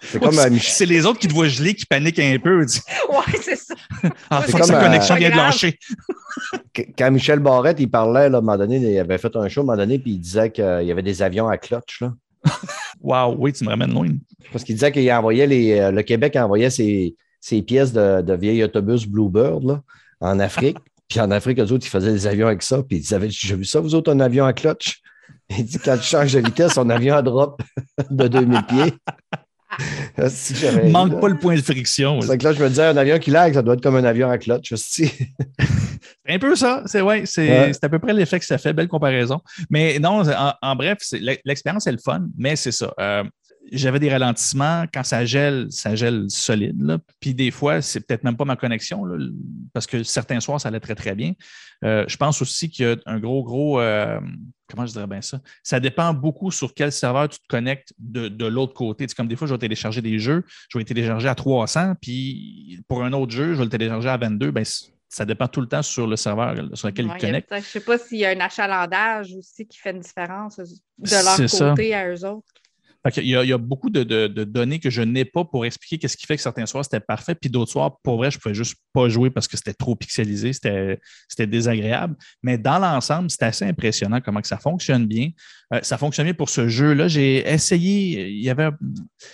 Speaker 1: C'est comme à Mich-
Speaker 2: C'est les autres qui te voient geler, qui paniquent un peu. Ils disent,
Speaker 3: Ouais, c'est ça.
Speaker 2: Ah,
Speaker 1: C'est
Speaker 2: faut que sa connexion vient de
Speaker 3: grave.
Speaker 2: lâcher.
Speaker 1: quand Michel Barrette, il parlait, là, à un moment donné, il avait fait un show à un moment donné, puis il disait qu'il y avait des avions à clutch. Là.
Speaker 2: Wow, oui, tu me ramènes loin.
Speaker 1: Parce qu'il disait qu'il envoyait les. euh, le Québec envoyait ses, ces pièces de, de vieil autobus Bluebird là, en Afrique. Puis en Afrique, eux autres, ils faisaient des avions avec ça. Puis ils avaient, j'ai vu ça, vous autres, un avion à clutch? Il dit, quand tu changes de vitesse, son avion à drop de 2000 pieds. Si
Speaker 2: Manque pas le point de friction.
Speaker 1: C'est que là, je me disais, un avion qui lag, ça doit être comme un avion à clutch. aussi.
Speaker 2: C'est un peu ça. C'est ouais, c'est
Speaker 1: Ouais.
Speaker 2: à peu près l'effet que ça fait. Belle comparaison. Mais non, en, en bref, l'expérience est le fun, mais c'est ça. Euh, j'avais des ralentissements. Quand ça gèle, ça gèle solide. là. Puis des fois, c'est peut-être même pas ma connexion, là, parce que certains soirs, ça allait très, très bien. Euh, je pense aussi qu'il y a un gros, gros. euh, comment je dirais bien ça? Ça dépend beaucoup sur quel serveur tu te connectes de, de l'autre côté. C'est comme des fois, je vais télécharger des jeux, je vais les télécharger à 300, puis pour un autre jeu, je vais le télécharger à 22. Ben, ça dépend tout le temps sur le serveur sur lequel
Speaker 3: Ouais,
Speaker 2: il
Speaker 3: il y a
Speaker 2: connecte.
Speaker 3: peut-être- Je ne sais pas s'il y a un achalandage aussi qui fait une différence de leur
Speaker 2: ça.
Speaker 3: côté à eux autres.
Speaker 2: Il y a beaucoup de, données que je n'ai pas pour expliquer qu'est-ce qui fait que certains soirs c'était parfait, puis d'autres soirs, pour vrai, je pouvais juste pas jouer parce que c'était trop pixelisé, c'était c'était désagréable. Mais dans l'ensemble, c'est assez impressionnant comment que ça fonctionne bien. Euh, ça fonctionne bien pour ce jeu-là. J'ai essayé, il y avait.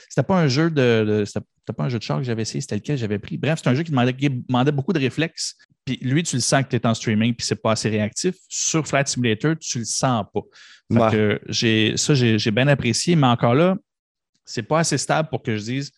Speaker 2: C'était pas un jeu de. de- c'était pas un jeu de char que j'avais essayé, c'était lequel j'avais pris. Bref, c'est un jeu qui demandait, qui demandait beaucoup de réflexes. Puis lui, tu le sens que tu es en streaming, puis c'est pas assez réactif. Sur Flight Simulator, tu le sens pas. Fait
Speaker 1: Ouais.
Speaker 2: que j'ai, ça, j'ai, j'ai bien apprécié, mais encore là, c'est pas assez stable pour que je dise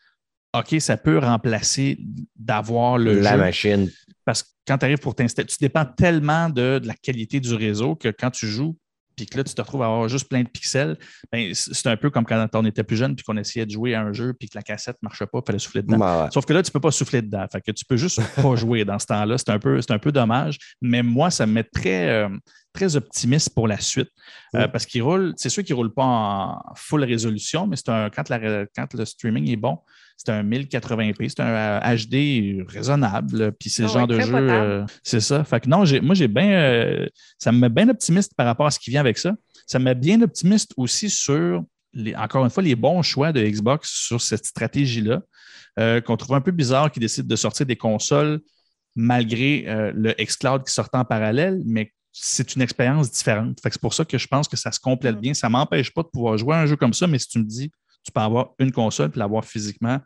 Speaker 2: OK, ça peut remplacer d'avoir le
Speaker 1: La
Speaker 2: jeu.
Speaker 1: machine.
Speaker 2: Parce que quand tu arrives pour t'installer, tu dépends tellement de, de la qualité du réseau que quand tu joues, puis que là, tu te retrouves à avoir juste plein de pixels, ben, c'est un peu comme quand on était plus jeune, puis qu'on essayait de jouer à un jeu, puis que la cassette ne marchait pas, il fallait souffler dedans.
Speaker 1: Ouais.
Speaker 2: Sauf que là, tu ne peux pas souffler dedans. Fait que tu peux juste pas jouer dans ce temps-là. C'est un, peu, un peu dommage. Mais moi, ça me met très, euh, très optimiste pour la suite. Euh, parce qu'il roule, c'est sûr qu'il ne roule pas en full résolution, mais c'est un, quand, la- quand le streaming est bon, c'est un 1080p, c'est un euh, HD raisonnable. Puis c'est le
Speaker 3: Ah
Speaker 2: genre de jeu. euh, c'est ça. Fait que non, moi, j'ai bien. euh, ça me met bien optimiste par rapport à ce qui vient avec ça. Ça me met bien optimiste aussi sur, les, encore une fois, les bons choix de Xbox sur cette stratégie-là, euh, qu'on trouve un peu bizarre qu'ils décident de sortir des consoles malgré euh, le xCloud qui sortait en parallèle, mais c'est une expérience différente. C'est pour ça que je pense que ça se complète
Speaker 3: Mm.
Speaker 2: bien. Ça ne m'empêche pas de pouvoir jouer à un jeu comme ça, mais si tu me dis tu peux avoir une console puis l'avoir physiquement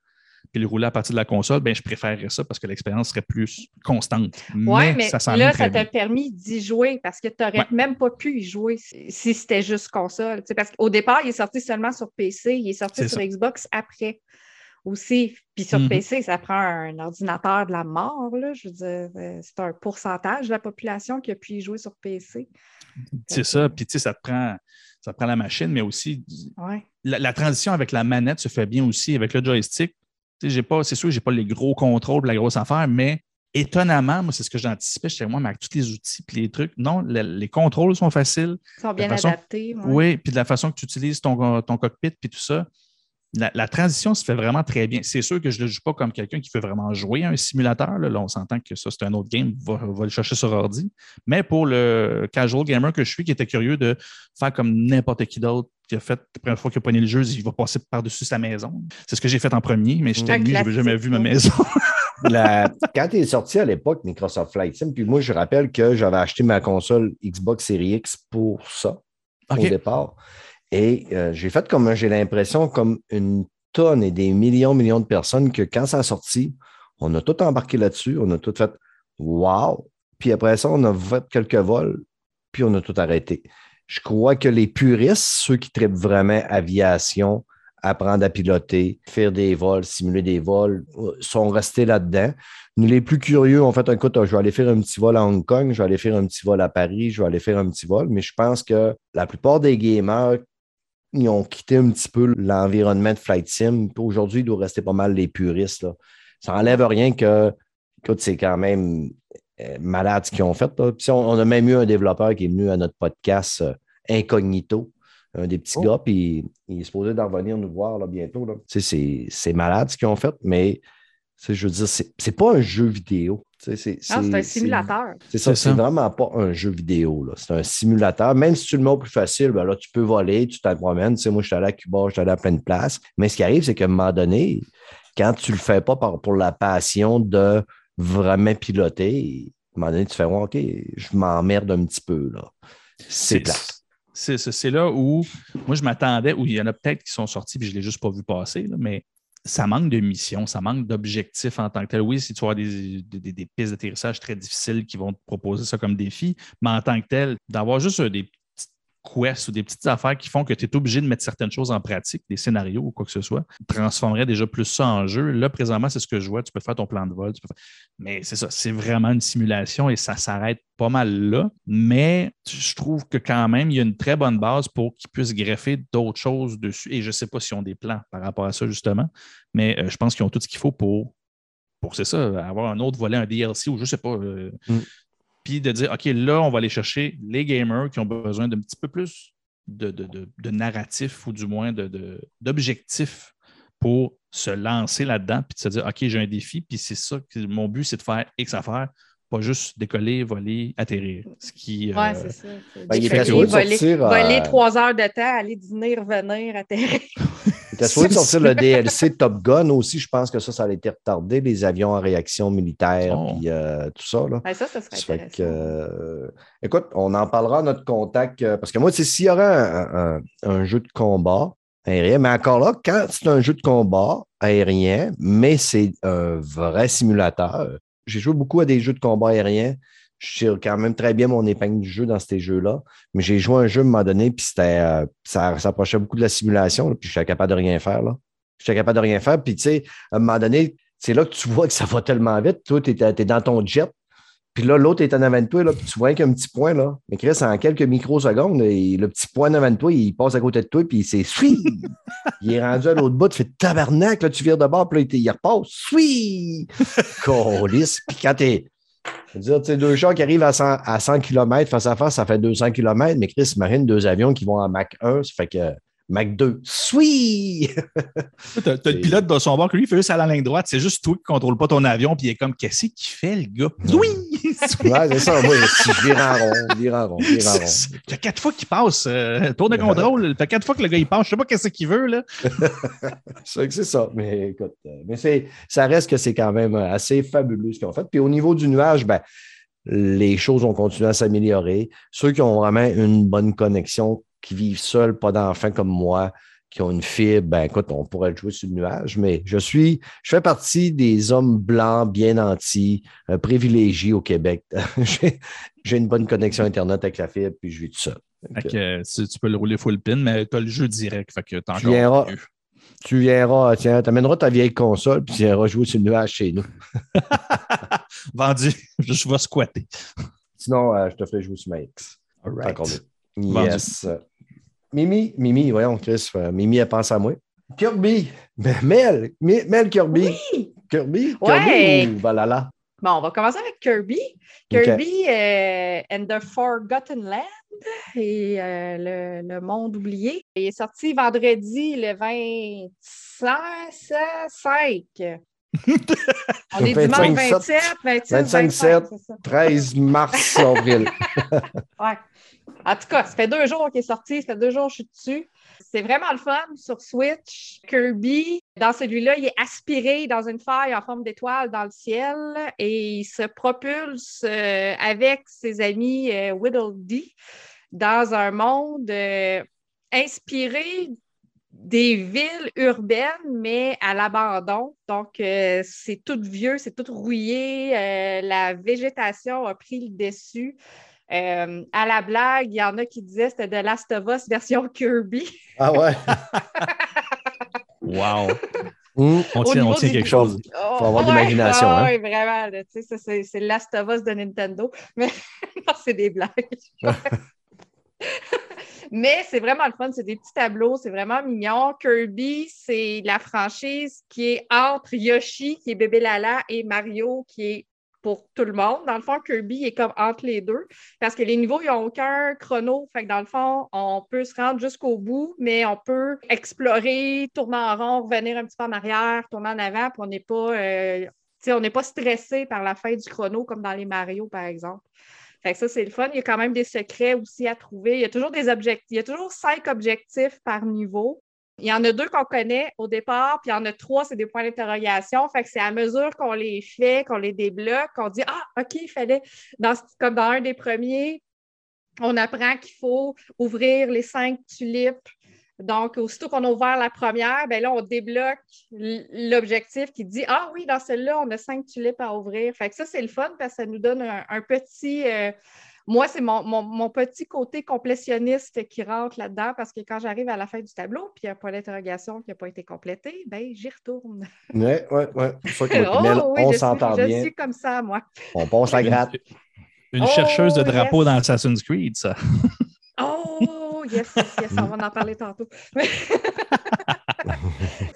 Speaker 2: puis le rouler à partir de la console, ben je préférerais ça parce que l'expérience serait plus constante.
Speaker 3: Oui,
Speaker 2: mais,
Speaker 3: mais
Speaker 2: ça
Speaker 3: là, ça t'a permis d'y jouer parce que tu n'aurais
Speaker 2: Ouais.
Speaker 3: même pas pu y jouer si, c'était juste console. Tu sais, parce qu'au départ, il est sorti seulement sur PC, il est sorti sur
Speaker 2: ça.
Speaker 3: Xbox après aussi. Puis sur
Speaker 2: Mhm.
Speaker 3: PC, ça prend un ordinateur de la mort. Là. Je veux dire, euh, c'est un pourcentage de la population qui a pu y jouer sur PC.
Speaker 2: C'est ça. Puis tu sais, ça te prend. Ça prend la machine, mais aussi
Speaker 3: Ouais.
Speaker 2: la, la transition avec la manette se fait bien aussi avec le joystick. J'ai pas, c'est sûr que je n'ai pas les gros contrôles, la grosse affaire, mais étonnamment, moi, c'est ce que j'anticipais. J'étais moi, mais avec tous les outils et les trucs, non, le- les contrôles sont faciles.
Speaker 3: Ils sont bien
Speaker 2: façon-
Speaker 3: adaptés. ouais.
Speaker 2: Oui, puis de la façon que tu utilises ton, ton cockpit puis tout ça, la, la transition se fait vraiment très bien. C'est sûr que je ne le joue pas comme quelqu'un qui veut vraiment jouer à un simulateur. Là, Là, on s'entend que ça, c'est un autre game, va, va le chercher sur ordi. Mais pour le casual gamer que je suis, qui était curieux de faire comme n'importe qui d'autre qui a fait, la première fois qu'il a pogné le jeu, il va passer par-dessus sa maison. C'est ce que j'ai fait en premier, mais j'étais venu, je n'avais jamais vu ma maison.
Speaker 1: La- Quand il est sorti à l'époque, Microsoft Flight Sim, puis moi, je rappelle que j'avais acheté ma console Xbox Series X pour ça, au départ. Et euh, j'ai fait comme, j'ai l'impression, comme une tonne et des millions, millions de personnes que quand ça a sorti, on a tout embarqué là-dessus, on a tout fait wow. Puis après ça, on a fait quelques vols, puis on a tout arrêté. Je crois que les puristes, ceux qui traitent vraiment aviation, apprendre à piloter, faire des vols, simuler des vols, euh, sont restés là-dedans. Nous, les plus curieux, ont fait coup, je vais aller faire un petit vol à Hong Kong, je vais aller faire un petit vol à Paris, je vais aller faire un petit vol, mais je pense que la plupart des gamers, ils ont quitté un petit peu l'environnement de Flight Sim. Aujourd'hui, il doit rester pas mal les puristes. là. Ça n'enlève rien que, écoute, c'est quand même euh, malade ce qu'ils ont fait. Puis on, on a même eu un développeur qui est venu à notre podcast euh, Incognito, un des petits
Speaker 2: Oh.
Speaker 1: gars, puis il est supposé d'en venir nous voir là, bientôt. là. C'est- c'est malade ce qu'ils ont fait, mais je veux dire, c'est c'est pas un jeu vidéo. Sais, C'est
Speaker 3: Non, c'est un simulateur.
Speaker 1: c'est ça,
Speaker 2: C'est
Speaker 1: vraiment pas un jeu vidéo. là. C'est un simulateur. Même si tu le mets au plus facile, ben là, tu peux voler, tu t'en promènes. Tu sais, moi, je suis allé à Cuba, je suis allé à plein de places. Mais ce qui arrive, c'est qu'à un moment donné, quand tu le fais pas par- pour la passion de vraiment piloter, à un moment donné, tu fais Ouais, OK, je m'emmerde un petit peu. là. C'est-
Speaker 2: c'est là où moi je m'attendais, où il y en a peut-être qui sont sortis, puis je ne l'ai juste pas vu passer, là, mais ça manque de mission, ça manque d'objectif en tant que tel. Oui, si tu as des, pistes d'atterrissage très difficiles qui vont te proposer ça comme défi, mais en tant que tel, d'avoir juste des quests ou des petites affaires qui font que tu es obligé de mettre certaines choses en pratique, des scénarios ou quoi que ce soit, transformerait déjà plus ça en jeu. Là, présentement, c'est ce que je vois. Tu peux faire ton plan de vol. Mais c'est ça, c'est vraiment une simulation et ça s'arrête pas mal là. Mais je trouve que quand même, il y a une très bonne base pour qu'ils puissent greffer d'autres choses dessus. Et je ne sais pas s'ils ont des plans par rapport à ça, justement, mais euh, je pense qu'ils ont tout ce qu'il faut pour pour c'est ça, avoir un autre volet, un DLC ou je sais pas, euh, mm puis de dire, OK, là, on va aller chercher les gamers qui ont besoin d'un petit peu plus de, narratif ou du moins d'objectifs pour se lancer là-dedans, puis de se dire, OK, j'ai un défi, puis c'est ça, mon but, c'est de faire X affaires, pas juste décoller, voler, atterrir. Ce qui.
Speaker 3: Oui, c'est ça. Ben, il est voler, sortir, voler trois heures de temps, aller dîner, revenir, atterrir.
Speaker 1: Il était de sortir le DLC Top Gun aussi. Je pense que ça, ça a été retardé, les avions en réaction militaire, oh. puis euh, tout ça. Là.
Speaker 3: Ben, ça, ça serait intéressant. Que, euh,
Speaker 1: écoute, on en parlera à notre contact. Euh, parce que moi, s'il y aurait un, un, jeu de combat aérien, mais encore là, quand c'est un jeu de combat aérien, mais c'est un vrai simulateur, j'ai joué beaucoup à des jeux de combat aérien je tire quand même très bien mon épingle du jeu dans ces jeux-là. Mais j'ai joué un jeu à un moment donné, puis euh, ça s'approchait beaucoup de la simulation, puis je suis capable de rien faire. Là. Je suis capable de rien faire. Puis, tu sais, à un moment donné, c'est là que tu vois que ça va tellement vite. Toi, tu es, dans ton jet. Puis là, l'autre est en avant de toi, là, puis tu vois qu'il y a un petit point, là. Mais Chris, en quelques microsecondes, le petit point en avant de toi, il passe à côté de toi, puis c'est sui! il est rendu à l'autre bout, tu fais tabarnak, là, tu vires de bord, puis là, il repasse, sui! Colis! Puis quand t'es je veux dire, deux chars qui arrivent à 100, à 100 km face à face, ça fait 200 km, mais Chris, Marine, deux avions qui vont à Mach 1, ça fait que Mac 2. Sweet!
Speaker 2: tu as, le pilote dans son bord, lui, il fait juste à la ligne droite. C'est juste toi qui ne contrôle pas ton avion, puis il est comme, qu'est-ce qu'il fait, le gars? Oui!
Speaker 1: ouais, c'est ça. Moi, si je vire en rond, vire en rond, vire en rond.
Speaker 2: Il y a quatre fois qu'il passe. Euh, tour de contrôle, il fait quatre fois que le gars, il passe. Je ne sais pas qu'est-ce qu'il veut, là.
Speaker 1: c'est c'est ça. Mais écoute, euh, mais ça reste que c'est quand même assez fabuleux ce qu'ils ont fait. Puis au niveau du nuage, ben, les choses ont continué à s'améliorer. Ceux qui ont vraiment une bonne connexion qui vivent seuls, pas d'enfants comme moi, qui ont une fibre, ben écoute, on pourrait jouer sur le nuage, mais je suis, je fais partie des hommes blancs bien nantis, euh, privilégiés au Québec. J'ai une bonne connexion Internet avec la fibre, puis je vis tout seul.
Speaker 2: tu, peux le rouler full pin, mais tu as le jeu direct. Fait que
Speaker 1: tu viendras, tu viendras, tiens, tu amèneras ta vieille console, puis tu viendras jouer sur le nuage chez nous.
Speaker 2: Vendu, je vais squatter.
Speaker 1: Sinon, euh, je te ferai jouer sur ma X. Yes. Mimi, Mimi, voyons, Chris, euh, Mimi, elle pense à moi. Kirby, Mel, Mel Kirby.
Speaker 3: Oui.
Speaker 1: Kirby, Kirby ou Valhalla?
Speaker 3: Bon, on va commencer avec Kirby. Kirby euh, and the Forgotten Land et euh, le, le, monde oublié. Il est sorti vendredi le 25. on est dimanche 27, 27, 25, 27,
Speaker 1: 13 mars, avril.
Speaker 3: ouais. En tout cas, ça fait deux jours qu'il est sorti, ça fait deux jours que je suis dessus. C'est vraiment le fun sur Switch. Kirby, dans celui-là, il est aspiré dans une faille en forme d'étoile dans le ciel et il se propulse euh, avec ses amis euh, Whittle Dee dans un monde euh, inspiré des villes urbaines, mais à l'abandon. Donc, c'est tout vieux, c'est tout rouillé. la végétation a pris le dessus. Euh, à la blague, il y en a qui disaient que c'était de Last of Us version Kirby.
Speaker 1: Ah ouais?
Speaker 2: wow! on tient, on tient quelque chose. Il
Speaker 1: faut avoir de l'imagination.
Speaker 3: Oh,
Speaker 1: hein?
Speaker 3: Oui, vraiment. c'est Last of Us de Nintendo. Mais non, c'est des blagues. Mais c'est vraiment le fun, c'est des petits tableaux, c'est vraiment mignon. Kirby, c'est la franchise qui est entre Yoshi, qui est bébé Lala, et Mario, qui est pour tout le monde. Dans le fond, Kirby est comme entre les deux parce que les niveaux, ils n'ont aucun chrono. Fait que dans le fond, on peut se rendre jusqu'au bout, mais on peut explorer, tourner en rond, revenir un petit peu en arrière, tourner en avant, puis on n'est pas, euh, on n'est pas stressé par la fin du chrono comme dans les Mario, par exemple. Fait que ça, c'est le fun. Il y a quand même des secrets aussi à trouver. Il y a toujours des objectifs. Il y a toujours cinq objectifs par niveau. Il y en a deux qu'on connaît au départ, puis il y en a trois, c'est des points d'interrogation. Fait que c'est à mesure qu'on les fait, qu'on les débloque, qu'on dit Ah, OK, il fallait, dans, comme dans un des premiers, on apprend qu'il faut ouvrir les cinq tulipes Donc, aussitôt qu'on a ouvert la première, ben là, on débloque l'objectif qui dit Ah oui, dans celle-là, on a cinq tulipes à ouvrir. Fait que ça, c'est le fun parce que ça nous donne un, petit. Euh, moi, c'est mon, petit côté complétionniste qui rentre là-dedans parce que quand j'arrive à la fin du tableau, puis il n'y a pas d'interrogation qui n'a pas été complété, ben j'y retourne.
Speaker 1: Oui, oui, oui. oh, oui, on s'entend bien.
Speaker 3: Je suis comme ça, moi.
Speaker 1: On passe la gratte.
Speaker 2: Une, chercheuse de oh, drapeau dans Assassin's Creed, ça.
Speaker 3: oh, yes, yes, on va en parler tantôt.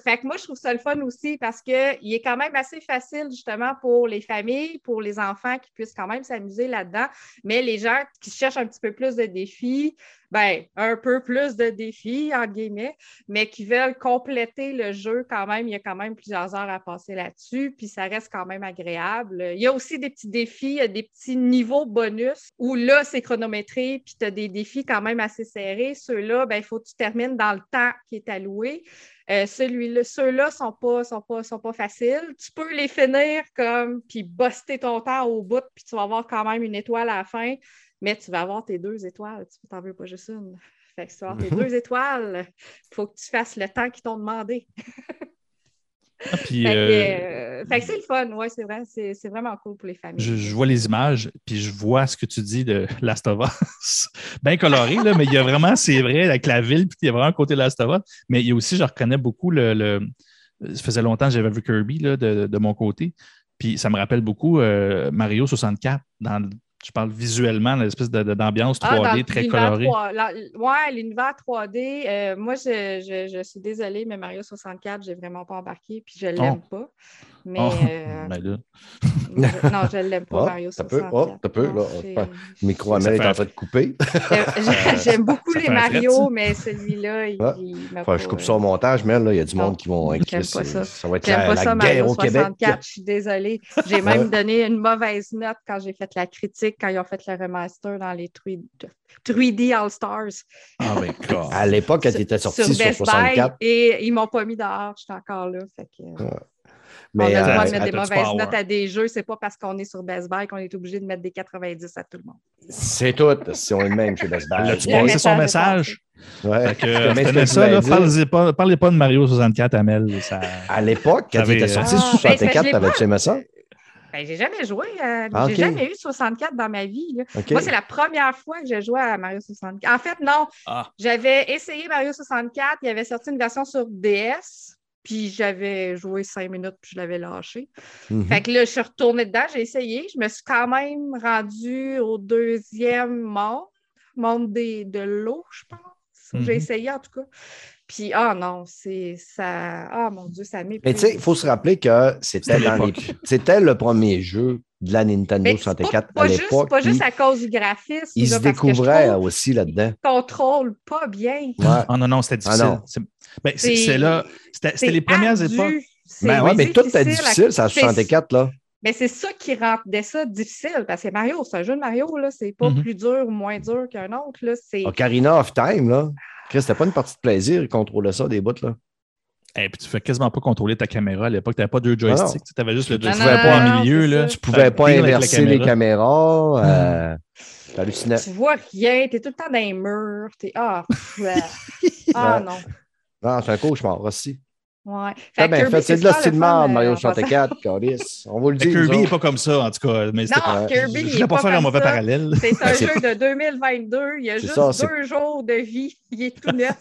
Speaker 3: fait que moi, je trouve ça le fun aussi parce qu'il est quand même assez facile justement pour les familles, pour les enfants qui puissent quand même s'amuser là-dedans. Mais les gens qui cherchent un petit peu plus de défis, ben, un peu plus de défis, en guillemets, mais qui veulent compléter le jeu quand même. Il y a quand même plusieurs heures à passer là-dessus, puis ça reste quand même agréable. Il y a aussi des petits défis, des petits niveaux bonus où là, c'est chronométré, puis tu as des défis quand même assez serrés. Ceux-là, ben, il faut que tu termines dans le temps qui est alloué. Euh, ceux-là ne sont pas, sont, pas, sont pas faciles. Tu peux les finir comme, puis buster ton temps au bout, puis tu vas avoir quand même une étoile à la fin, mais tu vas avoir tes deux étoiles. Tu t'en veux pas juste une. Fait que tu vas avoir tes deux étoiles. Il faut que tu fasses le temps qu'ils t'ont demandé.
Speaker 2: Ah, puis,
Speaker 3: fait, que, euh, c'est le fun, ouais, c'est vrai, c'est vraiment cool pour les familles.
Speaker 2: Je, vois les images, puis je vois ce que tu dis de Last of Us. Bien coloré, là, mais il y a vraiment, c'est vrai, avec la ville, puis il y a vraiment un côté Last of Us. Mais il y a aussi, je reconnais beaucoup le. ça faisait longtemps que j'avais vu Kirby là, de, de, mon côté. Puis ça me rappelle beaucoup euh, Mario 64 dans, je parle visuellement, l'espèce d'ambiance 3D ah, très colorée.
Speaker 3: Oui, l'univers 3D. Euh, moi, je, je, suis désolée, mais Mario 64, je n'ai vraiment pas embarqué, puis je ne l'aime oh. pas. Mais, oh, euh, ben non, je ne l'aime pas, Mario 64.
Speaker 1: Oh, t'as peu, là. Le micro Amel est en train de couper.
Speaker 3: J'aime beaucoup les Mario, mais celui-là, il,
Speaker 1: enfin, Je coupe ça au montage, mais là, il y a du monde qui vont
Speaker 3: écrire. ça. ça va être la, pas ça, guerre Mario au 64, Québec. Je suis désolée. J'ai même donné une mauvaise note quand j'ai fait la critique, quand ils ont fait le remaster dans les 3D All-Stars.
Speaker 1: Oh my God. À l'époque, quand il était sorti sur, sur 64.
Speaker 3: et ils ne m'ont pas mis dehors, j'étais encore là. Fait que... Mais, on a le droit de mettre des mauvaises notes à des jeux. C'est pas parce qu'on est sur Best Buy qu'on est obligé de mettre des 90 à tout le monde.
Speaker 1: C'est tout. Si on est le même chez Best Buy.
Speaker 2: tu passé son message? Ouais. Que, ça, là, parlez, pas, parlez pas de Mario 64, Amel. Ça...
Speaker 1: À l'époque, quand il était sorti sur 64, t'avais-tu aimé ça?
Speaker 3: Ben, j'ai jamais joué. Euh, ah, j'ai jamais eu 64 dans ma vie. Moi, c'est la première fois que j'ai joué à Mario 64. En fait, non. Ah. J'avais essayé Mario 64. Il y avait sorti une version sur DS. Puis j'avais joué cinq minutes, puis je l'avais lâché. Mhm. Fait que là, je suis retournée dedans, j'ai essayé. Je me suis quand même rendue au deuxième monde, monde des, de l'eau, je pense. J'ai mhm. essayé en tout cas. Puis, ah non, c'est ça. Ah mon Dieu, ça m'est.
Speaker 1: Mais tu sais, il faut se rappeler que c'était c'était le premier jeu de la Nintendo 64 à l'époque.
Speaker 3: Pas juste à cause du graphisme.
Speaker 1: Il se découvrait aussi là-dedans.
Speaker 3: Il contrôle pas bien.
Speaker 2: Oh non, non, c'était ah, difficile. Ben, c'est là. C'était les premières époques.
Speaker 1: Ben ouais, mais tout était difficile, ça 64, là.
Speaker 3: Mais c'est ça qui rendait ça difficile, parce que Mario, c'est un jeu de Mario, là, c'est pas mm-hmm. plus dur ou moins dur qu'un autre. Là,
Speaker 1: Ocarina of Time, là. Chris, c'était pas une partie de plaisir, de contrôler ça des bouts, là.
Speaker 2: Et eh, puis tu fais quasiment pas contrôler ta caméra à l'époque. Tu n'avais pas deux joysticks. Tu avais juste le joystick. Tu pouvais pas en milieu. Là.
Speaker 1: Tu pouvais pas inverser les caméras. Euh, hallucinant.
Speaker 3: Tu vois rien. Tu es tout le temps dans les murs. Es... Ah, ah non.
Speaker 1: Non, c'est un cauchemar aussi.
Speaker 3: Ouais.
Speaker 1: Fait bien fait. C'est de la style merde, Mario 64, Caris. On va le dire.
Speaker 2: Kirby n'est pas comme ça, en tout cas. Mais
Speaker 3: non, Kirby. Je ne voulais
Speaker 2: pas faire un mauvais parallèle.
Speaker 3: C'est un jeu de 2022. Il y a juste deux jours de vie. Il est tout neuf.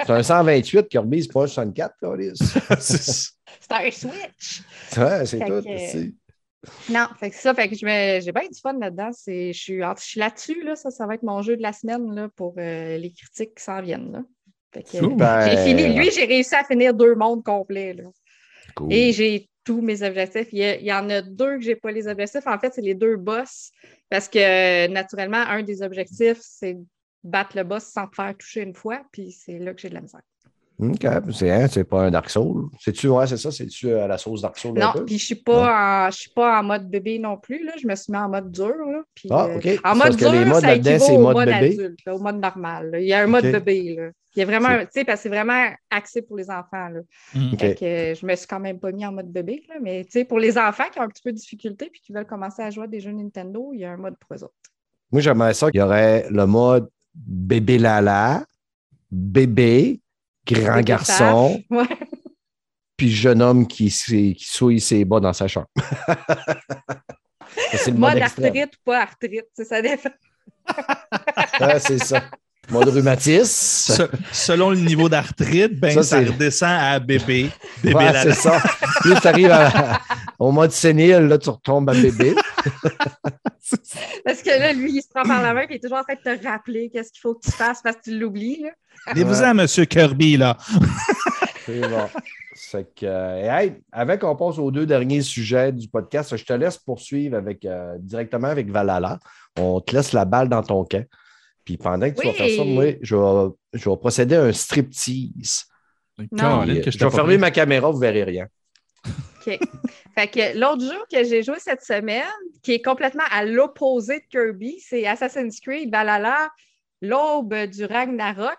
Speaker 1: C'est un 128 Kirby, c'est pas un 64,
Speaker 3: c'est un Switch.
Speaker 1: Ouais, c'est tout.
Speaker 3: Non, fait que ça, fait que j'ai bien du fun là-dedans. Je suis, suis là-dessus, là, ça, ça va être mon jeu de la semaine là, pour euh, les critiques qui s'en viennent. Là. J'ai fini. Lui, j'ai réussi à finir deux mondes complets. Là. Et j'ai tous mes objectifs. Il y, en a deux que j'ai pas les objectifs. En fait, c'est les deux boss. Parce que naturellement, un des objectifs, c'est battre le boss sans te faire toucher une fois, puis c'est là que j'ai de la misère.
Speaker 1: OK. C'est hein, pas un Dark Soul. C'est-tu, ouais, c'est ça? C'est-tu à euh, la sauce Dark Soul?
Speaker 3: Non, puis je suis pas, en, je suis pas en mode bébé non plus. Là. Je me suis mis en mode dur. Là, puis,
Speaker 1: ah, OK. Euh,
Speaker 3: en mode dur, les modes ça équivaut au mode, mode adulte, au mode normal. Il y a un mode bébé. Là. Il y a vraiment, tu sais, parce que c'est vraiment axé pour les enfants. Là. Mm. que, je me suis quand même pas mis en mode bébé. Là, mais tu sais, pour les enfants qui ont un petit peu de difficulté puis qui veulent commencer à jouer à des jeux Nintendo, il y a un mode pour eux autres.
Speaker 1: Moi, j'aimerais ça qu'il y aurait le mode bébé Lala, bébé, grand garçon,
Speaker 3: Ouais.
Speaker 1: puis jeune homme qui, souille ses bas dans sa chambre. c'est le
Speaker 3: Mode
Speaker 1: mode
Speaker 3: arthrite ou pas arthrite, sais, ça dépend.
Speaker 1: Ouais, c'est ça. Mode rhumatisme.
Speaker 2: Se- selon le niveau d'arthrite, ben,
Speaker 1: Ça,
Speaker 2: ça,
Speaker 1: c'est-
Speaker 2: redescend à bébé. Bébé
Speaker 1: Ouais,
Speaker 2: la-
Speaker 1: c'est ça. Plus tu arrives au mode sénile, là, tu retombes à bébé.
Speaker 3: Parce que là, lui, il se prend par la main et il est toujours en train de te rappeler qu'est-ce qu'il faut que tu fasses parce que tu l'oublies. là.
Speaker 2: Allez-vous-en, monsieur Kirby, là.
Speaker 1: C'est bon. C'est que, euh, hey, avant qu'on passe aux deux derniers sujets du podcast, je te laisse poursuivre avec, euh, directement avec Valhalla. On te laisse la balle dans ton camp. Puis pendant que tu vas faire ça, moi, je vais, je vais procéder à un striptease.
Speaker 2: Que
Speaker 1: je vais fermer ma caméra, vous verrez rien.
Speaker 3: OK. Fait que l'autre jeu que j'ai joué cette semaine, qui est complètement à l'opposé de Kirby, c'est Assassin's Creed Valhalla, l'aube du Ragnarok,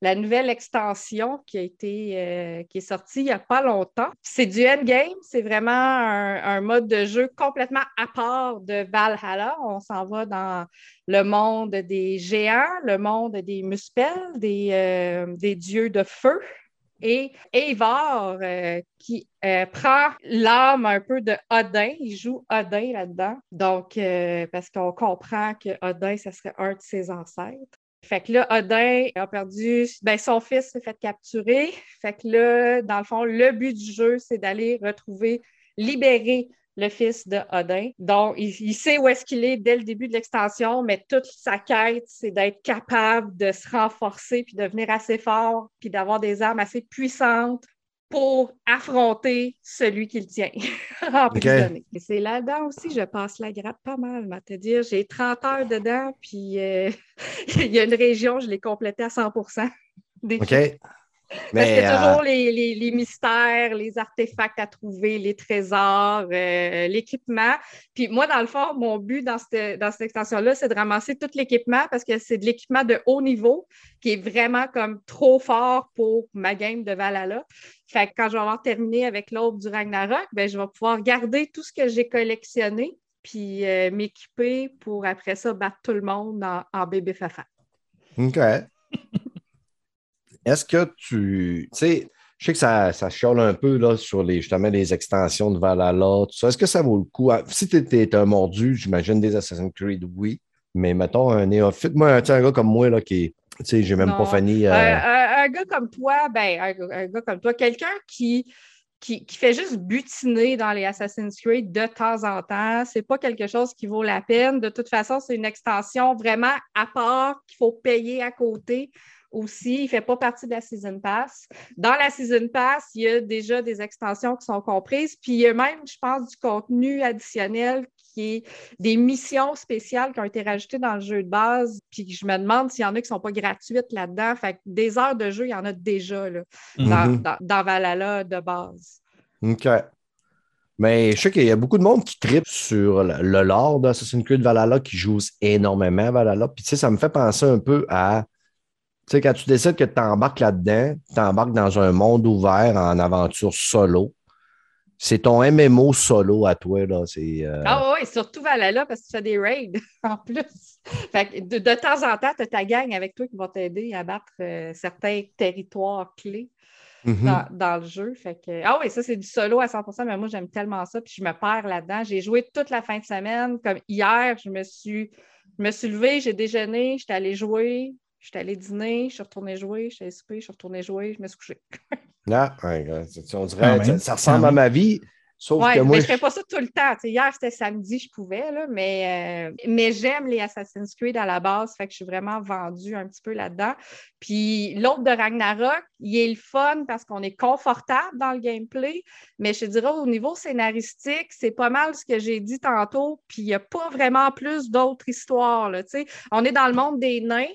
Speaker 3: la nouvelle extension qui a été euh, qui est sortie il n'y a pas longtemps. C'est du endgame, c'est vraiment un, mode de jeu complètement à part de Valhalla. On s'en va dans le monde des géants, le monde des muspels, des, euh, des dieux de feu. Et Eivor, euh, qui euh, prend l'âme un peu de Odin, il joue Odin là-dedans. Donc, euh, parce qu'on comprend que Odin, ça serait un de ses ancêtres. Fait que là, Odin a perdu, ben, son fils s'est fait capturer. Fait que là, dans le fond, le but du jeu, c'est d'aller retrouver, libérer le fils de Odin. Donc, il, il sait où est-ce qu'il est dès le début de l'extension, mais toute sa quête, c'est d'être capable de se renforcer, puis de devenir assez fort, puis d'avoir des armes assez puissantes pour affronter celui qui le tient emprisonné. C'est là-dedans aussi, je passe la gratte pas mal, à te dire. J'ai 30 heures dedans, puis euh, il y a une région, je l'ai complétée à 100 Des-
Speaker 1: OK?
Speaker 3: Parce
Speaker 1: Mais,
Speaker 3: qu'il y a
Speaker 1: euh,
Speaker 3: toujours les, les- les mystères, les artefacts à trouver, les trésors, euh, l'équipement. Puis moi, dans le fond, mon but dans cette, dans cette extension-là, c'est de ramasser tout l'équipement parce que c'est de l'équipement de haut niveau qui est vraiment comme trop fort pour ma game de Valhalla. Fait que quand je vais avoir terminé avec l'autre du Ragnarok, ben, je vais pouvoir garder tout ce que j'ai collectionné puis euh, m'équiper pour après ça battre tout le monde en, en bébé fafa.
Speaker 1: OK. Est-ce que tu. Tu sais, je sais que ça, ça chiale un peu là, sur les, justement les extensions de Valhalla, tout ça. Est-ce que ça vaut le coup? Ah, Si tu étais un mordu, j'imagine des Assassin's Creed, oui. Mais mettons un néophyte, moi, un gars comme moi là, qui. Tu sais, j'ai même
Speaker 3: Non.
Speaker 1: pas fini. euh,
Speaker 3: Un, un- un gars comme toi, ben, un, gars- un gars comme toi, quelqu'un qui, qui, qui fait juste butiner dans les Assassin's Creed de temps en temps, c'est pas quelque chose qui vaut la peine. De toute façon, c'est une extension vraiment à part qu'il faut payer à côté aussi. Il ne fait pas partie de la Season Pass. Dans la Season Pass, il y a déjà des extensions qui sont comprises. Puis il y a même, je pense, du contenu additionnel qui est des missions spéciales qui ont été rajoutées dans le jeu de base. Puis je me demande s'il y en a qui ne sont pas gratuites là-dedans. Fait que des heures de jeu, il y en a déjà là, dans,
Speaker 1: Mhm.
Speaker 3: dans- dans Valhalla de base.
Speaker 1: OK. Mais je sais qu'il y a beaucoup de monde qui tripe sur le le lore d'Assassin's Creed Valhalla, qui joue énormément à Valhalla. Puis tu sais, ça me fait penser un peu à. Tu sais, quand tu décides que tu embarques là-dedans, tu embarques dans un monde ouvert en aventure solo. C'est ton MMO solo à toi, là. Euh,
Speaker 3: Ah oui, surtout Valhalla parce que tu fais des raids en plus. Fait que de, de temps en temps, tu as ta gang avec toi qui va t'aider à battre euh, certains territoires clés.
Speaker 1: mhm.
Speaker 3: dans, dans le jeu. Fait que, ah oui, ça, c'est du solo à 100% mais moi, j'aime tellement ça, puis je me perds là-dedans. J'ai joué toute la fin de semaine. Comme hier, je me suis, je me suis levée, j'ai déjeuné, j'étais allée jouer, j'étais allée dîner, je suis retournée jouer, j'étais allée souper, je suis retournée jouer, je me suis couchée.
Speaker 1: Ah, ouais, on dirait ça, ressemble à ma vie, sauf
Speaker 3: Oui,
Speaker 1: que moi.
Speaker 3: mais je ne fais pas ça tout le temps. Hier, c'était samedi, je pouvais, là, mais, euh, mais j'aime les Assassin's Creed à la base, fait que je suis vraiment vendue un petit peu là-dedans. Puis l'autre de Ragnarok, il est le fun parce qu'on est confortable dans le gameplay, mais je te dirais au niveau scénaristique, c'est pas mal ce que j'ai dit tantôt, puis il n'y a pas vraiment plus d'autres histoires. Là, tu sais. on est dans le monde des nains.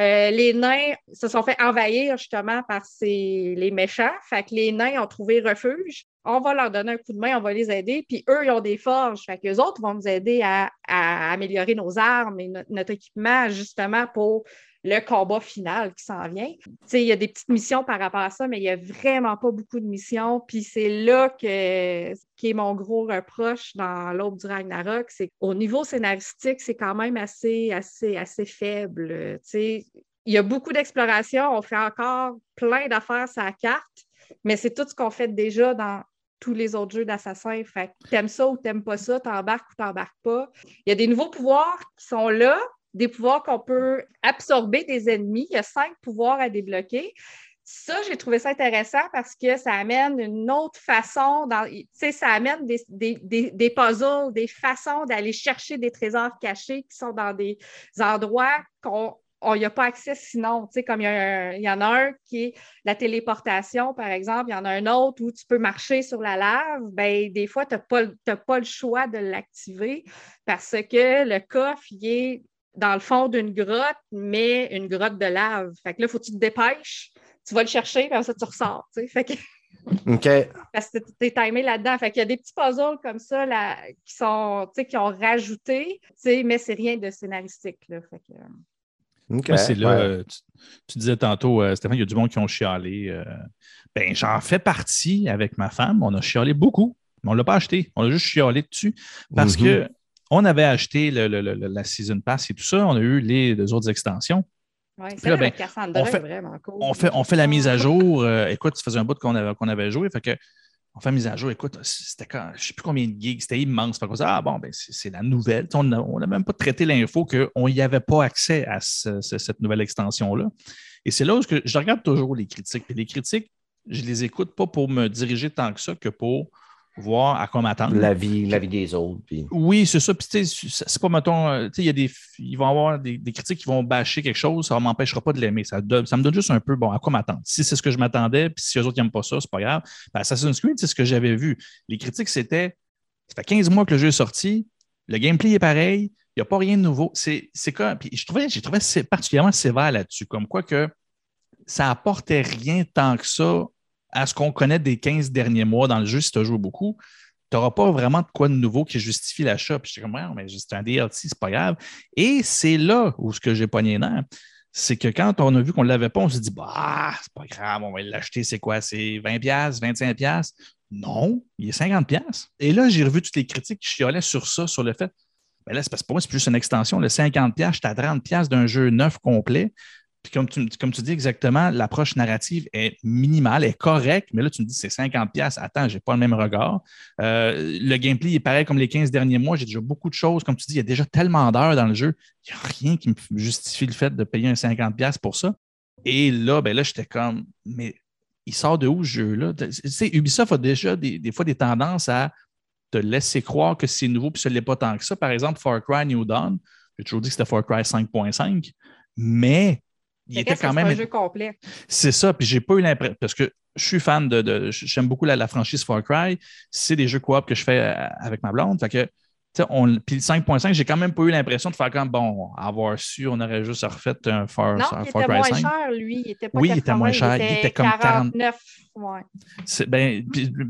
Speaker 3: Euh, les nains se sont fait envahir justement par ces, les méchants. Fait que les nains ont trouvé refuge. On va leur donner un coup de main, on va les aider. Puis eux, ils ont des forges. Fait que les autres vont nous aider à, améliorer nos armes et no- notre équipement justement pour le combat final qui s'en vient. Il y a des petites missions par rapport à ça, mais il n'y a vraiment pas beaucoup de missions. Puis c'est là que qui est mon gros reproche dans l'Aube du Ragnarok, c'est au niveau scénaristique, c'est quand même assez, assez, assez faible. Il y a beaucoup d'exploration. On fait encore plein d'affaires sur la carte, mais c'est tout ce qu'on fait déjà dans tous les autres jeux d'assassins. Fait t'aimes ça ou t'aimes pas ça, t'embarques ou t'embarques pas. Il y a des nouveaux pouvoirs qui sont là, des pouvoirs qu'on peut absorber des ennemis. Il y a cinq pouvoirs à débloquer. Ça, j'ai trouvé ça intéressant parce que ça amène une autre façon, dans, ça amène des, des, des, puzzles, des façons d'aller chercher des trésors cachés qui sont dans des endroits qu'on n'y a pas accès sinon. Comme il y, en a un qui est la téléportation, par exemple, il y en a un autre où tu peux marcher sur la lave. Ben, des fois, tu n'as pas, le choix de l'activer parce que le coffre, il est dans le fond d'une grotte, mais une grotte de lave. Fait que là, il faut que tu te dépêches, tu vas le chercher, puis après ça, tu ressors. Fait que...
Speaker 1: OK.
Speaker 3: Parce que tu es timé là-dedans. Fait qu'il y a des petits puzzles comme ça là, qui sont qui ont rajouté, mais c'est rien de scénaristique. Là. Fait
Speaker 2: que... c'est là, euh, tu, disais tantôt, euh, Stéphane, il y a du monde qui ont chialé. Euh, ben, j'en fais partie avec ma femme. On a chialé beaucoup, mais on ne l'a pas acheté. On a juste chialé dessus parce mm-hmm. que on avait acheté la Season Pass et tout ça. On a eu les deux autres extensions.
Speaker 3: Oui, c'est ben, on fait, cool.
Speaker 2: On fait, on fait la mise à jour. Euh, écoute, tu faisais un bout qu'on avait, qu'on avait joué. Fait que, on fait la mise à jour. Écoute, c'était quand, je ne sais plus combien de gigs, c'était immense. Fait ah bon, ben, c'est, la nouvelle. on n'a même pas traité l'info qu'on n'y avait pas accès à cette nouvelle extension-là. Et c'est là où je, je regarde toujours les critiques. Et les critiques, je les écoute pas pour me diriger tant que ça que pour voir à quoi m'attendre.
Speaker 1: La vie, la vie des autres.
Speaker 2: Oui, c'est ça. Puis, c'est pas, mettons, euh, il y a des, ils vont avoir des, critiques qui vont bâcher quelque chose, ça ne m'empêchera pas de l'aimer. Ça, ça, me donne juste un peu, bon, à quoi m'attendre. Si c'est ce que je m'attendais, puis si les autres n'aiment pas ça, c'est pas grave. Ben, Assassin's Creed, c'est ce que j'avais vu. Les critiques, c'était, ça fait 15 mois que le jeu est sorti, le gameplay est pareil, il n'y a pas rien de nouveau. C'est quoi? Puis, je trouvais, j'ai trouvé particulièrement sévère là-dessus, comme quoi que ça apportait rien tant que ça à ce qu'on connaît des 15 derniers mois dans le jeu, si tu as joué beaucoup, tu n'auras pas vraiment de quoi de nouveau qui justifie l'achat. Puis j'étais comme, ouais, mais c'est un DLC, c'est pas grave. Et c'est là où ce que j'ai pogné l'air, c'est que quand on a vu qu'on ne l'avait pas, on s'est dit, bah, c'est pas grave, on va l'acheter, c'est quoi? C'est 20$, 25$? Non, il est 50$. Et là, j'ai revu toutes les critiques qui chiolaient sur ça, sur le fait. Mais là, c'est parce que pour moi, c'est plus une extension. Le 50$, j'étais à 30$ d'un jeu neuf complet. Puis comme tu, comme tu dis exactement, l'approche narrative est minimale, est correcte, mais là, tu me dis c'est 50$. Attends, je n'ai pas le même regard. Euh, le gameplay est pareil comme les 15 derniers mois. J'ai déjà beaucoup de choses. Comme tu dis, il y a déjà tellement d'heures dans le jeu. Il n'y a rien qui me justifie le fait de payer un 50$ pour ça. Et là, ben là, j'étais comme, mais il sort de où ce jeu-là? Tu sais, Ubisoft a déjà des, des, fois des tendances à te laisser croire que c'est nouveau, puis ce n'est pas tant que ça. Par exemple, Far Cry New Dawn, j'ai toujours dit que c'était Far Cry 5.5, mais
Speaker 3: il était quand même. un jeu complet.
Speaker 2: C'est ça, puis j'ai pas eu l'impression. Parce que je suis fan de. J'aime beaucoup la, franchise Far Cry. C'est des jeux coop que je fais euh, avec ma blonde. Fait que. On, puis le 5.5, j'ai quand même pas eu l'impression de faire comme bon, avoir su, on aurait juste refait un Far,
Speaker 3: non,
Speaker 2: Far,
Speaker 3: il était moins cher, lui. Il était pas
Speaker 2: oui, il était moins cher. Il était, comme
Speaker 3: 49. Ouais.
Speaker 2: Ben,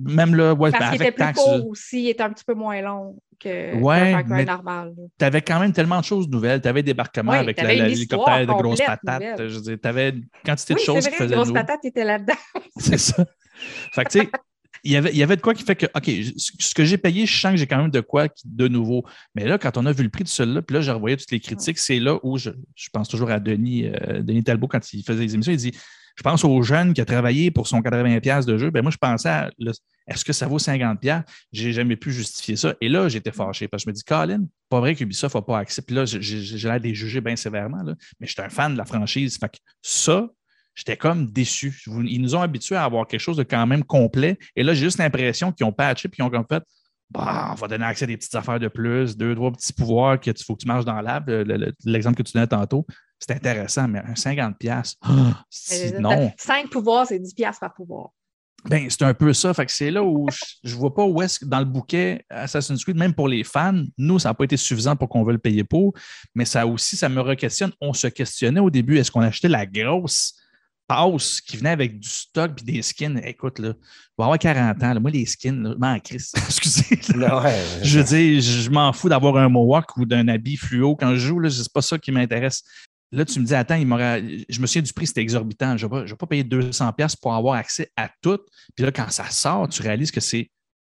Speaker 2: même là, ouais,
Speaker 3: Parce
Speaker 2: ben,
Speaker 3: qu'il était plus court aussi, il était un petit peu moins long que
Speaker 2: ouais,
Speaker 3: Cry normal.
Speaker 2: Tu avais quand même tellement de choses nouvelles. Tu avais débarquement avec l'hélicoptère de grosses patates. Je tu avais une quantité de choses
Speaker 3: qui
Speaker 2: faisaient.
Speaker 3: Les grosses patates étaient là-dedans.
Speaker 2: C'est ça. Fait que, tu sais, il y, avait, il y avait de quoi qui fait que, OK, ce que j'ai payé, je sens que j'ai quand même de quoi de nouveau. Mais là, quand on a vu le prix de celui-là, puis là, j'ai revoyé toutes les critiques, c'est là où je, je, pense toujours à Denis, euh, Denis Talbot quand il faisait les émissions. Il dit Je pense aux jeunes qui a travaillé pour son 80$ de jeu. Ben moi, je pensais à est-ce que ça vaut 50$? J'ai jamais pu justifier ça. Et là, j'étais fâché parce que je me dis, Colin, pas vrai qu'Ubisoft n'a pas accès. Puis là, j'ai l'air de les juger bien sévèrement. Là. Mais j'étais un fan de la franchise. Fait que ça, j'étais comme déçu. Ils nous ont habitués à avoir quelque chose de quand même complet. Et là, j'ai juste l'impression qu'ils ont patché et qu'ils ont comme fait bah, on va donner accès à des petites affaires de plus, deux, trois petits pouvoirs qu'il faut que tu marches dans l'ab. L'exemple que tu donnais tantôt, c'est intéressant, mais un 50$, oh, non.
Speaker 3: 5 pouvoirs, c'est 10$ par pouvoir.
Speaker 2: Ben, c'est un peu ça. Fait que c'est là où je ne vois pas où est-ce que dans le bouquet Assassin's Creed, même pour les fans, nous, ça n'a pas été suffisant pour qu'on veuille le payer pour, mais ça aussi, ça me re-questionne. On se questionnait au début, est-ce qu'on achetait la grosse passe qui venait avec du stock et des skins? Écoute, là, je vais avoir 40 ans. moi, les skins, je m'en crisse. Excusez. je veux dire, je m'en fous d'avoir un mohawk ou d'un habit fluo quand je joue. Ce n'est pas ça qui m'intéresse. Là, tu me dis, attends, il je me souviens du prix, c'était exorbitant. Je ne vais, pas payer 200$ pour avoir accès à tout. Puis là, quand ça sort, tu réalises que c'est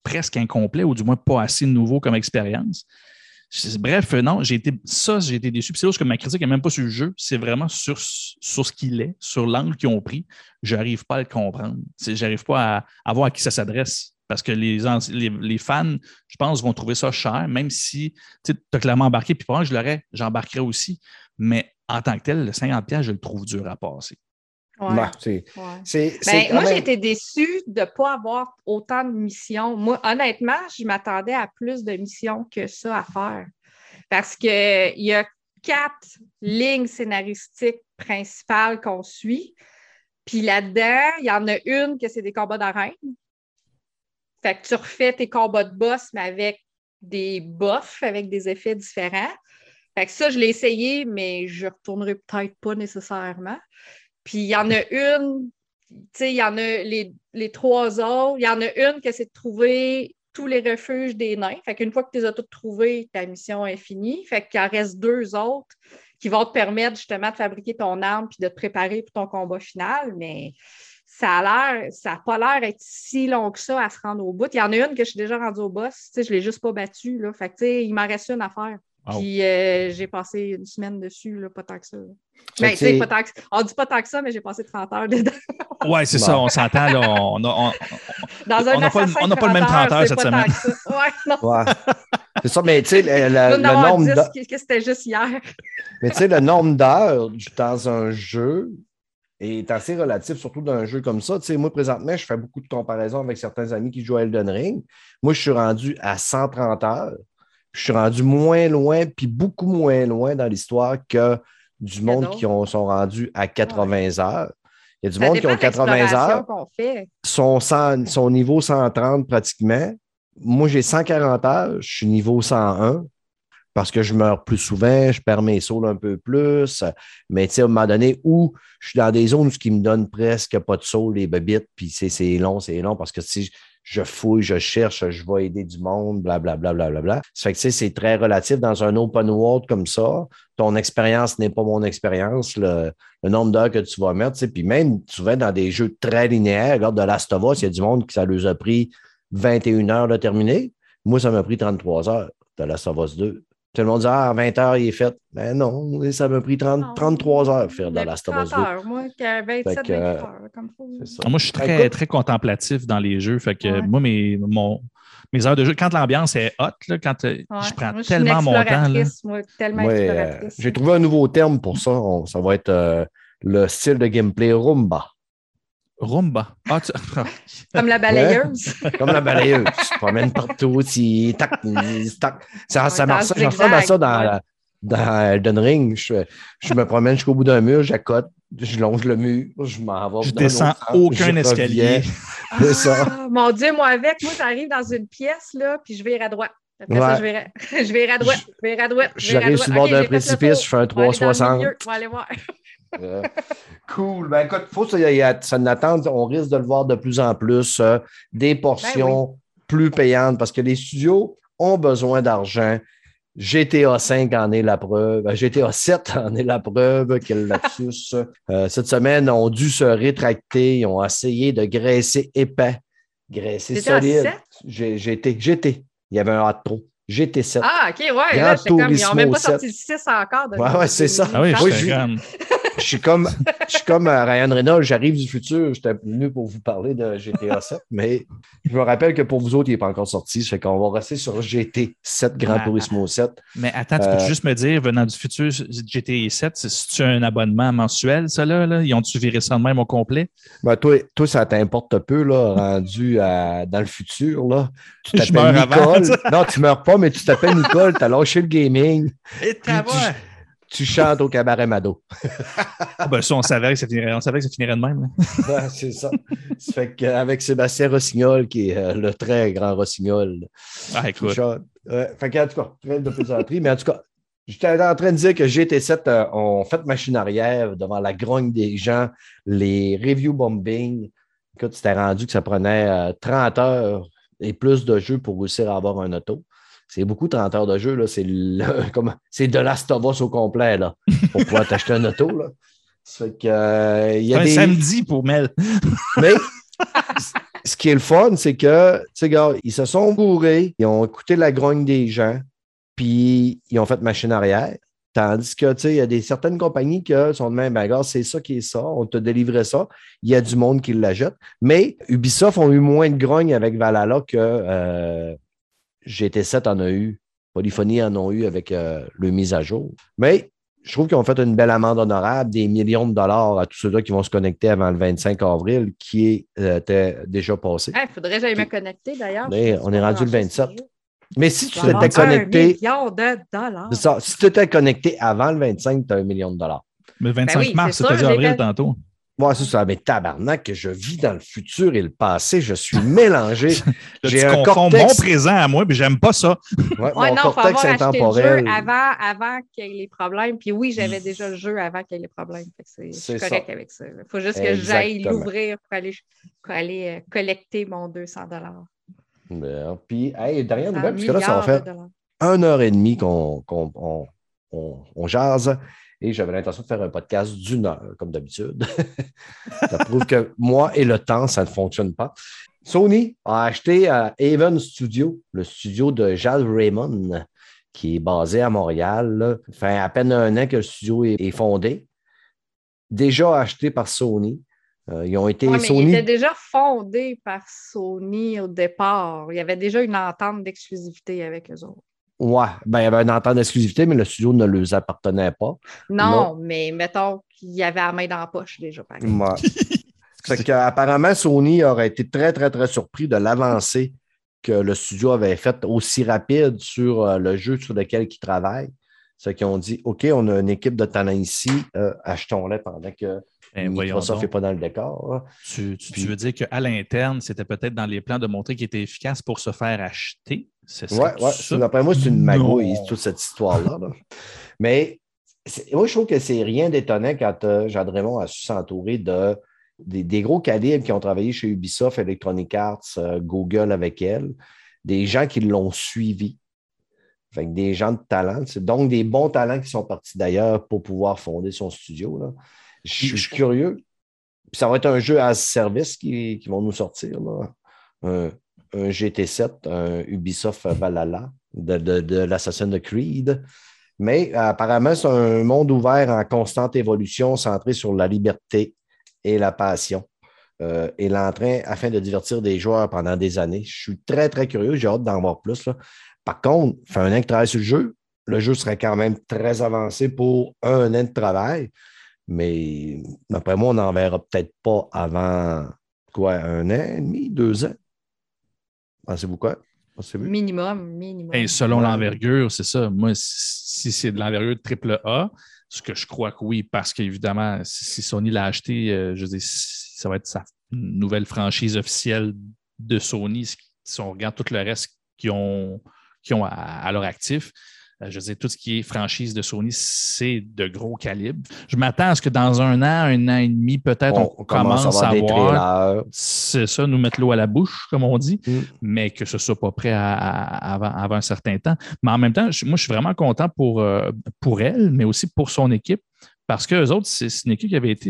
Speaker 2: presque incomplet ou du moins pas assez nouveau comme expérience. Bref, euh, non, j'ai été ça, j'ai été déçu. Puis c'est que ma critique n'est même pas sur le jeu, c'est vraiment sur, ce qu'il est, sur l'angle qu'ils ont pris. J'arrive pas à le comprendre. J'arrive pas à, voir à qui ça s'adresse. Parce que les fans, je pense, vont trouver ça cher, même si tu as clairement embarqué, puis probablement je l'aurais, j'embarquerais aussi. Mais en tant que tel, le 50$, je le trouve dur à passer.
Speaker 3: Ouais,
Speaker 1: Bah, c'est-
Speaker 3: ouais.
Speaker 1: c'est- c'est
Speaker 3: Ben, moi,
Speaker 1: même-
Speaker 3: été déçue de ne pas avoir autant de missions. Moi, honnêtement, je m'attendais à plus de missions que ça à faire. Parce qu'il y a quatre lignes scénaristiques principales qu'on suit. Puis là-dedans, il y en a une que c'est des combats d'arène. Fait que tu refais tes combats de boss, mais avec des buffs, avec des effets différents. Fait que ça, je l'ai essayé, mais je ne retournerai peut-être pas nécessairement. Puis il y en a une, tu sais, il y en a les, les trois autres. Il y en a une que c'est de trouver tous les refuges des nains. Fait qu'une fois que tu les as toutes trouvées, ta mission est finie. Fait qu'il en reste deux autres qui vont te permettre justement de fabriquer ton arme puis de te préparer pour ton combat final. Mais ça a l'air, ça n'a pas l'air d'être si long que ça à se rendre au bout. Il y en a une que je suis déjà rendue au boss. Tu sais, je ne l'ai juste pas battue. Là. Fait que, il m'en reste une à faire.
Speaker 2: Wow.
Speaker 3: Puis euh, j'ai passé une semaine dessus, là, pas tant que ça.
Speaker 1: Fait
Speaker 3: Ben, tu pas tant que- on dit pas tant que ça, mais j'ai passé 30 heures dedans.
Speaker 2: Ouais, c'est
Speaker 1: Bon.
Speaker 2: ça, on s'entend. Là, on, a- on-
Speaker 3: Dans un
Speaker 2: On n'a pas on pas le même
Speaker 3: 30
Speaker 2: 30 heures cette
Speaker 3: ça. Ouais, non.
Speaker 1: Ouais. C'est ça, mais tu sais, le, nombre
Speaker 3: 10,
Speaker 1: d'heures-
Speaker 3: c'était juste hier.
Speaker 1: mais tu sais, le nombre d'heures dans un jeu est assez relatif, surtout dans un jeu comme ça. Tu sais, moi, présentement, je fais beaucoup de comparaisons avec certains amis qui jouent à Elden Ring. Moi, je suis rendu à 130 heures. Je suis rendu moins loin, puis beaucoup moins loin dans l'histoire que du monde qui ont- sont rendus à 80 heures. Il y a du
Speaker 3: Ça
Speaker 1: monde qui ont
Speaker 3: de
Speaker 1: 80
Speaker 3: l'exploration
Speaker 1: heures,
Speaker 3: fait.
Speaker 1: sont, 100 sont niveau 130 pratiquement. Moi, j'ai 140 heures, je suis niveau 101 parce que je meurs plus souvent, je perds mes sauts un peu plus. Mais tu sais, à un moment donné où je suis dans des zones où ce qui me donne presque pas de sauts, les bébites, puis c'est c'est long, c'est long parce que si je fouille, je cherche, je vais aider du monde, blablabla. Bla, bla, bla, bla. Ça fait que tu sais, c'est très relatif dans un open world comme ça. Ton expérience n'est pas mon expérience. Le, le nombre d'heures que tu vas mettre, tu sais, puis même souvent dans des jeux très linéaires, regarde de Last of Us, il y a du monde qui ça leur a pris 21 heures de terminer. Moi, ça m'a pris 33 heures de Last of Us 2. Tout le monde dit Ah, à 20 heures, il est fait. Ben non, ça m'a pris 30
Speaker 3: Non.
Speaker 1: 33 heures faire de
Speaker 3: Mais
Speaker 1: Last of Us 2.
Speaker 3: 30 heures, moi, que 27,
Speaker 1: Fait que,
Speaker 3: 28
Speaker 1: euh,
Speaker 3: heures, comme
Speaker 1: ça.
Speaker 2: Ah, Moi, je suis
Speaker 1: Ben,
Speaker 2: très,
Speaker 1: écoute-
Speaker 2: très contemplatif dans les jeux. Fait que
Speaker 3: Ouais.
Speaker 2: moi, mes, mon- mes heures de jeu, quand l'ambiance est hot, là, quand euh,
Speaker 3: Ouais.
Speaker 2: je prends
Speaker 3: Moi, je suis
Speaker 2: tellement
Speaker 3: une
Speaker 2: mon temps. Là,
Speaker 3: Moi, tellement
Speaker 1: Moi, euh, j'ai trouvé un nouveau terme pour ça. On- ça va être euh, le style de gameplay Roomba.
Speaker 2: Rumba. Ah, tu-
Speaker 3: Comme la balayeuse.
Speaker 1: Comme la balayeuse. tu te promènes partout, tu tac, tac. Ça, ça
Speaker 3: Ouais,
Speaker 1: ressemble à ça dans,
Speaker 3: zigzag,
Speaker 1: dans Elden Ring. Je, je me promène jusqu'au bout d'un mur, j'accote, je longe le mur, je m'en vais.
Speaker 2: Je
Speaker 1: dans
Speaker 2: descends aucun
Speaker 1: je
Speaker 2: escalier.
Speaker 1: C'est ça.
Speaker 3: Ah, mon Dieu, moi avec, moi j'arrive dans une pièce, là, puis je vire à droite. Après
Speaker 1: Ouais.
Speaker 3: ça, je à, je vire à droite, je vire à droite. je
Speaker 1: J'arrive sur le bord d'un précipice, je fais un
Speaker 3: On va aller dans le
Speaker 1: 360.
Speaker 3: milieu, On va aller voir.
Speaker 1: Euh, cool. Ben, écoute, faut que ça, y a- ça. On risque de le voir de plus en plus. euh, des portions plus payantes parce que les studios ont besoin d'argent. GTA 5 en est la preuve. Ben, GTA 7 en est la preuve. Quel lapsus. Euh, cette semaine, ont dû se rétracter. Ils ont essayé de graisser épais, graisser
Speaker 3: GTA
Speaker 1: solide.
Speaker 3: 7?
Speaker 1: J'ai- GT, GT. Il y avait un hot pro. GT7.
Speaker 3: Ah, OK, ouais.
Speaker 1: Gran
Speaker 3: Là, comme, ils n'ont même pas
Speaker 1: 7.
Speaker 3: sorti le 6 encore.
Speaker 1: Ouais, ouais, c'est ça.
Speaker 2: Ah oui, je suis
Speaker 1: je- suis comme, je suis comme euh, Ryan Reynolds, j'arrive du futur. J'étais venu pour vous parler de GTA 7, mais je me rappelle que pour vous autres, il n'est pas encore sorti. Ça fait qu'on va rester sur GT 7, Gran
Speaker 2: Ah.
Speaker 1: Turismo 7.
Speaker 2: Mais attends, tu
Speaker 1: Euh,
Speaker 2: peux juste me dire, venant du futur, GTA 7, c'est-tu un abonnement mensuel, ça là? là? Ils ont-tu viré ça de même au complet?
Speaker 1: Ben, toi, toi, ça t'importe peu, là, rendu à- dans le futur. Là. Tu t'appelles
Speaker 2: meurs avant,
Speaker 1: Nicole. non, tu meurs pas, mais tu t'appelles Nicole, tu as lâché le gaming,
Speaker 2: Et
Speaker 1: tu- tu chantes au cabaret Mado.
Speaker 2: Ah, ben, ça, on savait que ça finirait, on savait que ça finirait de même.
Speaker 1: c'est ça. ça fait qu'avec Sébastien Rossignol, qui est euh, le très grand Rossignol,
Speaker 2: Ah, écoute.
Speaker 1: Ouais, fait qu'en tout cas, train de plaisanterie, mais en tout cas, j'étais en train de dire que GT7 euh, ont fait machine arrière devant la grogne des gens, les review bombing. Écoute, c'était rendu que ça prenait euh, 30 heures et plus de jeux pour réussir à avoir un auto. C'est beaucoup 30 heures de jeu, là. C'est le- comme- c'est de Last of Us au complet, là, pour pouvoir t'acheter un auto, là. Ça fait que, euh, il y a
Speaker 2: Un
Speaker 1: des...
Speaker 2: samedi pour Mel.
Speaker 1: Mais ce qui est le fun, c'est que, tu sais, gars, ils se sont bourrés, ils ont écouté la grogne des gens, puis ils ont fait machine arrière. Tandis que, tu sais, il y a des, certaines compagnies qui sont de même, ben, regarde, c'est ça qui est ça, on te délivrait ça. Il y a du monde qui la jette. Mais Ubisoft ont eu moins de grogne avec Valhalla que euh, GT7 en a eu. Polyphonie en ont eu avec euh, le mise à jour. Mais je trouve qu'ils ont fait une belle amende honorable, des millions de dollars à tous ceux-là qui vont se connecter avant le 25 avril, qui euh, était déjà passé.
Speaker 3: Il faudrait que j'aille me connecter d'ailleurs.
Speaker 1: Mais on est rendu le 27. Mais si tu t'étais connecté,
Speaker 3: Un million de dollars.
Speaker 1: ça, si tu étais connecté avant le 25, tu as un million de dollars.
Speaker 2: Mais 25
Speaker 3: oui,
Speaker 2: mars,
Speaker 3: c'est
Speaker 2: c'était avril tantôt.
Speaker 1: Moi, c'est ça. Mais tabarnak, que je vis dans le futur et le passé. Je suis mélangé. J'ai un cortex.
Speaker 2: mon présent à moi, puis j'aime pas ça.
Speaker 1: Ouais,
Speaker 3: Ouais,
Speaker 1: mon
Speaker 3: non, faut
Speaker 1: cortex
Speaker 3: avoir acheté le jeu avant, avant qu'il y ait les problèmes. Puis oui, j'avais déjà le jeu avant qu'il y ait les problèmes. Fait que c'est- Je
Speaker 1: C'est
Speaker 3: suis correct
Speaker 1: ça.
Speaker 3: avec ça. Il faut juste que j'aille l'ouvrir pour aller, pour aller euh, collecter mon 200
Speaker 1: Ben, Puis, hey, dernière nouvelle, puisque là, ça va faire
Speaker 3: dollars.
Speaker 1: une heure et demie qu'on qu'on- on, on- on jase. Et j'avais l'intention de faire un podcast d'une heure, comme d'habitude. ça prouve que moi et le temps, ça ne fonctionne pas. Sony a acheté à Haven Studio, le studio de Jal Raymond, qui est basé à Montréal. là. Ça fait à peine un an que le studio est, fondé. Déjà acheté par Sony. Euh, ils ont été
Speaker 3: Ouais, mais
Speaker 1: Sony.
Speaker 3: il était déjà fondé par Sony au départ. Il y avait déjà une entente d'exclusivité avec eux autres.
Speaker 1: Ouais, ben, il y avait une entente d'exclusivité, mais le studio ne leur appartenait pas.
Speaker 3: Non, mais mettons qu'il y avait la main dans la poche déjà. Par exemple.
Speaker 1: Ouais. Fait qu'apparemment, Sony aurait été très, très, très surpris de l'avancée que le studio avait faite aussi rapide sur euh, le jeu sur lequel ils travaillent. C'est qu'ils ont dit OK, on a une équipe de talents ici, euh, achetons-les pendant que
Speaker 2: Ben,
Speaker 1: Microsoft n'est pas dans le décor. hein.
Speaker 2: Tu, tu- veux dire qu'à l'interne, c'était peut-être dans les plans de montrer qu'il était efficace pour se faire acheter? C'est
Speaker 1: Ouais, ouais. D'après moi, c'est une magouille, toute cette histoire-là. là. Mais moi, je trouve que c'est rien d'étonnant quand euh, Jean Raymond a su s'entourer de, des, des gros calibres qui ont travaillé chez Ubisoft, Electronic Arts, euh, Google avec elle, des gens qui l'ont suivi. Fait que des gens de talent. Donc des bons talents qui sont partis d'ailleurs pour pouvoir fonder son studio. là. Je suis curieux. Puis ça va être un jeu à service qui, qui vont nous sortir. Là. Un, un GT7, un Ubisoft Valhalla de, de, de l'Assassin's Creed. Mais apparemment, c'est un monde ouvert en constante évolution, centré sur la liberté et la passion. euh, et l'entrain afin de divertir des joueurs pendant des années. Je suis très, très curieux. J'ai hâte d'en voir plus. Par contre, fait un an que travaille sur le jeu. Le jeu serait quand même très avancé pour un an de travail. Mais d'après moi, on n'en verra peut-être pas avant quoi, un an et demi, deux ans? Pensez-vous quoi? Pensez-vous?
Speaker 3: Minimum, minimum.
Speaker 2: Et selon
Speaker 1: Ouais.
Speaker 2: l'envergure, c'est ça. Moi, si c'est de l'envergure de triple A, ce que je crois que oui, parce qu'évidemment, si si Sony l'a acheté, euh, je veux dire, si- ça va être sa nouvelle franchise officielle de Sony. Si si on regarde tout le reste qu'ils ont, qu'ils ont à, à leur actif, euh, je veux dire, tout ce qui est franchise de Sony, c'est de gros calibre. Je m'attends à ce que dans un an, un an et demi, peut-être, on, commence, à voir c'est ça, nous mettre l'eau à la bouche, comme on dit,
Speaker 1: Mm.
Speaker 2: mais que ce soit pas prêt à- à- avant, avant un certain temps. Mais en même temps, je- moi, je suis vraiment content pour, euh, pour elle, mais aussi pour son équipe, parce qu'eux autres, c'est c'est une équipe qui avait été.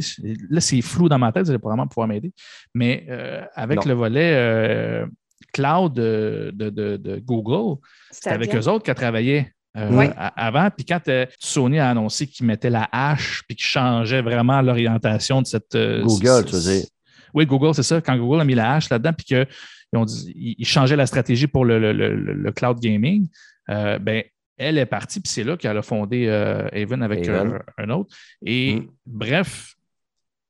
Speaker 2: Là, c'est flou dans ma tête, vous allez probablement pouvoir m'aider, mais euh, avec
Speaker 1: Non.
Speaker 2: le volet euh, cloud de, de- de- de Google, c'était avec eux autres qu'elle travaillait. Euh,
Speaker 1: Ouais.
Speaker 2: a- avant, puis quand euh, Sony a annoncé qu'ils mettaient la hache puis qu'ils changeaient vraiment l'orientation de cette. euh,
Speaker 1: Google, tu veux dire.
Speaker 2: oui, Google, c'est ça. Quand Google a mis la hache là-dedans, puis qu'ils ont dit, ils changeaient la stratégie pour le, le- le- le cloud gaming, ben, elle est partie, puis c'est là qu'elle a fondé Haven avec
Speaker 1: Haven.
Speaker 2: un autre. Et
Speaker 1: Mm.
Speaker 2: bref,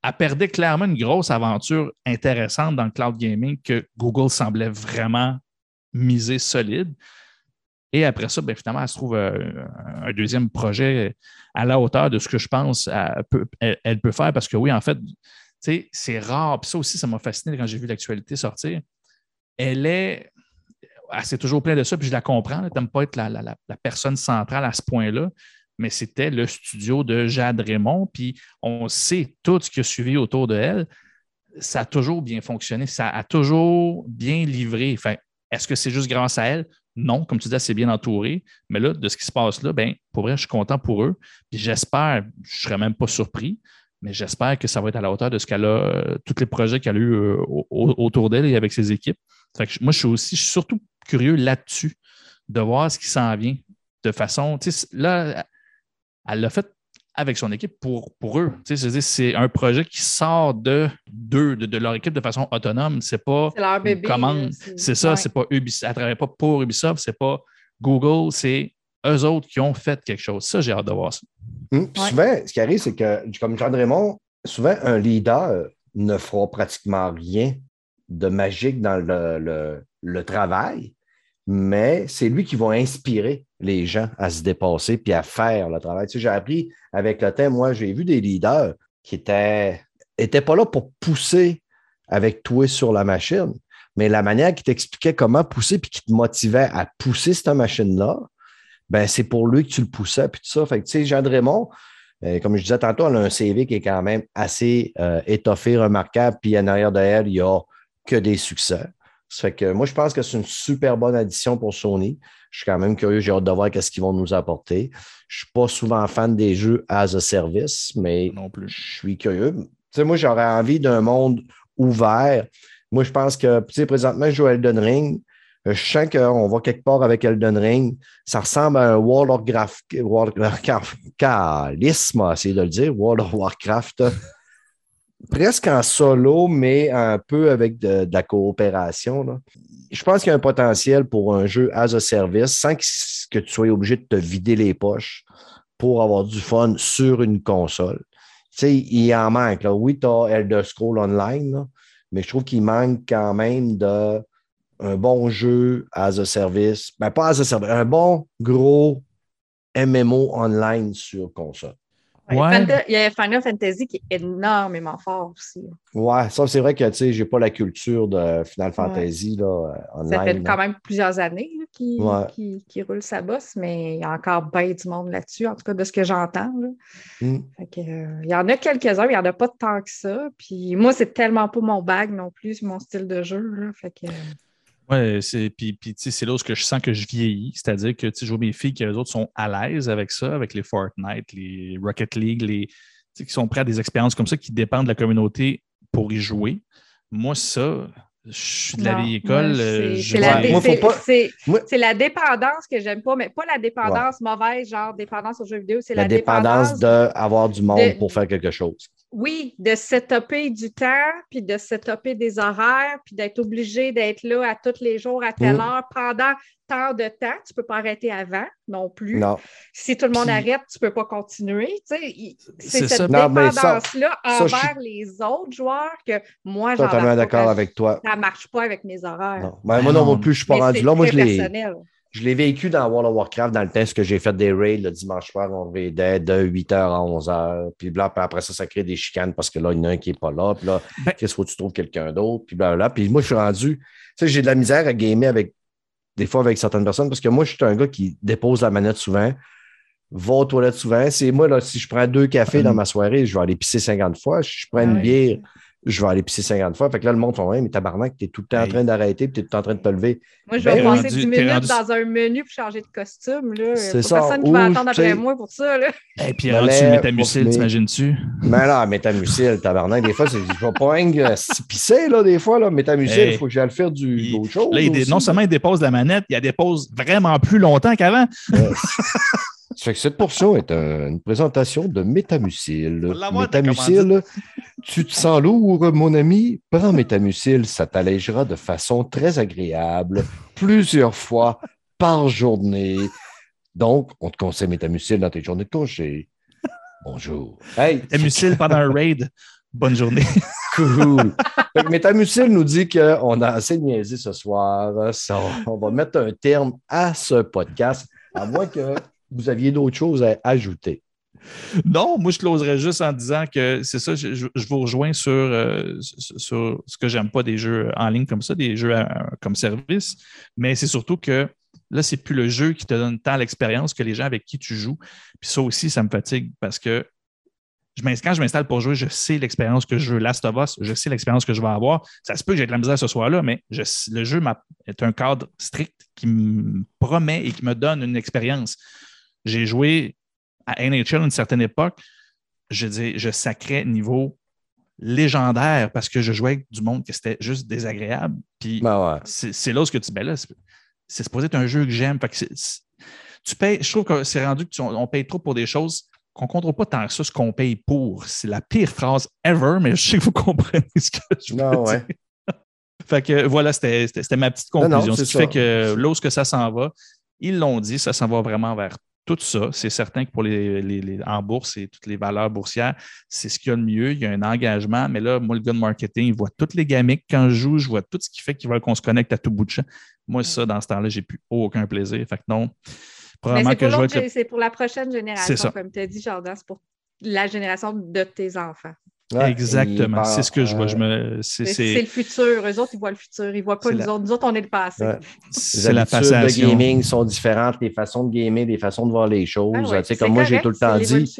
Speaker 2: elle perdait clairement une grosse aventure intéressante dans le cloud gaming que Google semblait vraiment miser solide. Et après ça, ben, finalement, elle se trouve euh, un deuxième projet à la hauteur de ce que je pense elle peut, faire. Parce que oui, en fait, c'est rare. Ça aussi, ça m'a fasciné quand j'ai vu l'actualité sortir. Elle est. Elle s'est toujours plein de ça, puis je la comprends. Tu n'aimes pas être la, la- la- la personne centrale à ce point-là, mais c'était le studio de Jade Raymond, puis on sait tout ce qui a suivi autour de elle. Ça a toujours bien fonctionné, ça a toujours bien livré. Enfin, Est-ce que c'est juste grâce à elle? Non, comme tu dis, c'est bien entouré. Mais là, de ce qui se passe là, ben, pour vrai, je suis content pour eux. Puis j'espère, je ne serais même pas surpris, mais j'espère que ça va être à la hauteur de ce qu'elle a, euh, tous les projets qu'elle a eu euh, au- au- autour d'elle et avec ses équipes. Fait que moi, je suis aussi je suis surtout curieux là-dessus de voir ce qui s'en vient de façon. Là, elle l'a fait avec son équipe pour, pour eux. C'est un projet qui sort de d'eux, de, leur équipe de façon autonome. C'est pas
Speaker 3: leur bébé,
Speaker 2: une commande. C'est ça, c'est pas Ubisoft. Elle ne travaille pas pour Ubisoft, c'est pas Google, c'est eux autres qui ont fait quelque chose. Ça, j'ai hâte de voir ça.
Speaker 1: Hum, souvent, ce qui arrive, c'est que, comme Jean Raymond, souvent, un leader ne fera pratiquement rien de magique dans le, le travail, mais c'est lui qui va inspirer les gens à se dépasser puis à faire le travail. Tu sais, j'ai appris avec le temps, moi, j'ai vu des leaders qui étaient, étaient pas là pour pousser avec toi sur la machine, mais la manière qui t'expliquait comment pousser puis qui te motivait à pousser cette machine-là, ben c'est pour lui que tu le poussais puis tout ça. Fait tu sais, Jean Raymond, euh, comme je disais tantôt, elle a un CV qui est quand même assez euh, étoffé, remarquable, puis en arrière de elle, il n'y a que des succès. Ça fait que moi, je pense que c'est une super bonne addition pour Sony. Je suis quand même curieux, j'ai hâte de voir ce qu'ils vont nous apporter. Je ne suis pas souvent fan des jeux as a service, mais non plus. je suis curieux. Tu sais, moi, j'aurais envie d'un monde ouvert. Moi, je pense que, tu sais, présentement, je joue à Elden Ring. Je sens qu'on va quelque part avec Elden Ring. Ça ressemble à un World of Warcraft. De le dire. World of Warcraft presque en solo, mais un peu avec de, la coopération. Je pense qu'il y a un potentiel pour un jeu as a service sans que, tu sois obligé de te vider les poches pour avoir du fun sur une console. Tu sais, il en manque. Là. Oui, tu as Elder Scroll Online, mais je trouve qu'il manque quand même de un bon jeu as a service. Ben, pas as a service, un bon gros MMO online sur console.
Speaker 3: Il y a Final Fantasy qui est énormément fort aussi.
Speaker 1: Ouais, ça, c'est vrai que tu sais, j'ai pas la culture de Final Fantasy là, online.
Speaker 3: Ça fait quand même plusieurs années qu'il qui, roule sa bosse, mais il y a encore bien du monde là-dessus, en tout cas de ce que j'entends. Euh, il y en a quelques-uns, mais il n'y en a pas tant que ça. Puis moi, c'est tellement pas mon bag non plus, mon style de jeu. Là, fait que,
Speaker 2: oui, c'est puis, puis c'est là où je sens que je vieillis. C'est-à-dire que je vois mes filles qui, eux autres, sont à l'aise avec ça, avec les Fortnite, les Rocket League, les, qui sont prêts à des expériences comme ça qui dépendent de la communauté pour y jouer. Moi, ça, je suis de la vieille école.
Speaker 3: C'est la, la, dépendance que j'aime pas, mais pas la dépendance mauvaise, genre dépendance aux jeux vidéo. C'est la,
Speaker 1: dépendance, d'avoir du monde pour faire quelque chose.
Speaker 3: Oui, de setuper du temps, puis de setuper des horaires, puis d'être obligé d'être là à tous les jours, à telle mm. heure, pendant tant de temps. Tu ne peux pas arrêter avant non plus.
Speaker 1: Non.
Speaker 3: Si tout le monde arrête, tu ne peux pas continuer. c'est cette dépendance-là envers les autres joueurs que moi, j'en
Speaker 1: Totalement d'accord avec toi.
Speaker 3: Ça ne marche pas avec mes horaires.
Speaker 1: Non. Ben, moi non, plus, je ne suis pas rendu là. Moi, je l'ai. Je l'ai vécu dans World of Warcraft dans le test que j'ai fait des raids le dimanche soir. On raidait de 8h à 11h. Puis, après ça, ça crée des chicanes parce que là, il y en a un qui n'est pas là. Puis là, ben qu'est-ce que tu trouves quelqu'un d'autre? Puis là, Puis moi, je suis rendu. Tu sais, j'ai de la misère à gamer avec des fois avec certaines personnes parce que moi, je suis un gars qui dépose la manette souvent, va aux toilettes souvent. C'est moi, là, si je prends deux cafés dans ma soirée, je vais aller pisser 50 fois. Si je prends une bière, je vais aller pisser 50 fois. Fait que là, le monde fait, ouais, mais tabarnak, tu es tout le temps en train d'arrêter puis tu es tout le temps en train de te lever.
Speaker 3: Moi, je vais ben, passer 10 minutes dans un menu pour changer de costume. C'est ça. Personne qui va attendre après moi pour ça. Là.
Speaker 2: Et puis, rendu sur métamucil, t'imagines-tu?
Speaker 1: Mais là, métamucil, tabarnak, des fois, je vais pas rien pisser, là, des fois. Là. Métamucil, il faut que j'aille faire du, d'autres choses.
Speaker 2: Là, non seulement il dépose la manette, il la dépose vraiment plus longtemps qu'avant.
Speaker 1: Cette portion est une présentation de Métamucil. Métamucil, tu te sens lourd, mon ami? Prends Métamucil, ça t'allégera de façon très agréable, plusieurs fois par journée. Donc, on te conseille Métamucil dans tes journées de congé. Bonjour.
Speaker 2: Hey, Métamucil pendant un raid. Bonne journée.
Speaker 1: cool. Métamucil nous dit qu'on a assez de niaiser ce soir. on va mettre un terme à ce podcast, à moins que vous aviez d'autres choses à ajouter?
Speaker 2: Non, moi, je closerais juste en disant que c'est ça, je, vous rejoins sur, euh, sur ce que j'aime pas des jeux en ligne comme ça, des jeux comme service, mais c'est surtout que là, c'est plus le jeu qui te donne tant l'expérience que les gens avec qui tu joues. Puis ça aussi, ça me fatigue parce que quand je m'installe pour jouer, je sais l'expérience que je veux Last of Us, je sais l'expérience que je vais avoir. Ça se peut que j'ai de la misère ce soir-là, mais le jeu est un cadre strict qui me promet et qui me donne une expérience. J'ai joué à NHL à une certaine époque. Je dis, je sacrais niveau légendaire parce que je jouais avec du monde qui c'était juste désagréable. Puis
Speaker 1: ben
Speaker 2: c'est là ce que tu ben là, c'est supposé être un jeu que j'aime. tu payes, je trouve que c'est rendu qu'on paye trop pour des choses qu'on ne contrôle pas tant que ça ce qu'on paye pour. C'est la pire phrase ever, mais je sais que vous comprenez ce que je veux
Speaker 1: Non, ouais.
Speaker 2: dire. Fait que voilà, c'était ma petite conclusion.
Speaker 1: non,
Speaker 2: ce
Speaker 1: c'est
Speaker 2: qui
Speaker 1: ça.
Speaker 2: fait que là où ce que ça s'en va, ils l'ont dit, ça s'en va vraiment vers tout ça. C'est certain que pour les, les- les- en bourse et toutes les valeurs boursières, c'est ce qu'il y a de mieux. Il y a un engagement, mais là, moi, le gars de marketing, il voit toutes les gamiques quand je joue, je vois tout ce qui fait qu'ils veulent qu'on se connecte à tout bout de champ. Moi, ça, dans ce temps-là, j'ai plus aucun plaisir. Fait que non.
Speaker 3: Mais
Speaker 2: Probablement
Speaker 3: c'est
Speaker 2: que je
Speaker 3: c'est pour la prochaine génération, comme tu as dit, Jordan, c'est pour la génération de tes enfants.
Speaker 1: Ouais,
Speaker 2: Exactement. C'est ce que je vois. Je me... C'est
Speaker 3: C'est
Speaker 2: c'est-
Speaker 3: c'est le futur. Eux autres, ils voient le futur. Ils voient pas
Speaker 2: C'est
Speaker 3: nous
Speaker 2: la-
Speaker 3: autres. Nous autres, on est le passé.
Speaker 1: Ouais. Les
Speaker 2: c'est la
Speaker 1: habitudes
Speaker 2: passation.
Speaker 1: de gaming sont différentes, les façons de gamer, les façons de voir les choses.
Speaker 3: Ah ouais,
Speaker 1: Tu sais, comme moi, j'ai tout le temps dit,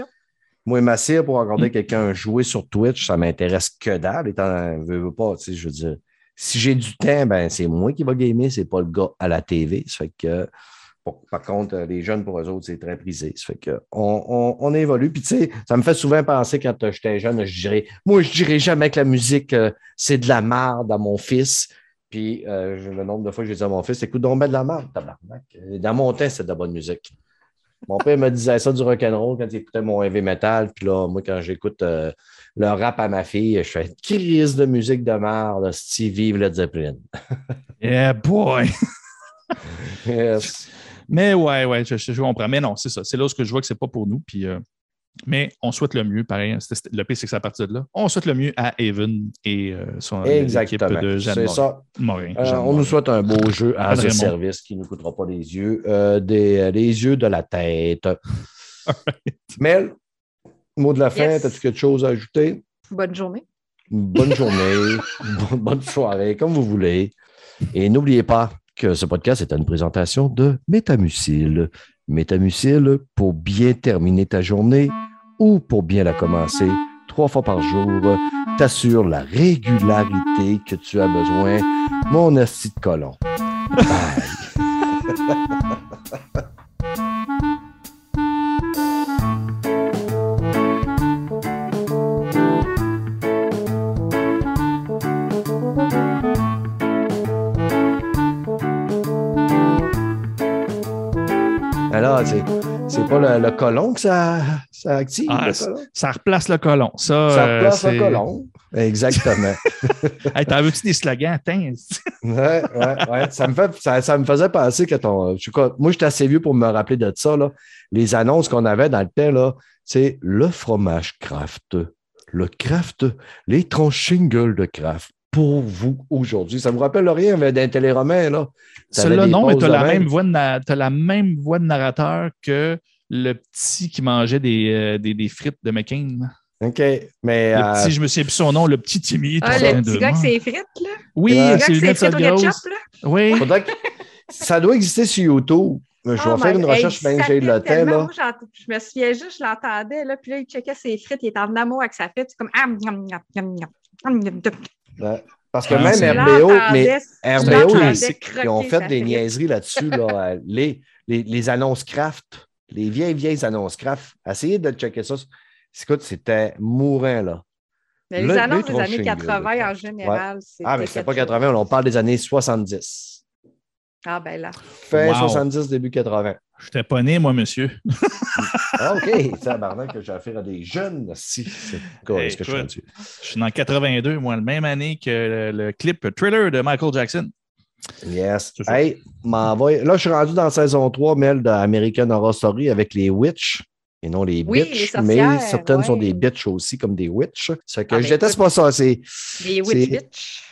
Speaker 1: moi, ma cire, pour regarder
Speaker 2: Mm.
Speaker 1: quelqu'un jouer sur Twitch, ça m'intéresse que dalle. Étant, veux, veux pas, tu sais, je veux dire, si j'ai du temps, ben, c'est moi qui va gamer, c'est pas le gars à la TV. Ça fait que, par contre, euh, les jeunes, pour eux autres, c'est très prisé. Ça fait que, on, on, on évolue. Puis, tu sais, ça me fait souvent penser quand euh, j'étais jeune, je dirais, moi, je dirais jamais que la musique, euh, c'est de la merde à mon fils. Puis, euh, le nombre de fois que j'ai dit à mon fils, écoute donc ben de la merde, tabarnak. Dans mon temps, c'était de la bonne musique. Mon père me disait ça du rock'n'roll quand il écoutait mon heavy metal. Puis là, moi, quand j'écoute euh, le rap à ma fille, je fais crise de musique de merde, Steve vive Led Zeppelin.
Speaker 2: Yeah, boy!
Speaker 1: Yes.
Speaker 2: Mais ouais, ouais, je, je- je comprends. Mais non, c'est ça. C'est là où ce que je vois que c'est pas pour nous. Puis, euh, mais on souhaite le mieux, pareil. Le pire, c'est que c'est à partir de là. On souhaite le mieux à Evan et euh, son l'équipe
Speaker 1: Exactement.
Speaker 2: de Jeanne
Speaker 1: C'est
Speaker 2: Morin.
Speaker 1: ça.
Speaker 2: Morin,
Speaker 1: Euh,
Speaker 2: Jeanne
Speaker 1: on nous souhaite un beau jeu à ce service qui ne nous coûtera pas les yeux, euh, des, euh, les yeux de la tête. Mel, mot de la fin,
Speaker 3: Yes.
Speaker 1: as-tu quelque chose à ajouter?
Speaker 3: Bonne journée.
Speaker 1: Bonne journée, bonne soirée, comme vous voulez. Et n'oubliez pas que ce podcast est une présentation de Métamucil. Métamucil pour bien terminer ta journée ou pour bien la commencer trois fois par jour t'assure la régularité que tu as besoin. Mon asti de colon. Bye. Alors, c'est, pas le, le colon que ça, ça active,
Speaker 2: Ah,
Speaker 1: le colon?
Speaker 2: Ça replace le colon. Ça,
Speaker 1: Ça
Speaker 2: euh,
Speaker 1: replace le colon. Exactement.
Speaker 2: Hey, T'en veux-tu des slogans?
Speaker 1: Ouais, ouais, ouais. Ça me, fait, ça, ça me faisait penser que ton. je moi, j'étais assez vieux pour me rappeler de ça. Là. Les annonces qu'on avait dans le temps, là, c'est le fromage Kraft, le Kraft, les tranches shingles de Kraft pour vous aujourd'hui. Ça me rappelle rien mais d'un téléroman, là.
Speaker 2: Celui-là, non, mais tu as,
Speaker 1: de
Speaker 2: la
Speaker 1: même.
Speaker 2: même voix de na- t'as la même voix de narrateur que le petit qui mangeait des, euh, des, des frites de McCain.
Speaker 1: OK. Mais.
Speaker 2: Le
Speaker 1: euh,
Speaker 2: petit, je me souviens plus son nom, le petit Timmy.
Speaker 3: Ah, le petit gars qui s'est frites, là.
Speaker 2: Oui.
Speaker 3: Le gars
Speaker 2: c'est
Speaker 3: qui frites au ketchup, là.
Speaker 2: Oui.
Speaker 1: que- ça doit exister sur YouTube. Je vais
Speaker 3: Oh
Speaker 1: faire une recherche
Speaker 3: hey,
Speaker 1: bien j'ai le temps.
Speaker 3: tellement-
Speaker 1: Là.
Speaker 3: moi, je me souviens juste, je l'entendais, là, puis là, il checkait ses frites, il était en amour avec sa frite, c'est comme ah,
Speaker 1: Ouais. Parce que même RBO, mais RBO,
Speaker 2: ils-
Speaker 1: ont fait des niaiseries là-dessus, là. euh, les, les, les annonces craft, les vieilles, vieilles annonces craft. Essayez de checker ça. Écoute, c'était mourant, là.
Speaker 3: Mais les
Speaker 1: Le-
Speaker 3: annonces
Speaker 1: le
Speaker 3: des années
Speaker 1: tranching,
Speaker 3: 80
Speaker 1: là,
Speaker 3: en général, c'est.
Speaker 1: Ah, mais c'est pas 80, on parle des années 70.
Speaker 3: Ah, ben là.
Speaker 1: Fin
Speaker 2: Wow.
Speaker 1: 70, début 80.
Speaker 2: Je n'étais pas né, moi, monsieur.
Speaker 1: Ah, OK. C'est que j'ai affaire à des jeunes. Si, c'est quoi
Speaker 2: Hey,
Speaker 1: est-ce que je suis?
Speaker 2: Je suis dans 82, moi, la même année que le, le clip Thriller de Michael Jackson.
Speaker 1: Yes. Hey, m'envoie. Là, je suis rendu dans la saison 3, Mel, d'American Horror Story avec les Witch. Et non les
Speaker 3: Oui,
Speaker 1: bitches,
Speaker 3: les
Speaker 1: mais certaines sont des bitches aussi, comme des witch. C'est que
Speaker 3: Ah,
Speaker 1: je
Speaker 3: ben,
Speaker 1: déteste pas ça. C'est,
Speaker 3: Les Witch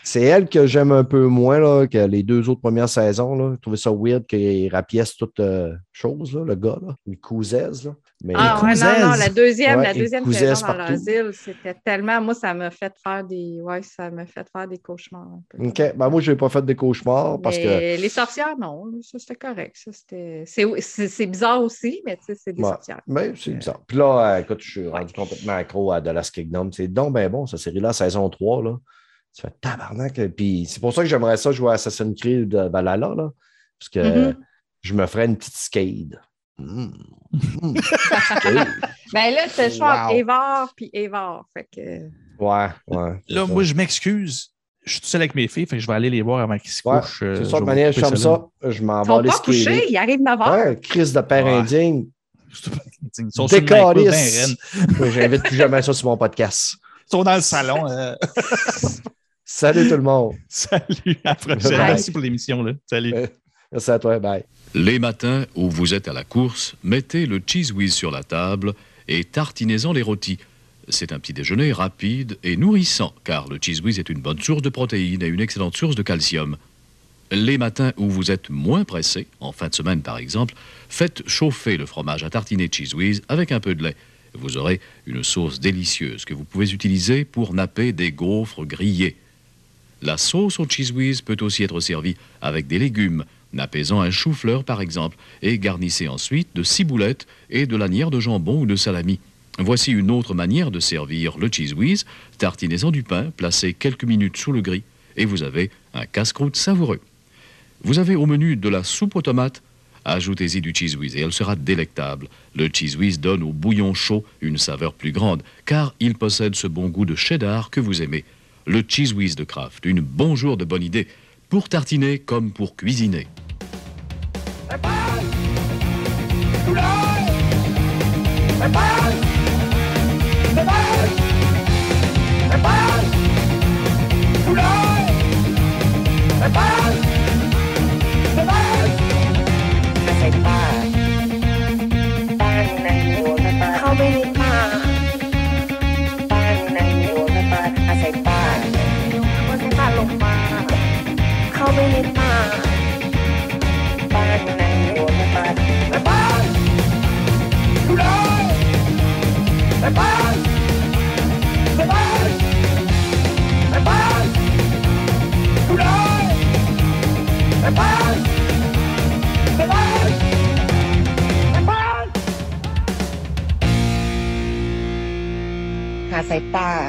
Speaker 1: C'est- elle que j'aime un peu moins là, que les deux autres premières saisons. Là. Je trouvais ça weird qu'il rapièce toute euh, chose, là, le gars. Là. Il cousait. Là. Mais,
Speaker 3: Ah, ouais, non, non, la deuxième,
Speaker 1: Ouais,
Speaker 3: la deuxième saison dans l'asile, c'était tellement. Moi, ça m'a fait faire des. Ouais, ça m'a fait faire des cauchemars un peu.
Speaker 1: OK. Ben, moi, je n'ai pas fait des cauchemars parce que.
Speaker 3: Mais Les sorcières, non. Ça, c'était correct. Ça, c'était... C'est, bizarre aussi, mais tu sais, c'est des
Speaker 1: Ouais.
Speaker 3: sorcières.
Speaker 1: Ben, c'est bizarre. Puis là, euh, écoute, je suis rendu complètement accro à The Last Kingdom. C'est donc ben bon, cette série-là, saison 3. Là. Ça fait tabarnak. euh, Puis c'est pour ça que j'aimerais ça jouer à Assassin's Creed de Valhalla. Là, parce que
Speaker 3: Mhm.
Speaker 1: je me ferais une petite skate. Mm. Mm. Skate.
Speaker 3: Ben là, as le choix
Speaker 1: Wow.
Speaker 3: Evar puis Evar. Fait que.
Speaker 1: Ouais, ouais. c'est
Speaker 2: Là,
Speaker 1: ça.
Speaker 2: moi, je m'excuse. je suis tout seul avec mes filles, fait que je vais aller les voir avant qu'ils se
Speaker 1: Ouais,
Speaker 2: couchent. euh,
Speaker 1: c'est
Speaker 2: je
Speaker 1: ça, de manière, je
Speaker 2: ça
Speaker 1: je m'en vais aller
Speaker 3: pas couchés, ils arrivent 9 h.
Speaker 1: Ouais, crise de père
Speaker 2: Ouais.
Speaker 1: indigne.
Speaker 2: Ils sont
Speaker 1: Décalisse. J'invite plus jamais ça sur mon podcast.
Speaker 2: Ils sont dans le salon. euh,
Speaker 1: Salut tout le monde.
Speaker 2: Salut, à la prochaine.
Speaker 1: Bye.
Speaker 2: Merci pour l'émission. Salut.
Speaker 1: Ouais. Merci à toi. Bye.
Speaker 4: Les matins où vous êtes à la course, mettez le cheese whiz sur la table et tartinez-en les rôtis. C'est un petit déjeuner rapide et nourrissant, car le cheese whiz est une bonne source de protéines et une excellente source de calcium. Les matins où vous êtes moins pressé, en fin de semaine par exemple, faites chauffer le fromage à tartiner cheese whiz avec un peu de lait. Vous aurez une sauce délicieuse que vous pouvez utiliser pour napper des gaufres grillées. La sauce au cheese whiz peut aussi être servie avec des légumes, nappez-en un chou-fleur par exemple, et garnissez ensuite de ciboulettes et de lanières de jambon ou de salami. Voici une autre manière de servir le cheese whiz. Tartinez-en du pain, placez quelques minutes sous le gris, et vous avez un casse-croûte savoureux. Vous avez au menu de la soupe aux tomates. Ajoutez-y du cheese whiz et elle sera délectable. Le cheese whiz donne au bouillon chaud une saveur plus grande, car il possède ce bon goût de cheddar que vous aimez. Le cheese whiz de Kraft, une bonjour de bonne idée, pour tartiner comme pour cuisiner.
Speaker 5: เข้าไปในป่าไปั้ไไปไปปไปไานในหัวไม่ปาเข้าไม่ป่าในปั้งาลงมาเข้าไปในป่า หาสายป่า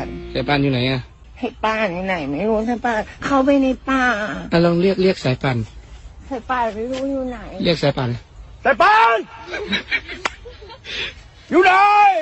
Speaker 5: น
Speaker 6: สายป่านอยู่ไหนอะ
Speaker 5: ให้ป้านอยู่ไหน ไม่รู้สายป่านเข้าไปในป่า
Speaker 6: อะลองเรียกเรียกสายป่าน
Speaker 5: สายป่านไม่รู้อยู่ไหน
Speaker 6: เรียกสายป่าน
Speaker 1: C'est pas! You know!